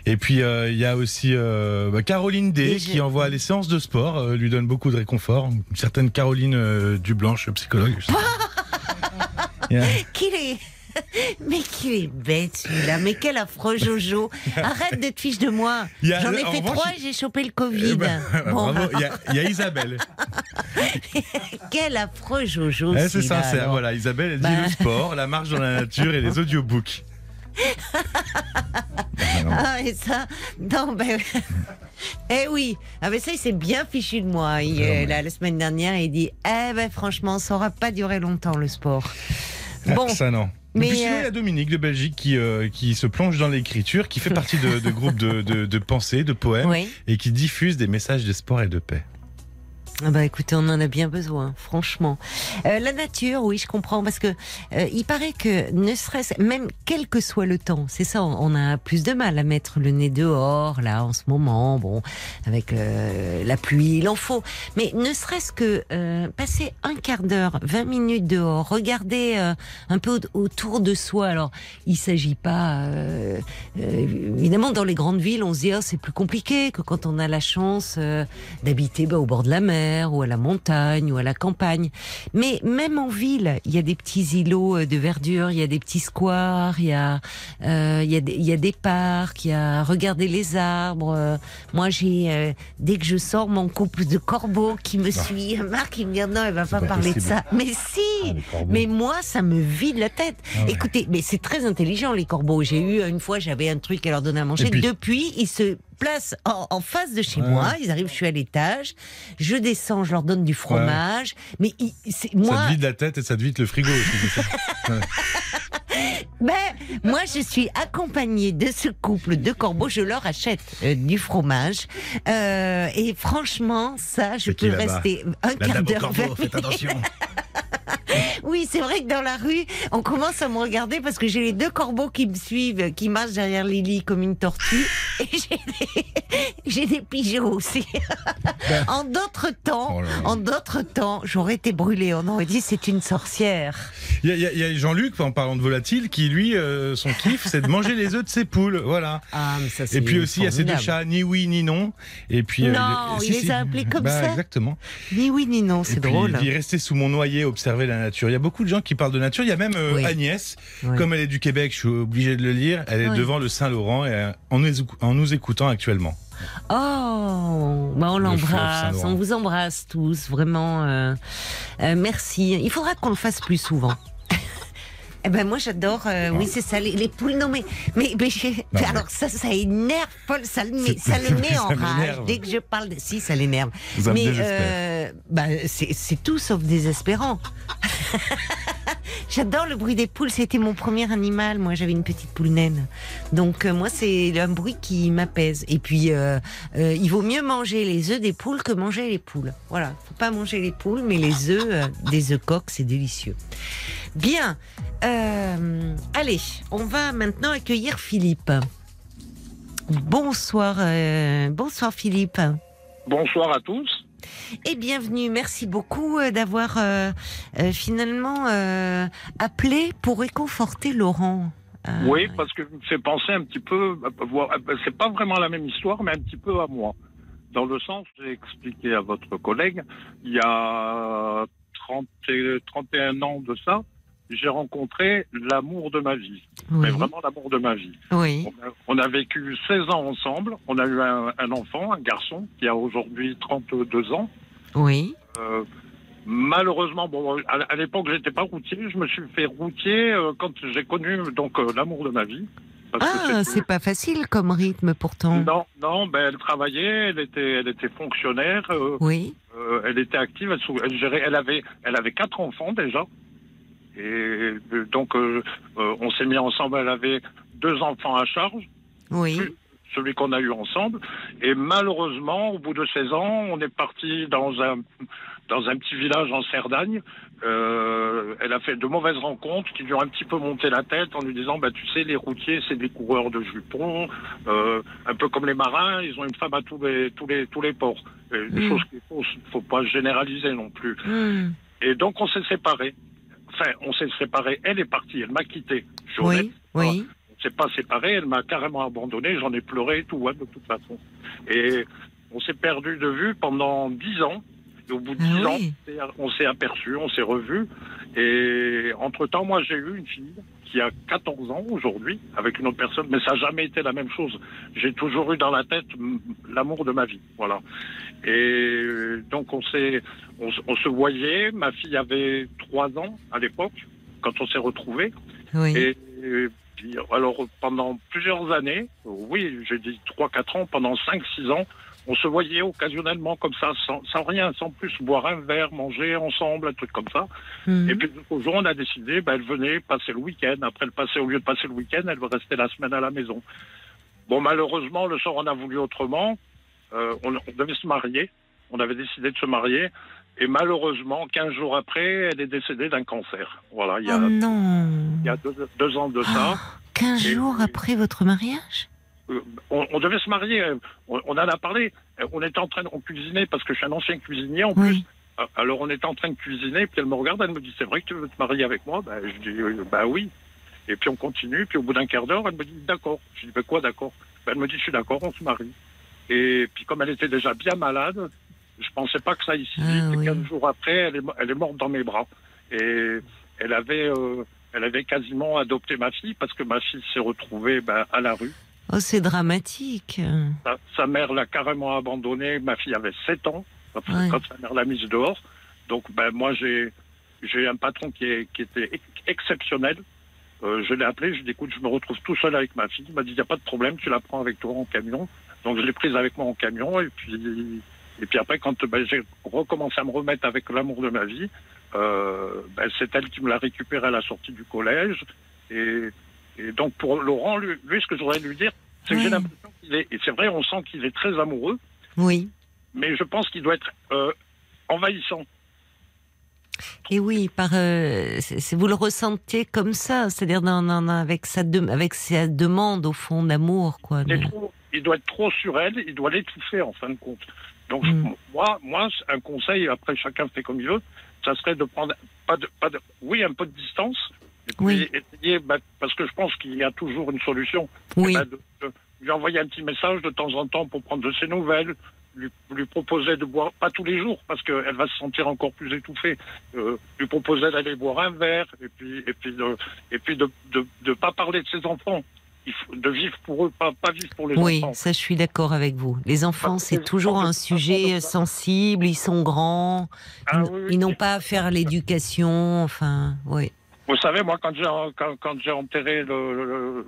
Et puis euh, il y a aussi euh, bah, Caroline D Et qui envoie les séances de sport, euh, lui donne beaucoup de réconfort. Une certaine Caroline Dublanche, psychologue. Qu'il est. Mais qu'il est bête celui-là, mais quel affreux Jojo. Arrête de te fiche de moi. J'en ai fait trois et j'ai chopé le Eh Covid. ben, Bon, bravo. Il y, a, Isabelle. quel affreux Jojo. Eh, c'est sincère. Voilà, Isabelle, elle dit Bah. le sport, la marche dans la nature et les audiobooks. Ah, et ça, non, ben. Eh oui, ah ben ça il s'est bien fichu de moi. Il, ouais. là, la semaine dernière, il dit Eh ben franchement, ça aura pas duré longtemps le sport. Bon, Ah, Ça non. Mais, puis sinon, euh, il y a Dominique de Belgique qui, euh, qui se plonge dans l'écriture, qui fait partie de, de groupes de, de, de pensées, de poèmes, oui. et qui diffuse des messages de sport et de paix. Ah bah écoutez, on en a bien besoin, franchement. Euh, la nature, oui, je comprends, parce que euh, il paraît que ne serait-ce, même quel que soit le temps, c'est ça, on a plus de mal à mettre le nez dehors, là, en ce moment, bon, avec euh, la pluie, il en faut. Mais ne serait-ce que euh, passer un quart d'heure, 20 minutes dehors, regarder euh, un peu au- autour de soi. Alors, il s'agit pas, euh, évidemment, dans les grandes villes, on se dit, oh, c'est plus compliqué que quand on a la chance d'habiter bah, au bord de la mer ou à la montagne ou à la campagne. Mais même en ville, il y a des petits îlots euh, de verdure, il y a des petits squares, il y a, euh, il y a, des, il y a des parcs, il y a regarder les arbres. Euh, Moi, j'ai euh, dès que je sors mon couple de corbeaux qui me suit, Marc, il me dit non, elle va pas, pas parler de ça. Mais si, mais moi, ça me vide la tête. Ah ouais. Écoutez, mais c'est très intelligent les corbeaux. J'ai eu une fois, j'avais un truc à leur donner à manger. Puis- Depuis, ils se placent en, en face de chez Ouais. moi. Ils arrivent, je suis à l'étage. Je descends, je leur donne du fromage. Mais c'est- moi, Ça te vide la tête et ça te vide le frigo Ouais. ben, moi, je suis accompagnée de ce couple de corbeaux. Je leur achète euh, du fromage. Euh, et franchement, ça, je peux rester un quart d'heure. corbeau, 20 faites attention. Oui, c'est vrai que dans la rue, on commence à me regarder parce que j'ai les deux corbeaux qui me suivent, qui marchent derrière Lily comme une tortue. Et j'ai des, pigeons aussi. en d'autres temps, Oh en d'autres temps, j'aurais été brûlée. On aurait dit c'est une sorcière. Il y a, il il Jean-Luc, en parlant de volatile, qui lui, euh, son kiff, c'est de manger les œufs de ses poules. Voilà. Ah, mais ça, Et puis aussi, il y a ces deux chats, ni oui ni non. Et puis, euh, Non, il les a appelés comme Bah, ça Exactement. Ni oui ni non, c'est puis, drôle. Il dit rester sous mon noyer, la nature. Il y a beaucoup de gens qui parlent de nature. Il y a même euh, Oui. Agnès, Oui. comme elle est du Québec, je suis obligé de le lire. Elle est Oui. devant le Saint-Laurent et euh, en, nous, en nous écoutant actuellement. Oh, bah on l'embrasse, on vous embrasse tous, vraiment. euh, euh, merci. Il faudra qu'on le fasse plus souvent. Eh ben moi j'adore, euh, oui c'est ça, les, les poules. Non mais mais, mais Non, mais- alors ça ça énerve Paul, ça le met, ça le met en rage dès que je parle. De... Si ça l'énerve. Mais euh, bah c'est c'est tout sauf désespérant. J'adore le bruit des poules. C'était mon premier animal. Moi, j'avais une petite poule naine. Donc, euh, moi, c'est un bruit qui m'apaise. Et puis, euh, euh, il vaut mieux manger les œufs des poules que manger les poules. Voilà. Faut pas manger les poules, mais les œufs des œufs coqs, c'est délicieux. Bien. Allez, on va maintenant accueillir Philippe. Bonsoir, bonsoir Philippe. Bonsoir à tous. Et bienvenue. Merci beaucoup euh, d'avoir euh, euh, finalement appelé pour réconforter Laurent. Oui, parce que fait penser un petit peu, c'est pas vraiment la même histoire, mais un petit peu à moi. Dans le sens, j'ai expliqué à votre collègue, il y a 30 et- 31 ans de ça, j'ai rencontré l'amour de ma vie. Mais vraiment l'amour de ma vie. oui, On a, on a vécu 16 ans ensemble, on a eu un, un enfant, un garçon, qui a aujourd'hui 32 ans. oui. Euh, malheureusement, bon, à, à l'époque, j'étais pas routier. Je me suis fait routier euh, quand j'ai connu donc euh, l'amour de ma vie. Parce Ah, c'est pas facile comme rythme pourtant. non, non, ben elle travaillait, elle était, elle était fonctionnaire, Oui, elle était active, elle, elle gérait, elle avait, elle avait quatre enfants déjà. Et euh, donc, euh, euh, on s'est mis ensemble. Elle avait deux enfants à charge. oui. celui qu'on a eu ensemble. Et malheureusement, au bout de 16 ans, on est parti dans un, dans un petit village en Cerdagne. Euh, elle a fait de mauvaises rencontres qui lui ont un petit peu monté la tête en lui disant, bah, tu sais, les routiers, c'est des coureurs de jupons, euh, un peu comme les marins, ils ont une femme à tous les, tous les, tous les ports. Et Des Mm. choses qu'il faut, faut pas généraliser non plus. Hmm, Et donc, on s'est séparés. Enfin, on s'est séparés. Elle est partie, elle m'a quitté. Je honnête. Oui, oui. s'est pas séparés. Elle m'a carrément abandonné. J'en ai pleuré et tout, hein, de toute façon. Et on s'est perdu de vue pendant dix ans. Et au bout de Ah dix ans, oui. on s'est- on s'est aperçu, on s'est revu. Et entre-temps, moi, j'ai eu une fille qui a 14 ans aujourd'hui, avec une autre personne, mais ça n'a jamais été la même chose. J'ai toujours eu dans la tête l'amour de ma vie. Voilà. Et donc, on, s'est, on, se voyait. Ma fille avait 3 ans à l'époque, quand on s'est retrouvés. Oui. Et, et puis, alors, pendant plusieurs années, oui, j'ai dit 3-4 ans, pendant 5-6 ans, on se voyait occasionnellement comme ça, sans, sans rien, sans plus, boire un verre, manger ensemble, un truc comme ça. Mhm. Et puis, au jour, on a décidé, ben, elle venait passer le week-end. Après, elle passait, au lieu de passer le week-end, elle veut rester la semaine à la maison. Bon, malheureusement, le soir, on a voulu autrement. Euh, on, on devait se marier. On avait décidé de se marier. Et malheureusement, 15 jours après, elle est décédée d'un cancer. Voilà, il y a, Oh non. il y a deux, deux ans de ça. Oh, 15 Et- jours après votre mariage? On, on devait se marier. euh, On, on en a parlé. Euh, On était en train de on cuisiner parce que je suis un ancien cuisinier en plus. Oui. Euh, Alors on était en train de cuisiner, puis elle me regarde, elle me dit c'est vrai que tu veux te marier avec moi? Ben, Je dis euh, bah oui. Et puis on continue, puis au bout d'un quart d'heure, elle me dit d'accord. Je dis ben quoi d'accord? Ben, Elle me dit je suis d'accord, on se marie. Et puis comme elle était déjà bien malade, je pensais pas que ça ici. Ah, oui. 15 jours après, elle est, elle est morte dans mes bras. Et elle avait, euh, elle avait quasiment adopté ma fille parce que ma fille s'est retrouvée ben, à la rue. Oh, c'est dramatique. Sa, sa mère l'a carrément abandonnée. Ma fille avait 7 ans quand, Ouais. quand sa mère l'a mise dehors. Donc, ben, moi, j'ai, j'ai un patron qui, est, qui était ex- exceptionnel. Euh, je l'ai appelé, je lui ai dit, écoute, je me retrouve tout seul avec ma fille. Il m'a dit, il n'y a pas de problème, tu la prends avec toi en camion. Donc, je l'ai prise avec moi en camion. Et puis, et puis après, quand ben, j'ai recommencé à me remettre avec l'amour de ma vie, euh, ben, c'est elle qui me l'a récupéré à la sortie du collège. Et, et donc, pour Laurent, lui, lui, ce que je voudrais lui dire, c'est que j'ai l'impression qu'il est, et c'est vrai, on sent qu'il est très amoureux, Oui. mais je pense qu'il doit être euh, envahissant. Et oui, par, euh, vous le ressentiez comme ça, c'est-à-dire avec, sa de- avec sa demande au fond d'amour, quoi. Il, trop- doit être trop sur elle, il doit l'étouffer en fin de compte. Donc Mm. moi, moi, un conseil, après chacun fait comme il veut, ça serait de prendre pas de, pas de, oui, un peu de distance, et puis Oui. essayer, bah, parce que je pense qu'il y a toujours une solution. Oui. Bah, de- de lui envoyer un petit message de temps en temps pour prendre de ses nouvelles, lui, lui proposer de boire, pas tous les jours, parce qu'elle va se sentir encore plus étouffée, euh, lui proposer d'aller boire un verre, et puis, et puis de, et puis de, de pas parler de ses enfants. De vivre pour eux, pas, pas vivre pour les Oui, enfants. ça je suis d'accord avec vous. Les enfants, c'est toujours un sujet sensible, ils sont grands, Ah ils, oui, oui. ils n'ont pas à faire l'éducation, enfin, oui. Vous savez, moi, quand j'ai quand, quand j'ai enterré le, le-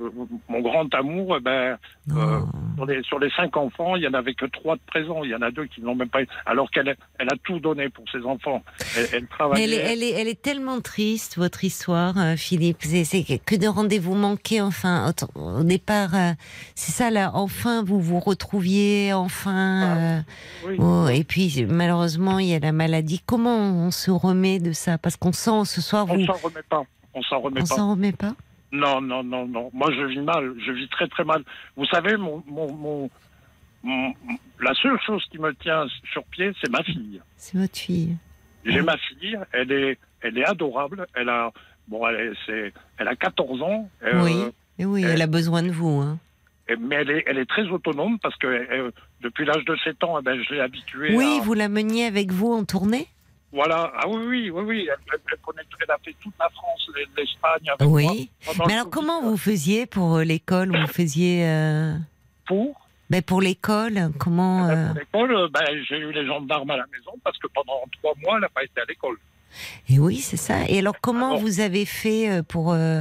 mon grand amour, eh ben, Non. sur, les, sur les cinq enfants, il y en avait que trois de présents. Il y en a deux qui n'ont même pas. Alors qu'elle elle a tout donné pour ses enfants. Elle, elle travaillait. elle, est, elle, est, elle est tellement triste, votre histoire, euh, Philippe. C'est que de rendez-vous manqués, enfin, au, départ, euh, c'est ça, là, enfin, vous vous retrouviez, enfin. euh, Oui. oh, et puis, malheureusement, il y a la maladie. Comment on se remet de ça? Parce qu'on sent ce soir, On vous. s'en remet pas. On s'en remet On pas. s'en remet pas Non, non, non, non. Moi, je vis mal. Je vis très, très mal. Vous savez, mon, mon, mon- mon- la seule chose qui me tient sur pied, c'est ma fille. C'est votre fille. J'ai ma fille. Elle est, elle est adorable. Elle a, bon, elle, est- elle a 14 ans. Euh, oui. Et oui, elle a besoin de vous. Hein. mais elle est, elle est très autonome parce que euh, depuis l'âge de 7 ans, eh ben, je l'ai habituée Oui, à- vous la meniez avec vous en tournée? Voilà. Ah oui, oui, oui, oui. Elle, elle, connaît, elle a fait toute la France, l'Espagne avec. Oui. Mais alors, comment vous faisiez pour euh, l'école? Vous faisiez. euh, Pour? Ben, pour l'école, comment. Eh ben, euh, Pour l'école, euh, ben, j'ai eu les gendarmes à la maison parce que pendant trois mois, elle n'a pas été à l'école. Et oui, c'est ça. Et alors, comment Alors- vous avez fait pour. euh,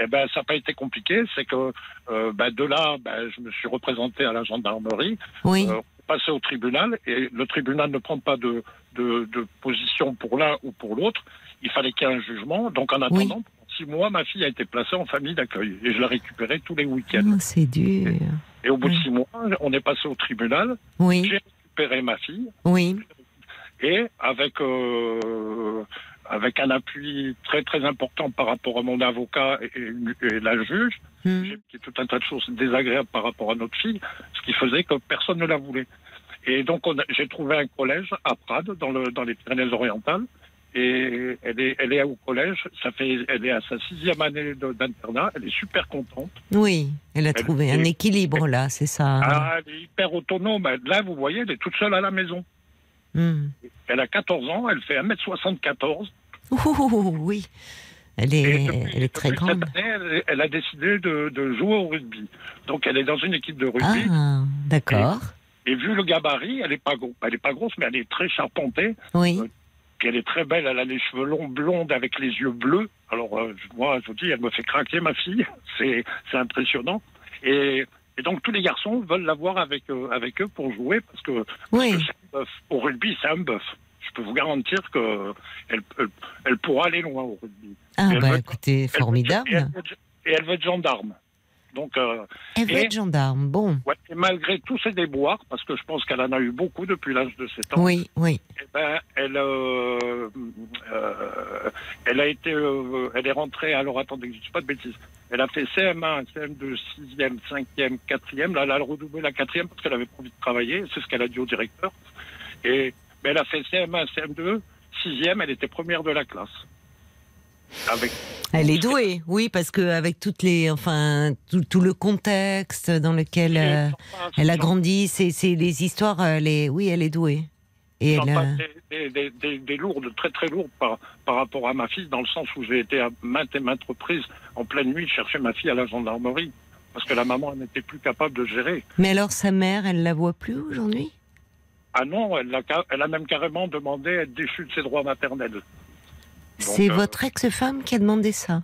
Eh ben, ça n'a pas été compliqué. C'est que euh, ben, de là, ben, je me suis représenté à la gendarmerie, Oui, passé au tribunal, et le tribunal ne prend pas de, de, de position pour l'un ou pour l'autre. Il fallait qu'il y ait un jugement. Donc, en attendant, Oui. pendant six mois, ma fille a été placée en famille d'accueil et je la récupérais tous les week-ends. Oh, c'est dur. Et au bout de six mois, on est passé au tribunal. Oui, J'ai récupéré ma fille. oui, et avec euh, avec un appui très très important par rapport à mon avocat et, et- et la juge, Hmm. j'ai qui tout un tas de choses désagréables par rapport à notre fille, ce qui faisait que personne ne la voulait. Et donc j'ai trouvé un collège à Prades, dans, le, dans les Pyrénées-Orientales, Et elle est, elle est au collège. Ça fait, elle est à sa sixième année d'internat. Elle est super contente. Oui, elle a Elle- trouvé un équilibre là, c'est ça. Ah, elle est hyper autonome. Là, vous voyez, elle est toute seule à la maison. Hmm. Elle a 14 ans. Elle fait 1m74. Ouh, oui, elle est, depuis- elle est très grande. Cette année, elle, elle a décidé de, de jouer au rugby. Donc, elle est dans une équipe de rugby. Ah, d'accord. Et vu le gabarit, elle est pas gros. Elle est pas grosse, mais elle est très charpentée. Oui. Puis elle est très belle. Elle a les cheveux longs, blondes, avec les yeux bleus. Alors, euh, moi, je vous dis, elle me fait craquer, ma fille. C'est, c'est impressionnant. Et, et donc, tous les garçons veulent la voir avec, euh, avec eux pour jouer parce que, parce Oui. que un bœuf. Au rugby, c'est un bœuf. Je peux vous garantir que elle, elle, pourra aller loin au rugby. Ah, bah veut- écoutez, veut- Et formidable. elle, veut, et elle veut être gendarme. Donc, euh, Elle veut et- être gendarme, bon. ouais, et malgré tous ses déboires, parce que je pense qu'elle en a eu beaucoup depuis l'âge de 7 ans, Oui, oui. eh ben, elle, euh, euh, elle a été, euh, elle est rentrée. Alors attendez, je dis pas de bêtises. Elle a fait CM1, CM2, 6e, 5e, 4e. Là, elle a redoublé la 4e parce qu'elle avait envie de travailler. C'est ce qu'elle a dit au directeur. Et mais elle a fait CM1, CM2, 6e. Elle était première de la classe. Avec Elle est douée, oui, parce que avec toutes les, enfin, tout, tout le contexte dans lequel euh, elle a grandi, c'est c'est les histoires, elle est, oui, elle est douée. Et elle, euh, des, des, des, des lourdes, très très lourdes par, par rapport à ma fille, dans le sens où j'ai été à maintes et maintes reprises en pleine nuit chercher ma fille à la gendarmerie, parce que la maman n'était plus capable de gérer. Mais alors sa mère, elle la voit plus aujourd'hui? Ah non, elle a, elle a même carrément demandé à être déchue de ses droits maternels. C'est euh, votre ex-femme qui a demandé ça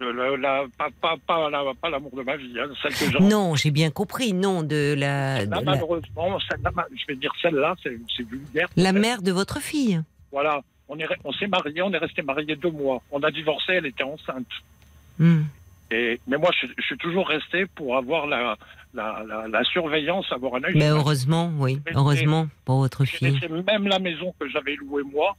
Euh, la- la- pas, pas, pas, la- pas l'amour de ma vie, hein, celle que j'ai Non, j'ai bien compris, non, de la, de malheureusement, je vais dire celle-là, c'est c'est vulgaire. la mère de votre fille. Voilà, on s'est mariés, on est resté mariés deux mois. On a divorcé, elle était enceinte. Hmm. Et, mais moi, je, je suis toujours resté pour avoir la, la, la, la surveillance, avoir un œil. Mais heureusement, oui, heureusement pour votre fille. laissé même la maison que j'avais louée moi,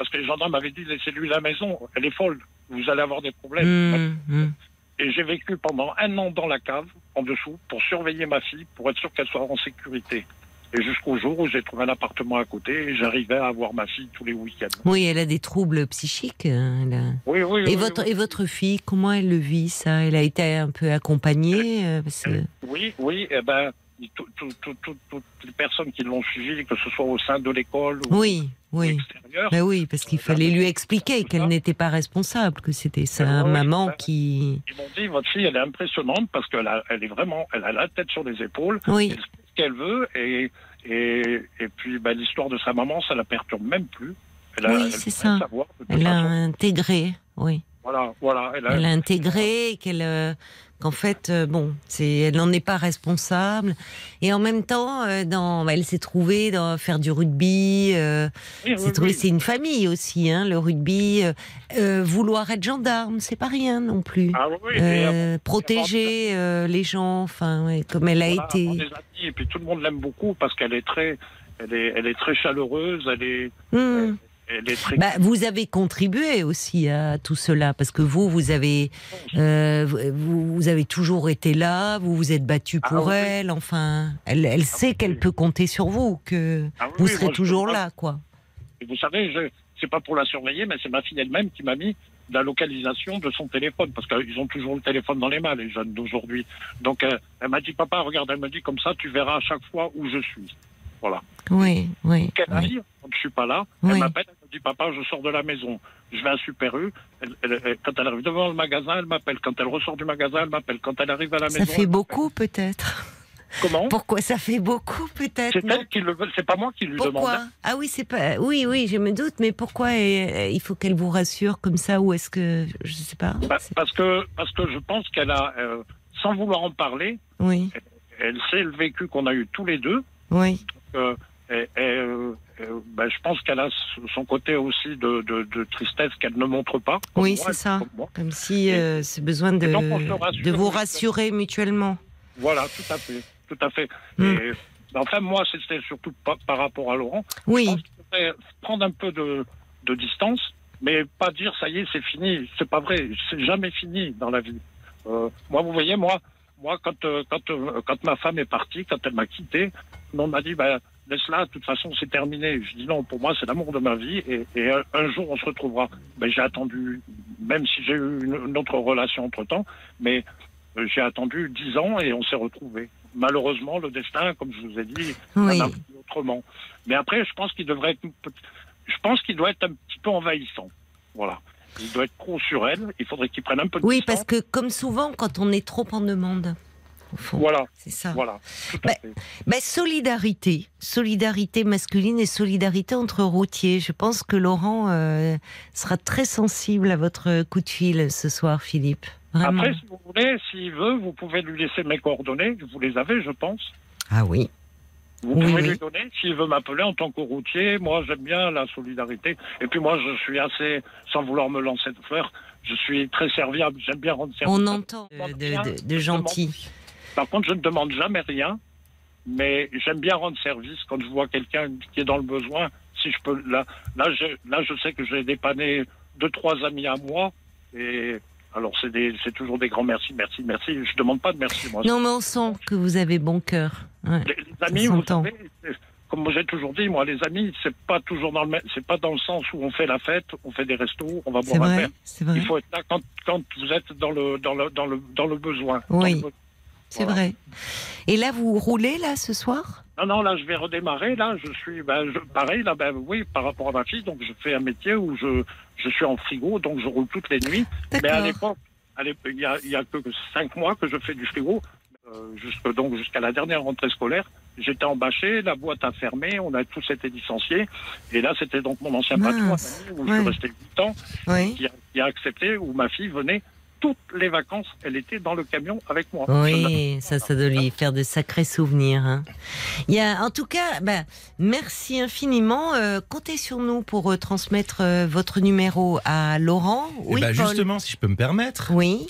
parce que les gendarmes m'avaient dit laissez-lui la maison, elle est folle, vous allez avoir des problèmes. Hmm, hmm. Et j'ai vécu pendant un an dans la cave, en dessous, pour surveiller ma fille, pour être sûr qu'elle soit en sécurité. Et jusqu'au jour où j'ai trouvé un appartement à côté et j'arrivais à voir ma fille tous les week-ends. Oui, elle a des troubles psychiques. hein, Oui, oui, Et oui, votre, et votre fille, comment elle le vit ça? Elle a été un peu accompagnée euh, parce que- Oui, oui, eh ben, tout- tout- tout- tout- toutes les personnes qui l'ont suivi, que ce soit au sein de l'école ou Oui, à oui. Ben parce qu'il fallait lui expliquer qu'elle n'était pas responsable, que c'était sa ouais, maman ouais. qui. ils m'ont dit votre fille, elle est impressionnante parce qu'elle a- elle est vraiment, elle a la tête sur les épaules, Oui, elle sait ce qu'elle veut et et, et puis ben, l'histoire de sa maman, ça la perturbe même plus. Elle a, Oui, c'est ça. savoir, elle a façon. intégré, oui. Voilà, voilà. Elle a, Elle a intégré qu'elle, euh, qu'en fait, euh, bon, c'est, elle n'en est pas responsable. Et en même temps, euh, dans, elle s'est trouvée dans faire du rugby. Euh, oui, c'est une famille aussi, hein, le rugby. Euh, vouloir être gendarme, c'est pas rien non plus. Ah Euh, protéger les gens, enfin, ouais, comme elle a Voilà, été. et puis tout le monde l'aime beaucoup parce qu'elle est très, elle est, elle est très chaleureuse, elle est, elle Bah, vous avez contribué aussi à tout cela parce que vous, vous avez, euh, vous, vous avez toujours été là, vous vous êtes battu Ah pour oui. elle. Enfin, elle, elle sait oui. qu'elle peut compter sur vous, que Ah oui, vous serez moi, toujours pas- là, quoi. Et vous savez, je, c'est pas pour la surveiller, mais c'est ma fille elle-même qui m'a mis la localisation de son téléphone parce qu'ils ont toujours le téléphone dans les mains, les jeunes d'aujourd'hui. Donc euh, elle m'a dit, papa, regarde, elle me dit comme ça, tu verras à chaque fois où je suis. Voilà. Oui, oui. Qu'elle oui. arrive, quand je suis pas là, Oui. elle m'appelle, elle me dit, papa, je sors de la maison. Je vais à Super U. Elle- elle- elle- quand elle arrive devant le magasin, elle m'appelle. Quand elle ressort du magasin, elle m'appelle. Quand elle arrive à la Ça maison. fait elle beaucoup, peut-être. Comment? Pourquoi ça fait beaucoup, peut-être C'est elle qui le veut, c'est pas moi qui lui demande. Pourquoi Ah oui, c'est pas. Oui, oui, je me doute, mais pourquoi il faut qu'elle vous rassure comme ça ou est-ce que je sais pas Bah, parce que parce que je pense qu'elle a, euh, sans vouloir en parler, Oui, elle sait le vécu qu'on a eu tous les deux. oui. Euh, et, et, bah, je pense qu'elle a son côté aussi de, de, de tristesse qu'elle ne montre pas. Oui, c'est ça. comme si euh, c'est besoin de, de vous rassurer mutuellement. Voilà, tout à fait, tout à fait. Mm. Et, enfin, moi, c'était surtout par, par rapport à Laurent. Oui, Je pense prendre un peu de, de distance, mais pas dire ça y est, c'est fini. C'est pas vrai. C'est jamais fini dans la vie. Euh, moi, vous voyez, moi, moi, quand euh, quand euh, quand ma femme est partie, quand elle m'a quitté, on m'a dit, bah, laisse-la, de toute façon, c'est terminé. Je dis non, pour moi, c'est l'amour de ma vie et, et un, un jour, on se retrouvera. Ben, j'ai attendu, même si j'ai eu une, une autre relation entre-temps, mais euh, j'ai attendu dix ans et on s'est retrouvés. Malheureusement, le destin, comme je vous ai dit, Oui. autrement. Mais après, je pense qu'il devrait être, je pense qu'il doit être un petit peu envahissant. Voilà. Il doit être trop sur elle. Il faudrait qu'il prenne un peu de Oui, distance. parce que comme souvent, quand on est trop en demande, au fond, Voilà, c'est ça. voilà. Bah. Ben, solidarité, solidarité masculine et solidarité entre routiers. Je pense que Laurent euh, sera très sensible à votre coup de fil ce soir, Philippe. Vraiment. Après, si vous voulez, s'il veut, vous pouvez lui laisser mes coordonnées. Vous les avez, je pense. Ah oui. Vous Oui, pouvez oui. lui donner s'il veut m'appeler en tant que routier. Moi, j'aime bien la solidarité. Et puis moi, je suis assez, sans vouloir me lancer de fleurs, je suis très serviable. J'aime bien rendre service. On entend de, de, de- de gentil. Par contre, je ne demande jamais rien, mais j'aime bien rendre service quand je vois quelqu'un qui est dans le besoin. Si je peux, là, là, je, là, je sais que j'ai dépanné deux, trois amis à moi, et alors c'est toujours des grands merci, merci, merci. Je demande pas de merci, moi. Non, mais on sent que vous avez bon cœur. Ouais. Les, les amis, vous savez, comme j'ai toujours dit, moi, les amis, c'est pas toujours dans le, même- c'est pas dans le sens où on fait la fête, on fait des restos, on va boire un verre. Il faut être là quand, quand vous êtes dans le, dans le, dans le, dans le besoin. Oui. Dans le besoin. C'est Voilà. vrai. Et là, vous roulez là ce soir? Non, non, là, je vais redémarrer. Là, je suis, ben, je- pareil, là, ben, oui, par rapport à ma fille. Donc, je fais un métier où je, je suis en frigo, donc je roule toutes les nuits. Mais à l'époque, il y a, y a que cinq mois que je fais du frigo, euh, jusque, donc jusqu'à la dernière rentrée scolaire. J'étais embâché, la boîte a fermé, on a tous été licenciés. Et là, c'était donc mon ancien patron, où Ouais. je suis resté huit ans, Oui. qui a, qui a accepté, où ma fille venait toutes les vacances. Elle était dans le camion avec moi. Oui, ça, ça doit lui faire de sacrés souvenirs. hein. Il y a, en tout cas, bah, merci infiniment. Euh, comptez sur nous pour euh, transmettre euh, votre numéro à Laurent. Eh Oui, ben, justement, si je peux me permettre, Oui,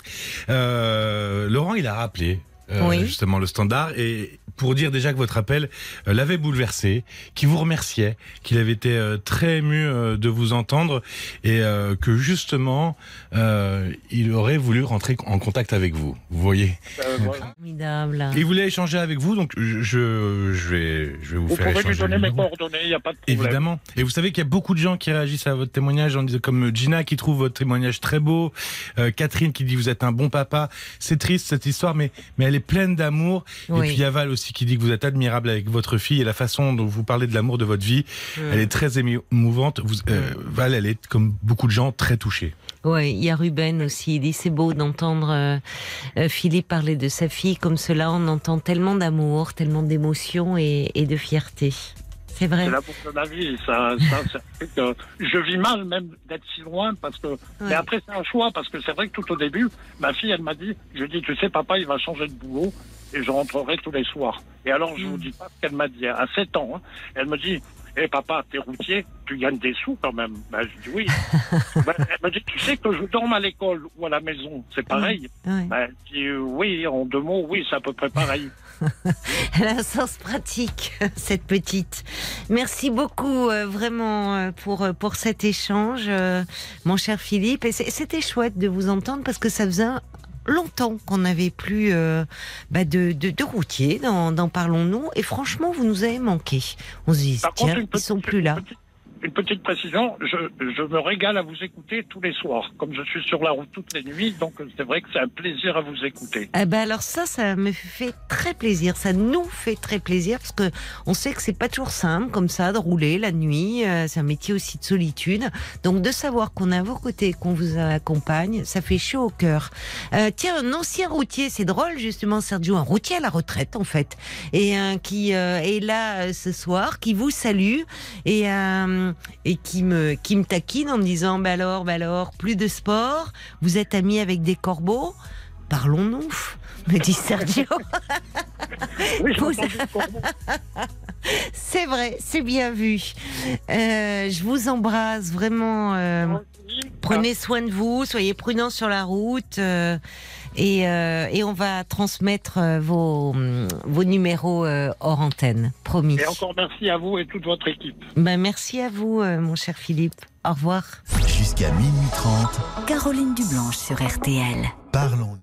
euh, Laurent, il a rappelé euh, Oui. justement le standard et pour dire déjà que votre appel euh, l'avait bouleversé, qu'il vous remerciait, qu'il avait été euh, très ému euh, de vous entendre et que justement euh, il aurait voulu rentrer en contact avec vous. Vous voyez formidable. Il voulait échanger avec vous, donc je, vais, je vais vous, Vous faire pouvez lui échanger donner mes coordonnées, il n'y a pas de problème. Évidemment. Et vous savez qu'il y a beaucoup de gens qui réagissent à votre témoignage, en disant, comme Gina qui trouve votre témoignage très beau, euh, Catherine qui dit vous êtes un bon papa. C'est triste cette histoire, mais mais elle est pleine d'amour. Oui. Et puis il y a Val aussi qui dit que vous êtes admirable avec votre fille et la façon dont vous parlez de l'amour de votre vie, Mm. elle est très émouvante. Vous, euh, Val, elle est comme beaucoup de gens très touchée. Oui, il y a Ruben aussi. Il dit c'est beau d'entendre euh, euh, Philippe parler de sa fille comme cela. On entend tellement d'amour, tellement d'émotion et, et de fierté. C'est vrai. C'est l'amour de la vie. Ça, ça, euh, je vis mal même d'être si loin parce que. Mais après c'est un choix parce que c'est vrai que tout au début, ma fille elle m'a dit, je dit tu sais papa il va changer de boulot et je rentrerai tous les soirs. Et alors je vous dis pas ce qu'elle m'a dit à 7 ans. hein. Elle me dit. Eh papa, t'es routier, tu gagnes des sous quand même. Ben, je dis oui. Ben, elle me dit, tu sais que je dorme à l'école ou à la maison, c'est pareil. Ouais. Ben, je dis, oui, en deux mots, oui, c'est à peu près pareil. Elle a un sens pratique, cette petite. Merci beaucoup, euh, vraiment, euh, pour, euh, pour cet échange, euh, mon cher Philippe. Et c'était chouette de vous entendre parce que ça faisait longtemps qu'on n'avait plus euh, bah, de, de, de routiers dans, dans Parlons-nous. Et franchement, vous nous avez manqué. On se dit, tiens, contre, ils sont plus là. Petite, une petite précision, je, je me régale à vous écouter tous les soirs. Comme je suis sur la route toutes les nuits, donc c'est vrai que c'est un plaisir à vous écouter. Eh ben alors ça, ça me fait très plaisir. Ça nous fait très plaisir parce que on sait que c'est pas toujours simple comme ça de rouler la nuit. euh, c'est un métier aussi de solitude. Donc de savoir qu'on est à vos côtés, qu'on vous accompagne, ça fait chaud au cœur. Euh, tiens, un ancien routier, c'est drôle justement, Sergio, un routier à la retraite en fait, et euh, qui euh, est là euh, ce soir, qui vous salue et euh, et qui me qui me taquine en me disant bah alors, bah alors, plus de sport. Vous êtes ami avec des corbeaux? Parlons-nous, me dit Sergio. Oui. C'est vrai, c'est bien vu. Euh, je vous embrasse vraiment. euh, prenez soin de vous, soyez prudents sur la route. euh, et, euh, et on va transmettre euh, vos, hum, vos numéros euh, hors antenne, promis. Et encore merci à vous et toute votre équipe. Ben, merci à vous, euh, mon cher Philippe. Au revoir. Jusqu'à minuit 30, Caroline Dublanche sur RTL. parlons